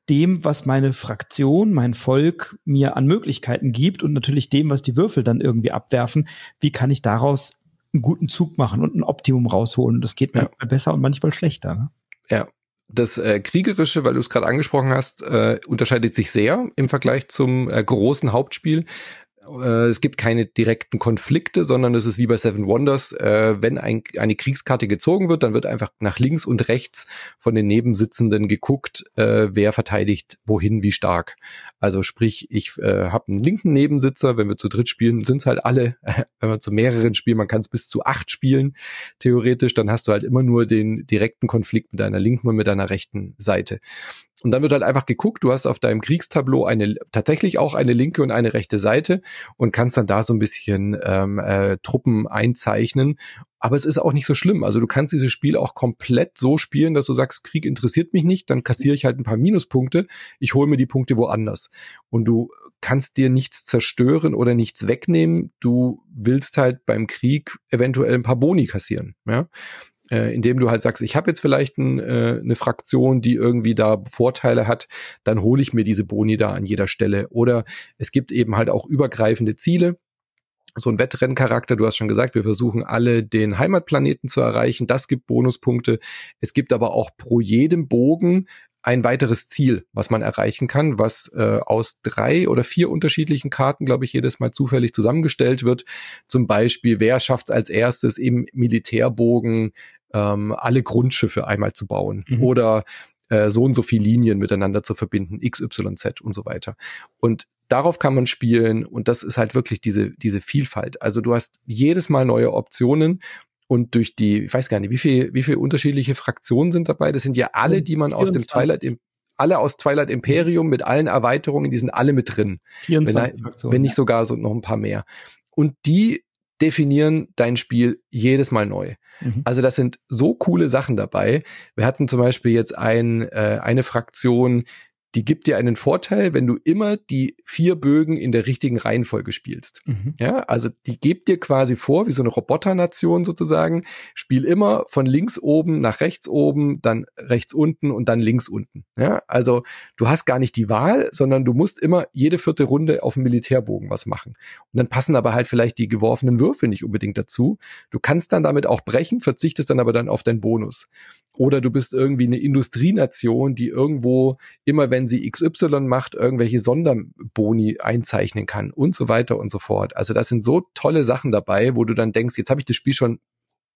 dem, was meine Fraktion, mein Volk mir an Möglichkeiten gibt und natürlich dem, was die Würfel dann irgendwie abwerfen, wie kann ich daraus einen guten Zug machen und ein Optimum rausholen. Das geht manchmal besser und manchmal schlechter. Ne? Ja. Das äh, Kriegerische, weil du es gerade angesprochen hast, äh, unterscheidet sich sehr im Vergleich zum äh, großen Hauptspiel. Äh, es gibt keine direkten Konflikte, sondern es ist wie bei Seven Wonders, äh, wenn ein, eine Kriegskarte gezogen wird, dann wird einfach nach links und rechts von den Nebensitzenden geguckt, äh, wer verteidigt wohin wie stark. Also sprich, ich äh, habe einen linken Nebensitzer, wenn wir zu dritt spielen, sind es halt alle, wenn wir zu mehreren spielen, man kann es bis zu acht spielen, theoretisch, dann hast du halt immer nur den direkten Konflikt mit deiner linken und mit deiner rechten Seite. Und dann wird halt einfach geguckt, du hast auf deinem Kriegstableau eine tatsächlich auch eine linke und eine rechte Seite und kannst dann da so ein bisschen ähm, äh, Truppen einzeichnen. Aber es ist auch nicht so schlimm. Also du kannst dieses Spiel auch komplett so spielen, dass du sagst, Krieg interessiert mich nicht, dann kassiere ich halt ein paar Minuspunkte, ich hole mir die Punkte woanders. Und du kannst dir nichts zerstören oder nichts wegnehmen. Du willst halt beim Krieg eventuell ein paar Boni kassieren. Ja? Äh, indem du halt sagst, ich habe jetzt vielleicht ein, äh, eine Fraktion, die irgendwie da Vorteile hat, dann hole ich mir diese Boni da an jeder Stelle. Oder es gibt eben halt auch übergreifende Ziele, so ein Wettrenncharakter. Du hast schon gesagt, wir versuchen alle den Heimatplaneten zu erreichen. Das gibt Bonuspunkte. Es gibt aber auch pro jedem Bogen ein weiteres Ziel, was man erreichen kann, was äh, aus drei oder vier unterschiedlichen Karten, glaube ich, jedes Mal zufällig zusammengestellt wird. Zum Beispiel, wer schafft es als erstes im Militärbogen ähm, alle Grundschiffe einmal zu bauen mhm. oder äh, so und so viele Linien miteinander zu verbinden, XYZ und so weiter. Und darauf kann man spielen und das ist halt wirklich diese, diese Vielfalt. Also du hast jedes Mal neue Optionen und durch die, ich weiß gar nicht, wie viel, wie viele unterschiedliche Fraktionen sind dabei? Das sind ja alle, die man 24. aus dem Twilight, alle aus Twilight Imperium mit allen Erweiterungen, die sind alle mit drin. 24 wenn, Fraktionen. Wenn nicht sogar so noch ein paar mehr. Und die definieren dein Spiel jedes Mal neu. Mhm. Also das sind so coole Sachen dabei. Wir hatten zum Beispiel jetzt ein, äh, eine Fraktion, die gibt dir einen Vorteil, wenn du immer die vier Bögen in der richtigen Reihenfolge spielst. Mhm. Ja, also die gibt dir quasi vor, wie so eine Roboternation sozusagen, spiel immer von links oben nach rechts oben, dann rechts unten und dann links unten. Ja, also du hast gar nicht die Wahl, sondern du musst immer jede vierte Runde auf dem Militärbogen was machen. Und dann passen aber halt vielleicht die geworfenen Würfel nicht unbedingt dazu. Du kannst dann damit auch brechen, verzichtest dann aber dann auf deinen Bonus. Oder du bist irgendwie eine Industrienation, die irgendwo immer, wenn sie XY macht, irgendwelche Sonderboni einzeichnen kann und so weiter und so fort. Also das sind so tolle Sachen dabei, wo du dann denkst, jetzt habe ich das Spiel schon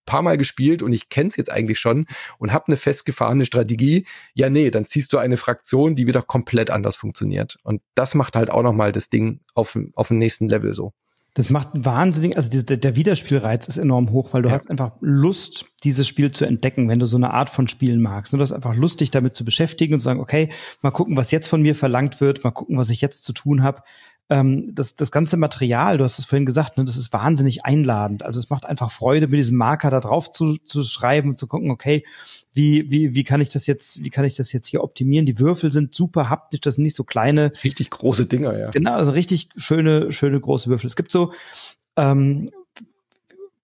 paar Mal gespielt und ich kenne es jetzt eigentlich schon und habe eine festgefahrene Strategie. Ja, nee, dann ziehst du eine Fraktion, die wieder komplett anders funktioniert. Und das macht halt auch nochmal das Ding auf, auf dem nächsten Level so. Das macht wahnsinnig, also der, der Wiederspielreiz ist enorm hoch, weil du ja. hast einfach Lust, dieses Spiel zu entdecken, wenn du so eine Art von Spielen magst. Und du hast einfach Lust, dich damit zu beschäftigen und zu sagen, okay, mal gucken, was jetzt von mir verlangt wird, mal gucken, was ich jetzt zu tun habe. Ähm, das, das ganze Material, du hast es vorhin gesagt, ne, das ist wahnsinnig einladend. Also es macht einfach Freude, mit diesem Marker da drauf zu, zu schreiben und zu gucken, okay, wie, wie, wie kann ich das jetzt, wie kann ich das jetzt hier optimieren? Die Würfel sind super haptisch, das sind nicht so kleine. Richtig große Dinger, ja. Genau, also richtig schöne, schöne große Würfel. Es gibt so ähm,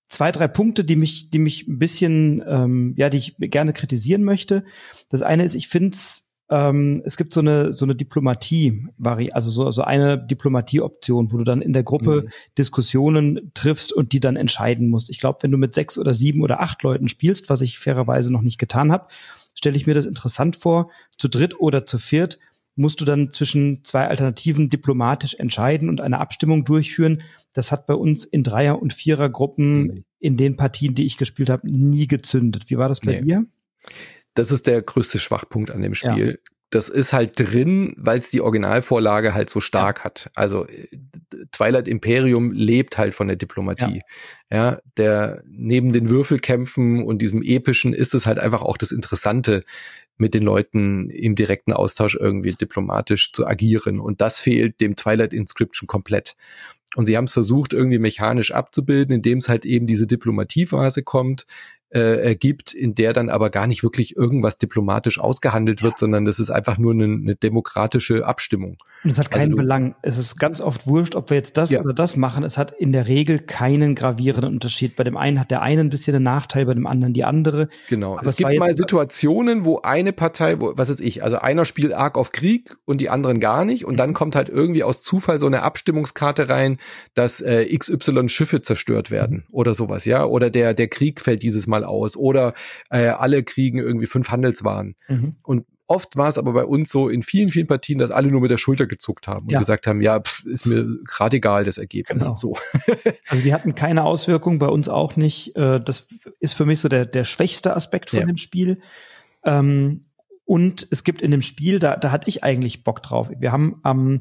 zwei, drei Punkte, die mich, die mich ein bisschen, ähm, ja, die ich gerne kritisieren möchte. Das eine ist, ich finde es ähm, es gibt so eine so eine Diplomatie, also so, so eine Diplomatie-Option, wo du dann in der Gruppe mhm. Diskussionen triffst und die dann entscheiden musst. Ich glaube, wenn du mit sechs oder sieben oder acht Leuten spielst, was ich fairerweise noch nicht getan habe, stelle ich mir das interessant vor. Zu dritt oder zu viert musst du dann zwischen zwei Alternativen diplomatisch entscheiden und eine Abstimmung durchführen. Das hat bei uns in Dreier- und Vierergruppen mhm. in den Partien, die ich gespielt habe, nie gezündet. Wie war das bei nee. dir? Das ist der größte Schwachpunkt an dem Spiel. Ja. Das ist halt drin, weil es die Originalvorlage halt so stark ja. hat. Also äh, Twilight Imperium lebt halt von der Diplomatie. Ja. ja, der neben den Würfelkämpfen und diesem epischen ist es halt einfach auch das Interessante, mit den Leuten im direkten Austausch irgendwie diplomatisch zu agieren. Und das fehlt dem Twilight Inscription komplett. Und sie haben es versucht, irgendwie mechanisch abzubilden, indem es halt eben diese Diplomatiephase kommt, äh, ergibt, in der dann aber gar nicht wirklich irgendwas diplomatisch ausgehandelt wird, sondern das ist einfach nur eine, eine demokratische Abstimmung. Und es hat keinen also Belang. Es ist ganz oft wurscht, ob wir jetzt das ja. oder das machen. Es hat in der Regel keinen gravierenden Unterschied. Bei dem einen hat der eine ein bisschen einen Nachteil, bei dem anderen die andere. Genau. Aber es, es gibt mal Situationen, wo eine Partei, wo, was ist ich, also einer spielt arg auf Krieg und die anderen gar nicht und mhm. dann kommt halt irgendwie aus Zufall so eine Abstimmungskarte rein, dass äh, XY Schiffe zerstört werden mhm. oder sowas, ja, oder der der Krieg fällt dieses Mal aus oder äh, alle kriegen irgendwie fünf Handelswaren. Mhm. Und oft war es aber bei uns so in vielen, vielen Partien, dass alle nur mit der Schulter gezuckt haben und ja. gesagt haben, ja, pff, ist mir gerade egal, das Ergebnis. Genau. So. also wir hatten keine Auswirkungen, bei uns auch nicht. Äh, das ist für mich so der, der schwächste Aspekt von ja. dem Spiel. Ähm, und es gibt in dem Spiel, da, da hatte ich eigentlich Bock drauf. Wir haben am,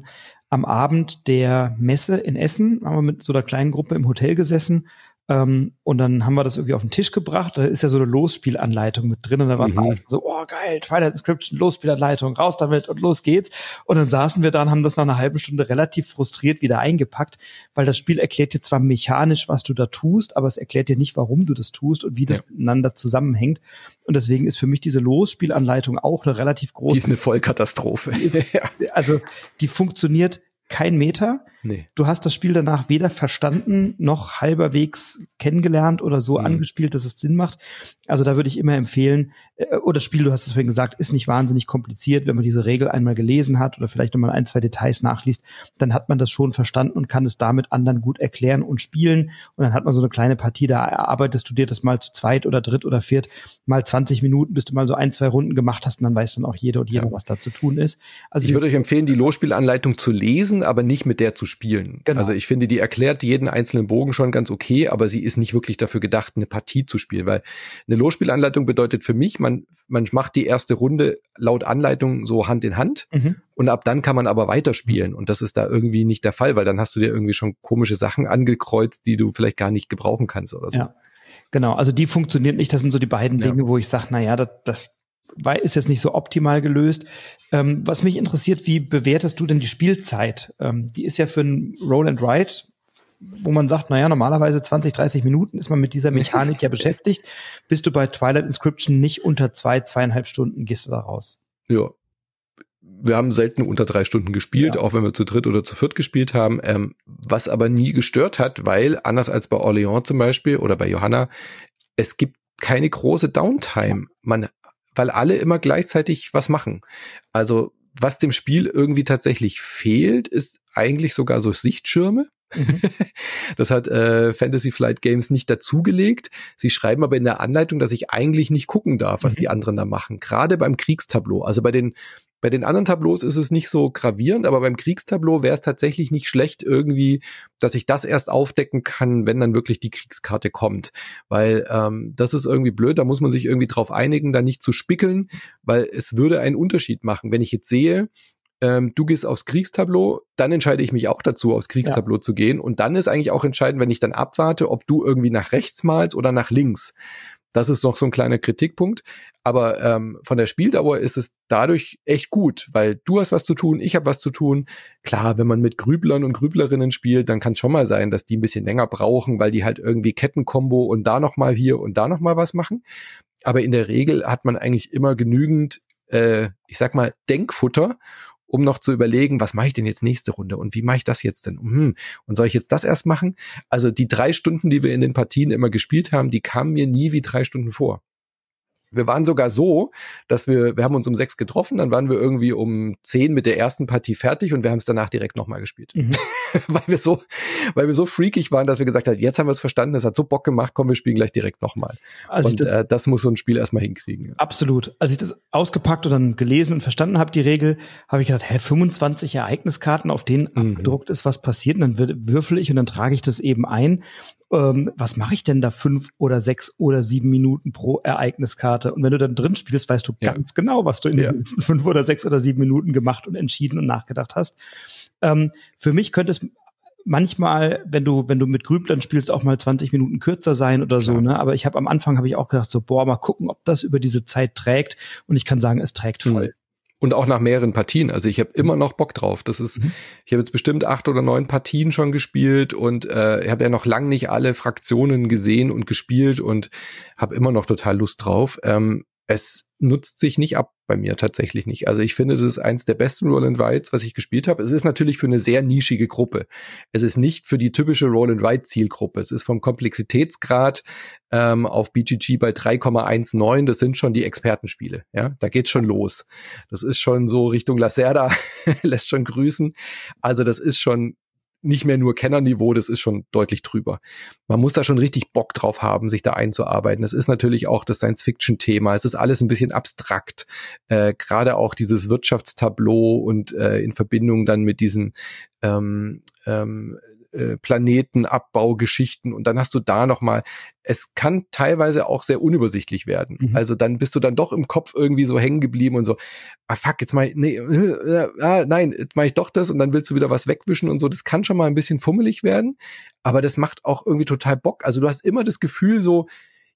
am Abend der Messe in Essen, haben wir mit so einer kleinen Gruppe im Hotel gesessen ähm, und dann haben wir das irgendwie auf den Tisch gebracht. Da ist ja so eine Losspielanleitung mit drin. Und da waren mhm. so, oh geil, Twilight Inscription, Losspielanleitung, raus damit und los geht's. Und dann saßen wir da und haben das nach einer halben Stunde relativ frustriert wieder eingepackt, weil das Spiel erklärt dir zwar mechanisch, was du da tust, aber es erklärt dir nicht, warum du das tust und wie das ja. miteinander zusammenhängt. Und deswegen ist für mich diese Losspielanleitung auch eine relativ große. Die ist eine Vollkatastrophe. also die funktioniert kein Meter. Nee. Du hast das Spiel danach weder verstanden noch halberwegs kennengelernt oder so mhm. angespielt, dass es Sinn macht. Also da würde ich immer empfehlen, äh, oder das Spiel, du hast es vorhin gesagt, ist nicht wahnsinnig kompliziert. Wenn man diese Regel einmal gelesen hat oder vielleicht nochmal ein, zwei Details nachliest, dann hat man das schon verstanden und kann es damit anderen gut erklären und spielen. Und dann hat man so eine kleine Partie, da erarbeitest du dir das mal zu zweit oder dritt oder viert, mal 20 Minuten, bis du mal so ein, zwei Runden gemacht hast und dann weiß dann auch jeder und jeder, ja. was da zu tun ist. Also ich würde euch empfehlen, die Losspielanleitung zu lesen, aber nicht mit der zu spielen. Genau. Also ich finde, die erklärt jeden einzelnen Bogen schon ganz okay, aber sie ist nicht wirklich dafür gedacht, eine Partie zu spielen, weil eine Losspielanleitung bedeutet für mich, man, man macht die erste Runde laut Anleitung so Hand in Hand mhm. und ab dann kann man aber weiterspielen und das ist da irgendwie nicht der Fall, weil dann hast du dir irgendwie schon komische Sachen angekreuzt, die du vielleicht gar nicht gebrauchen kannst oder so. Ja. Genau, also die funktioniert nicht. Das sind so die beiden Dinge, ja. wo ich sage, na ja, das, das ist jetzt nicht so optimal gelöst. Ähm, was mich interessiert, wie bewertest du denn die Spielzeit? Ähm, die ist ja für ein Roll and Ride wo man sagt, naja, normalerweise 20, 30 Minuten ist man mit dieser Mechanik ja beschäftigt, bist du bei Twilight Inscription nicht unter zwei, zweieinhalb Stunden gehst du da raus. Ja. Wir haben selten unter drei Stunden gespielt, ja. auch wenn wir zu dritt oder zu viert gespielt haben, ähm, was aber nie gestört hat, weil anders als bei Orléans zum Beispiel oder bei Johanna, es gibt keine große Downtime. Man, weil alle immer gleichzeitig was machen. Also was dem Spiel irgendwie tatsächlich fehlt, ist eigentlich sogar so Sichtschirme. Mhm. Das hat äh, Fantasy Flight Games nicht dazugelegt. Sie schreiben aber in der Anleitung, dass ich eigentlich nicht gucken darf, was mhm. die anderen da machen. Gerade beim Kriegstableau. Also bei den bei den anderen Tableaus ist es nicht so gravierend, aber beim Kriegstableau wäre es tatsächlich nicht schlecht irgendwie, dass ich das erst aufdecken kann, wenn dann wirklich die Kriegskarte kommt. Weil ähm, das ist irgendwie blöd, da muss man sich irgendwie drauf einigen, da nicht zu spickeln, weil es würde einen Unterschied machen. Wenn ich jetzt sehe, ähm, du gehst aufs Kriegstableau, dann entscheide ich mich auch dazu, aufs Kriegstableau ja. zu gehen. Und dann ist eigentlich auch entscheidend, wenn ich dann abwarte, ob du irgendwie nach rechts malst oder nach links. Das ist noch so ein kleiner Kritikpunkt. Aber ähm, von der Spieldauer ist es dadurch echt gut, weil du hast was zu tun, ich habe was zu tun. Klar, wenn man mit Grüblern und Grüblerinnen spielt, dann kann es schon mal sein, dass die ein bisschen länger brauchen, weil die halt irgendwie Kettenkombo und da noch mal hier und da noch mal was machen. Aber in der Regel hat man eigentlich immer genügend, äh, ich sag mal, Denkfutter, um noch zu überlegen, was mache ich denn jetzt nächste Runde und wie mache ich das jetzt denn? Hm, und soll ich jetzt das erst machen? Also die drei Stunden, die wir in den Partien immer gespielt haben, die kamen mir nie wie drei Stunden vor. Wir waren sogar so, dass wir, wir haben uns um sechs getroffen, dann waren wir irgendwie um zehn mit der ersten Partie fertig und wir haben es danach direkt nochmal gespielt. Mhm. weil wir so, weil wir so freakig waren, dass wir gesagt haben, jetzt haben wir es verstanden, es hat so Bock gemacht, komm, wir spielen gleich direkt nochmal. Also und das, äh, das muss so ein Spiel erstmal hinkriegen. Absolut. Als ich das ausgepackt und dann gelesen und verstanden habe, die Regel, habe ich gedacht, hä, 25 Ereigniskarten, auf denen mhm. abgedruckt ist, was passiert, und dann würfel ich und dann trage ich das eben ein ähm, was mache ich denn da fünf oder sechs oder sieben Minuten pro Ereigniskarte? Und wenn du dann drin spielst, weißt du ja. ganz genau, was du in ja. den letzten fünf oder sechs oder sieben Minuten gemacht und entschieden und nachgedacht hast. Ähm, für mich könnte es manchmal, wenn du, wenn du mit Grüblern spielst, auch mal 20 Minuten kürzer sein oder so, ne? Aber ich habe am Anfang habe ich auch gedacht, so, boah, mal gucken, ob das über diese Zeit trägt. Und ich kann sagen, es trägt voll. Mhm und auch nach mehreren Partien. Also ich habe immer noch Bock drauf. Das ist, mhm. ich habe jetzt bestimmt acht oder neun Partien schon gespielt und äh, ich habe ja noch lang nicht alle Fraktionen gesehen und gespielt und habe immer noch total Lust drauf. Ähm, es nutzt sich nicht ab bei mir tatsächlich nicht. Also ich finde, das ist eins der besten Roll and Rides, was ich gespielt habe. Es ist natürlich für eine sehr nischige Gruppe. Es ist nicht für die typische Roll and Ride Zielgruppe. Es ist vom Komplexitätsgrad ähm, auf BGG bei 3,19. Das sind schon die Expertenspiele. Ja, da geht schon los. Das ist schon so Richtung Lacerda, lässt schon grüßen. Also das ist schon nicht mehr nur Kennerniveau, das ist schon deutlich drüber. Man muss da schon richtig Bock drauf haben, sich da einzuarbeiten. Es ist natürlich auch das Science-Fiction-Thema. Es ist alles ein bisschen abstrakt. Äh, Gerade auch dieses Wirtschaftstableau und äh, in Verbindung dann mit diesen ähm, ähm, äh, Planetenabbaugeschichten und dann hast du da noch mal es kann teilweise auch sehr unübersichtlich werden. Mhm. Also dann bist du dann doch im Kopf irgendwie so hängen geblieben und so, ah fuck, jetzt mach ich, nee, äh, äh, nein, jetzt mach ich doch das und dann willst du wieder was wegwischen und so. Das kann schon mal ein bisschen fummelig werden, aber das macht auch irgendwie total Bock. Also du hast immer das Gefühl so,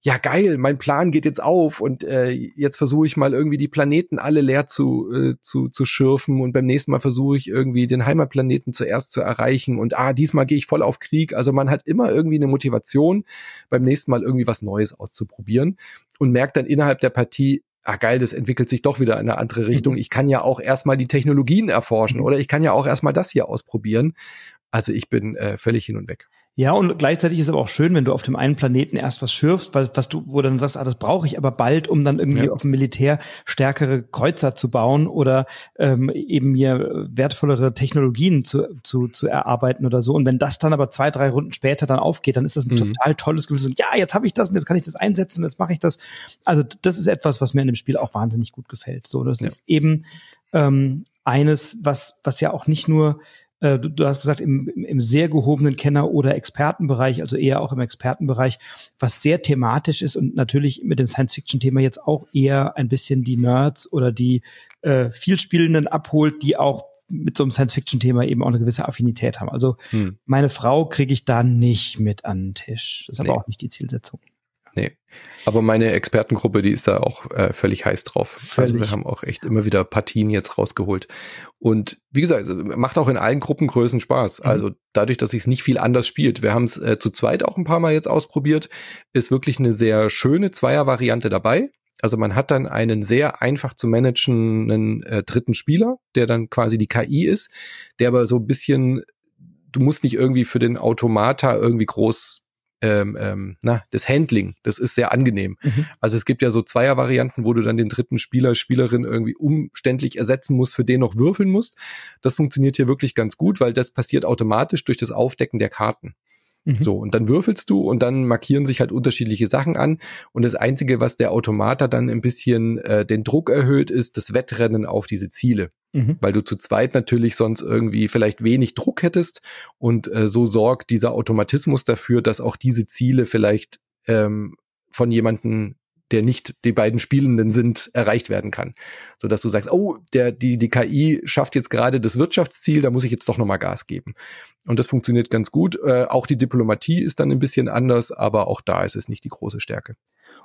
ja geil, mein Plan geht jetzt auf und äh, jetzt versuche ich mal irgendwie die Planeten alle leer zu, äh, zu, zu schürfen und beim nächsten Mal versuche ich irgendwie den Heimatplaneten zuerst zu erreichen und ah, diesmal gehe ich voll auf Krieg. Also man hat immer irgendwie eine Motivation, beim nächsten Mal irgendwie was Neues auszuprobieren und merkt dann innerhalb der Partie, ah geil, das entwickelt sich doch wieder in eine andere Richtung. Mhm. Ich kann ja auch erstmal die Technologien erforschen oder ich kann ja auch erstmal das hier ausprobieren. Also ich bin äh, völlig hin und weg. Ja, und gleichzeitig ist es aber auch schön, wenn du auf dem einen Planeten erst was schürfst, was, was du, wo du dann sagst, ah, das brauche ich aber bald, um dann irgendwie ja. auf dem Militär stärkere Kreuzer zu bauen oder ähm, eben mir wertvollere Technologien zu, zu, zu erarbeiten oder so. Und wenn das dann aber zwei, drei Runden später dann aufgeht, dann ist das ein mhm. total tolles Gefühl. So, ja, jetzt habe ich das und jetzt kann ich das einsetzen und jetzt mache ich das. Also das ist etwas, was mir in dem Spiel auch wahnsinnig gut gefällt. So, das ja. ist eben ähm, eines, was, was ja auch nicht nur äh, du, du, hast gesagt, im, im sehr gehobenen Kenner- oder Expertenbereich, also eher auch im Expertenbereich, was sehr thematisch ist und natürlich mit dem Science-Fiction-Thema jetzt auch eher ein bisschen die Nerds oder die äh, Vielspielenden abholt, die auch mit so einem Science-Fiction-Thema eben auch eine gewisse Affinität haben. Also hm. meine Frau kriege ich da nicht mit an den Tisch. Das ist nee. aber auch nicht die Zielsetzung. Nee. Aber meine Expertengruppe, die ist da auch äh, völlig heiß drauf. Völlig. Also wir haben auch echt immer wieder Partien jetzt rausgeholt. Und wie gesagt, macht auch in allen Gruppengrößen Spaß. Mhm. Also dadurch, dass sich nicht viel anders spielt. Wir haben es äh, zu zweit auch ein paar Mal jetzt ausprobiert. Ist wirklich eine sehr schöne Zweier-Variante dabei. Also man hat dann einen sehr einfach zu managenden äh, dritten Spieler, der dann quasi die KI ist, der aber so ein bisschen, du musst nicht irgendwie für den Automata irgendwie groß ähm, ähm, na, das Handling, das ist sehr angenehm. Mhm. Also es gibt ja so Zweier-Varianten, wo du dann den dritten Spieler, Spielerin irgendwie umständlich ersetzen musst, für den noch würfeln musst. Das funktioniert hier wirklich ganz gut, weil das passiert automatisch durch das Aufdecken der Karten. Mhm. So, und dann würfelst du und dann markieren sich halt unterschiedliche Sachen an. Und das Einzige, was der Automater dann ein bisschen äh, den Druck erhöht, ist das Wettrennen auf diese Ziele. Mhm. Weil du zu zweit natürlich sonst irgendwie vielleicht wenig Druck hättest. Und äh, so sorgt dieser Automatismus dafür, dass auch diese Ziele vielleicht ähm, von jemanden der nicht die beiden Spielenden sind, erreicht werden kann. So dass du sagst, oh, der, die, die KI schafft jetzt gerade das Wirtschaftsziel, da muss ich jetzt doch nochmal Gas geben. Und das funktioniert ganz gut. Äh, auch die Diplomatie ist dann ein bisschen anders, aber auch da ist es nicht die große Stärke.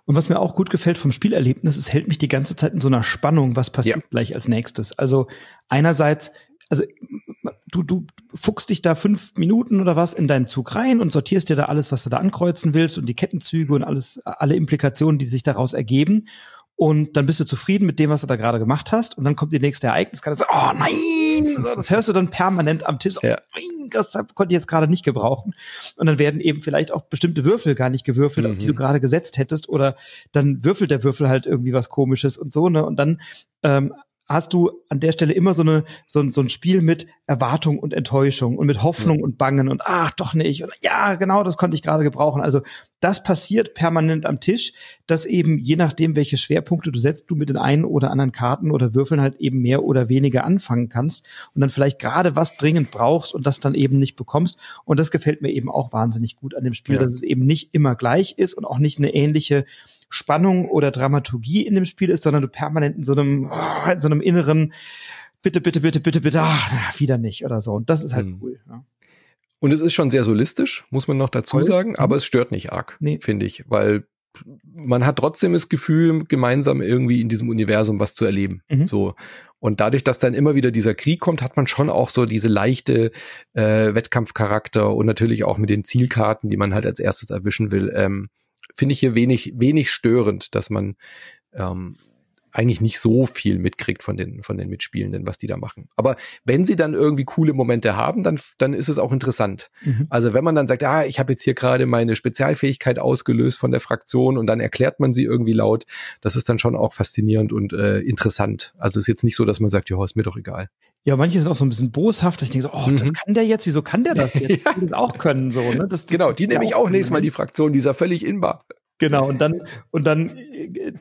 Und was mir auch gut gefällt vom Spielerlebnis, es hält mich die ganze Zeit in so einer Spannung, was passiert ja. gleich als nächstes. Also einerseits also du, du fuchst dich da fünf Minuten oder was in deinen Zug rein und sortierst dir da alles, was du da ankreuzen willst und die Kettenzüge und alles, alle Implikationen, die sich daraus ergeben. Und dann bist du zufrieden mit dem, was du da gerade gemacht hast. Und dann kommt die nächste Ereigniskarte. Oh nein! Das hörst du dann permanent am Tisch. Ja. Oh, das konnte ich jetzt gerade nicht gebrauchen. Und dann werden eben vielleicht auch bestimmte Würfel gar nicht gewürfelt, mhm. auf die du mhm. gerade gesetzt hättest. Oder dann würfelt der Würfel halt irgendwie was komisches und so, ne? Und dann ähm, hast du an der Stelle immer so eine so, so ein Spiel mit Erwartung und Enttäuschung und mit Hoffnung ja. und Bangen und ach doch nicht und ja genau das konnte ich gerade gebrauchen also das passiert permanent am Tisch dass eben je nachdem welche Schwerpunkte du setzt du mit den einen oder anderen Karten oder Würfeln halt eben mehr oder weniger anfangen kannst und dann vielleicht gerade was dringend brauchst und das dann eben nicht bekommst und das gefällt mir eben auch wahnsinnig gut an dem Spiel ja. dass es eben nicht immer gleich ist und auch nicht eine ähnliche Spannung oder Dramaturgie in dem Spiel ist, sondern du permanent in so einem, oh, in so einem inneren, bitte, bitte, bitte, bitte, bitte, ach, wieder nicht oder so. Und das ist halt hm. cool. Ja. Und es ist schon sehr solistisch, muss man noch dazu sagen, aber mhm. es stört nicht arg, nee. finde ich, weil man hat trotzdem das Gefühl, gemeinsam irgendwie in diesem Universum was zu erleben. Mhm. So. Und dadurch, dass dann immer wieder dieser Krieg kommt, hat man schon auch so diese leichte äh, Wettkampfcharakter und natürlich auch mit den Zielkarten, die man halt als erstes erwischen will, ähm, finde ich hier wenig, wenig störend, dass man ähm, eigentlich nicht so viel mitkriegt von den, von den Mitspielenden, was die da machen. Aber wenn sie dann irgendwie coole Momente haben, dann, dann ist es auch interessant. Mhm. Also wenn man dann sagt, ah, ich habe jetzt hier gerade meine Spezialfähigkeit ausgelöst von der Fraktion und dann erklärt man sie irgendwie laut, das ist dann schon auch faszinierend und äh, interessant. Also ist jetzt nicht so, dass man sagt, ja, ist mir doch egal. Ja, manche sind auch so ein bisschen boshaft. Ich denke so, oh, mhm. das kann der jetzt, wieso kann der das jetzt? ja. das auch können, so, ne? Das, genau, die nehme ich auch nächstes Mal die Fraktion, dieser völlig inbar. Genau, und dann, und dann äh,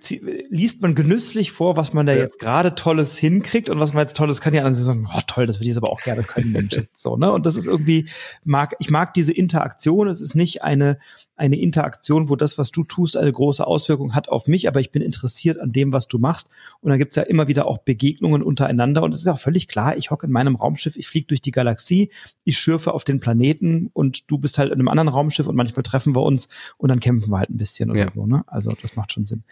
liest man genüsslich vor, was man da ja. jetzt gerade Tolles hinkriegt und was man jetzt Tolles kann. Die anderen sagen, oh toll, das würde ich jetzt aber auch gerne können, Mensch. so, ne? Und das ist irgendwie, mag, ich mag diese Interaktion. Es ist nicht eine, eine Interaktion, wo das, was du tust, eine große Auswirkung hat auf mich, aber ich bin interessiert an dem, was du machst. Und dann gibt's ja immer wieder auch Begegnungen untereinander. Und es ist auch völlig klar, ich hocke in meinem Raumschiff, ich fliege durch die Galaxie, ich schürfe auf den Planeten und du bist halt in einem anderen Raumschiff und manchmal treffen wir uns und dann kämpfen wir halt ein bisschen oder ja. so. Ne? Also das macht schon Sinn.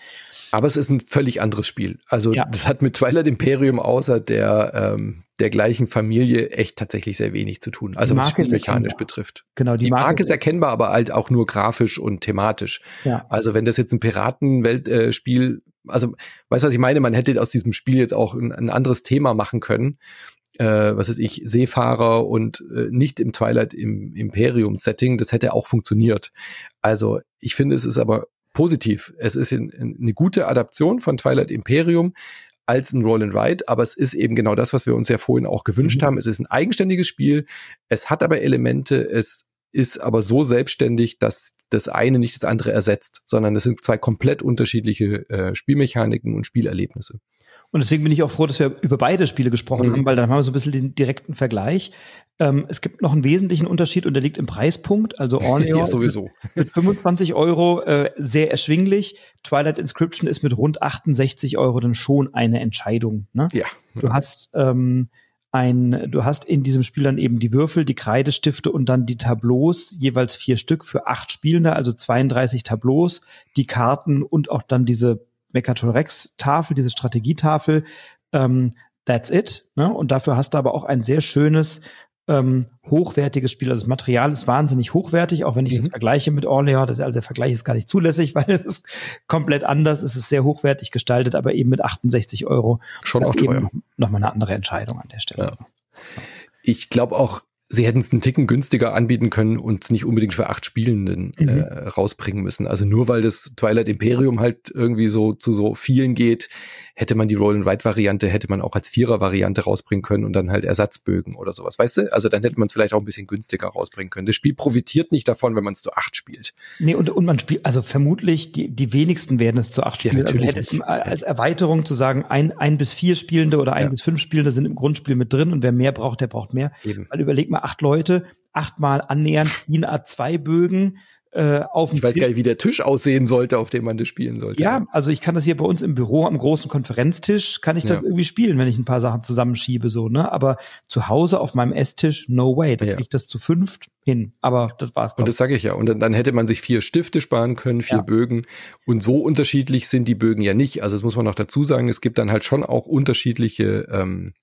Aber es ist ein völlig anderes Spiel. Also ja. das hat mit Twilight Imperium außer der ähm, der gleichen Familie echt tatsächlich sehr wenig zu tun. Also was mechanisch betrifft. Genau, die, die Marke, Marke, ist erkennbar, aber halt auch nur grafisch und thematisch. Ja. Also wenn das jetzt ein Piratenweltspiel, äh, also weißt du, was ich meine? Man hätte aus diesem Spiel jetzt auch ein, ein anderes Thema machen können. Äh, was ist ich, Seefahrer und äh, nicht im Twilight im Imperium-Setting, das hätte auch funktioniert. Also ich finde, es ist aber positiv. Es ist in, in eine gute Adaption von Twilight Imperium als ein Roll and Ride, aber es ist eben genau das, was wir uns ja vorhin auch gewünscht mhm. haben. Es ist ein eigenständiges Spiel, es hat aber Elemente, es ist aber so selbstständig, dass das eine nicht das andere ersetzt, sondern es sind zwei komplett unterschiedliche äh, Spielmechaniken und Spielerlebnisse. Und deswegen bin ich auch froh, dass wir über beide Spiele gesprochen mhm. haben, weil dann haben wir so ein bisschen den direkten Vergleich. Ähm, es gibt noch einen wesentlichen Unterschied und der liegt im Preispunkt. Also Orneo ja, sowieso. mit 25 Euro äh, sehr erschwinglich. Twilight Inscription ist mit rund 68 Euro dann schon eine Entscheidung. Ne? Ja. Du hast ähm, ein, du hast in diesem Spiel dann eben die Würfel, die Kreidestifte und dann die Tableaus, jeweils vier Stück für acht Spielende, also 32 Tableaus, die Karten und auch dann diese Mechaton Rex Tafel, diese Strategietafel. Ähm, that's it. Ne? Und dafür hast du aber auch ein sehr schönes ähm, hochwertiges Spiel. Also das Material ist wahnsinnig hochwertig, auch wenn ich mhm. das vergleiche mit Orleans. Also der Vergleich ist gar nicht zulässig, weil es ist komplett anders. Es ist sehr hochwertig gestaltet, aber eben mit 68 Euro. Schon auch teuer. Nochmal eine andere Entscheidung an der Stelle. Ja. Ich glaube auch, sie hätten es einen Ticken günstiger anbieten können und nicht unbedingt für acht Spielenden mhm. äh, rausbringen müssen. Also nur weil das Twilight Imperium halt irgendwie so zu so vielen geht, hätte man die Roll-and-Write-Variante, hätte man auch als Vierer-Variante rausbringen können und dann halt Ersatzbögen oder sowas, weißt du? Also dann hätte man es vielleicht auch ein bisschen günstiger rausbringen können. Das Spiel profitiert nicht davon, wenn man es zu acht spielt. Nee, und, und man spielt, also vermutlich, die, die wenigsten werden es zu acht spielen. Ja, natürlich also hätte es als Erweiterung zu sagen, ein, ein bis vier Spielende oder ein ja. bis fünf Spielende sind im Grundspiel mit drin und wer mehr braucht, der braucht mehr. Eben. Weil überleg mal, acht Leute, achtmal annähernd DIN A2-Bögen, äh, auf Ich weiß Tisch. gar nicht, wie der Tisch aussehen sollte, auf dem man das spielen sollte. Ja, also ich kann das hier bei uns im Büro am großen Konferenztisch, kann ich das ja. irgendwie spielen, wenn ich ein paar Sachen zusammenschiebe, so, ne? Aber zu Hause auf meinem Esstisch, no way. Da ja. krieg ich das zu fünft hin. Aber das war's. Und das sage ich ja. Und dann, dann, hätte man sich vier Stifte sparen können, vier ja. Bögen. Und so unterschiedlich sind die Bögen ja nicht. Also das muss man noch dazu sagen. Es gibt dann halt schon auch unterschiedliche ähm,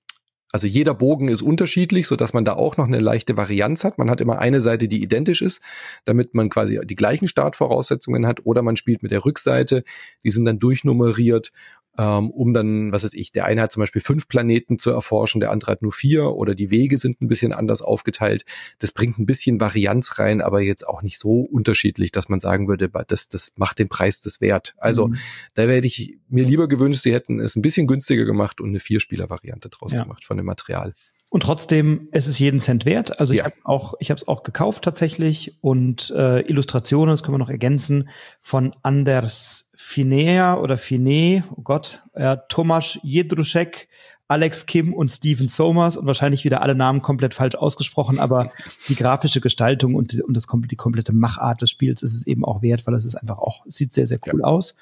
also jeder Bogen ist unterschiedlich, so dass man da auch noch eine leichte Varianz hat. Man hat immer eine Seite, die identisch ist, damit man quasi die gleichen Startvoraussetzungen hat. Oder man spielt mit der Rückseite, die sind dann durchnummeriert ähm, um dann, was weiß ich, der eine hat zum Beispiel fünf Planeten zu erforschen, der andere hat nur vier oder die Wege sind ein bisschen anders aufgeteilt. Das bringt ein bisschen Varianz rein, aber jetzt auch nicht so unterschiedlich, dass man sagen würde, das, das macht den Preis des wert. Also mhm. da werde ich mir lieber gewünscht, sie hätten es ein bisschen günstiger gemacht und eine Vierspieler-Variante draus ja. gemacht von dem Material. Und trotzdem, es ist jeden Cent wert. Also ja. ich habe auch, ich habe es auch gekauft tatsächlich und äh, Illustrationen, das können wir noch ergänzen, von Anders Finea oder Fine, oh Gott, äh, Tomasz Jedruszek, Alex Kim und Steven Somers und wahrscheinlich wieder alle Namen komplett falsch ausgesprochen, aber die grafische Gestaltung und, die, und das, die komplette Machart des Spiels ist es eben auch wert, weil es ist einfach auch, sieht sehr, sehr cool ja. aus.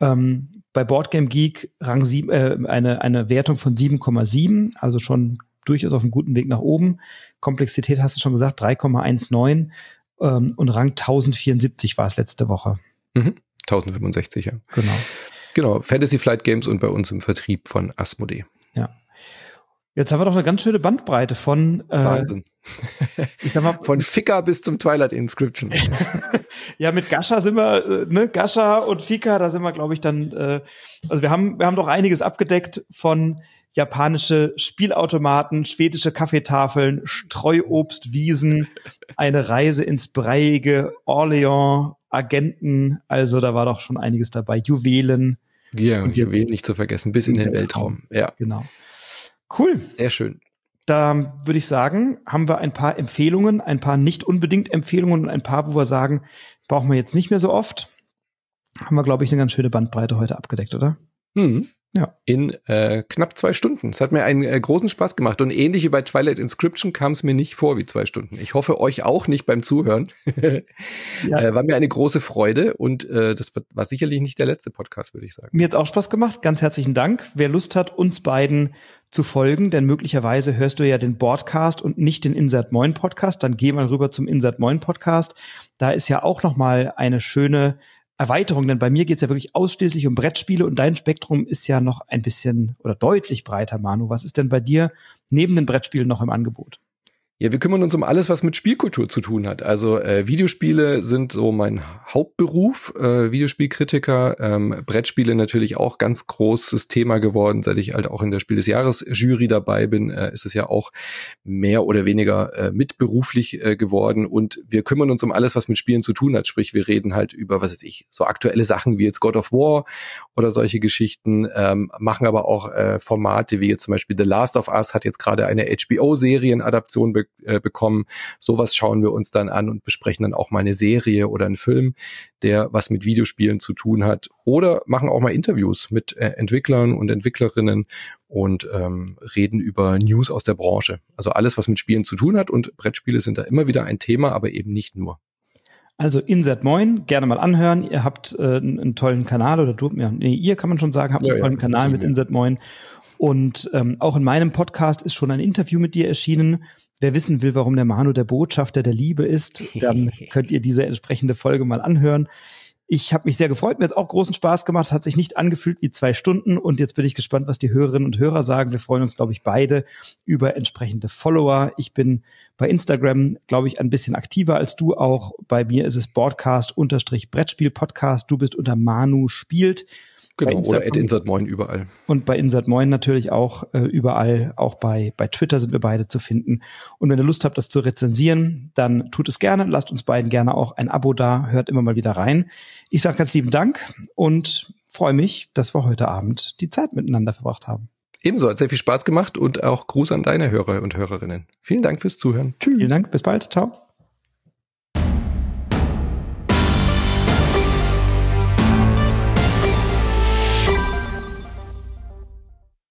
Ähm, bei Boardgame Geek Rang 7, äh, eine, eine Wertung von 7,7, also schon durchaus auf einem guten Weg nach oben. Komplexität hast du schon gesagt, 3,19 ähm, und Rang 1074 war es letzte Woche. Mhm. 1065, ja. Genau. Genau, Fantasy Flight Games und bei uns im Vertrieb von Asmodee. Ja. Jetzt haben wir doch eine ganz schöne Bandbreite von äh, Wahnsinn. ich sag mal, von Fika bis zum Twilight Inscription. ja, mit Gascha sind wir, äh, ne, Gascha und Fika, da sind wir, glaube ich, dann, äh, also wir haben, wir haben doch einiges abgedeckt von japanische Spielautomaten, schwedische Kaffeetafeln, Streuobstwiesen, eine Reise ins breiige Orleans, Agenten, also da war doch schon einiges dabei, Juwelen. Ja, und Juwelen nicht zu vergessen, bis in den Weltraum. Weltraum. Ja. Genau. Cool. Sehr schön. Da würde ich sagen, haben wir ein paar Empfehlungen, ein paar nicht unbedingt Empfehlungen und ein paar, wo wir sagen, brauchen wir jetzt nicht mehr so oft. Haben wir, glaube ich, eine ganz schöne Bandbreite heute abgedeckt, oder? Mhm. Ja. In äh, knapp zwei Stunden. Es hat mir einen äh, großen Spaß gemacht. Und ähnlich wie bei Twilight Inscription kam es mir nicht vor wie zwei Stunden. Ich hoffe euch auch nicht beim Zuhören. ja. äh, war mir eine große Freude und äh, das war sicherlich nicht der letzte Podcast, würde ich sagen. Mir hat auch Spaß gemacht. Ganz herzlichen Dank. Wer Lust hat, uns beiden zu folgen, denn möglicherweise hörst du ja den Broadcast und nicht den Insert Moin Podcast, dann geh mal rüber zum Insert Moin Podcast. Da ist ja auch noch mal eine schöne Erweiterung, denn bei mir geht es ja wirklich ausschließlich um Brettspiele und dein Spektrum ist ja noch ein bisschen oder deutlich breiter, Manu. Was ist denn bei dir neben den Brettspielen noch im Angebot? Ja, wir kümmern uns um alles, was mit Spielkultur zu tun hat. Also äh, Videospiele sind so mein Hauptberuf, äh, Videospielkritiker, ähm, Brettspiele natürlich auch ganz großes Thema geworden, seit ich halt auch in der Spiel des Jahres Jury dabei bin, äh, ist es ja auch mehr oder weniger äh, mitberuflich äh, geworden und wir kümmern uns um alles, was mit Spielen zu tun hat. Sprich, wir reden halt über, was weiß ich, so aktuelle Sachen wie jetzt God of War oder solche Geschichten, ähm, machen aber auch äh, Formate wie jetzt zum Beispiel The Last of Us hat jetzt gerade eine HBO-Serienadaption be äh, bekommen. Sowas schauen wir uns dann an und besprechen dann auch mal eine Serie oder einen Film, der was mit Videospielen zu tun hat. Oder machen auch mal Interviews mit äh, Entwicklern und Entwicklerinnen und ähm, reden über News aus der Branche. Also alles, was mit Spielen zu tun hat und Brettspiele sind da immer wieder ein Thema, aber eben nicht nur. Also Insert Moin, gerne mal anhören. Ihr habt äh, einen, tollen Kanal oder du, ja, nee, ihr kann man schon sagen, habt ja, einen tollen ja, Kanal mit Insert Moin. Und ähm, auch in meinem Podcast ist schon ein Interview mit dir erschienen. Wer wissen will, warum der Manu der Botschafter der Liebe ist, dann könnt ihr diese entsprechende Folge mal anhören. Ich habe mich sehr gefreut, mir hat auch großen Spaß gemacht. Es hat sich nicht angefühlt wie zwei Stunden und jetzt bin ich gespannt, was die Hörerinnen und Hörer sagen. Wir freuen uns, glaube ich, beide über entsprechende Follower. Ich bin bei Instagram, glaube ich, ein bisschen aktiver als du auch. Bei mir ist es Broadcast-Brettspiel-Podcast. Du bist unter Manu spielt. Genau, oder at Insert Moin überall. Und bei Insert Moin natürlich auch äh, überall, auch bei, bei Twitter sind wir beide zu finden. Und wenn ihr Lust habt, das zu rezensieren, dann tut es gerne. Lasst uns beiden gerne auch ein Abo da, hört immer mal wieder rein. Ich sage ganz lieben Dank und freue mich, dass wir heute Abend die Zeit miteinander verbracht haben. Ebenso, hat sehr viel Spaß gemacht und auch Gruß an deine Hörer und Hörerinnen. Vielen Dank fürs Zuhören. Tschüss. Vielen Dank, bis bald. Ciao.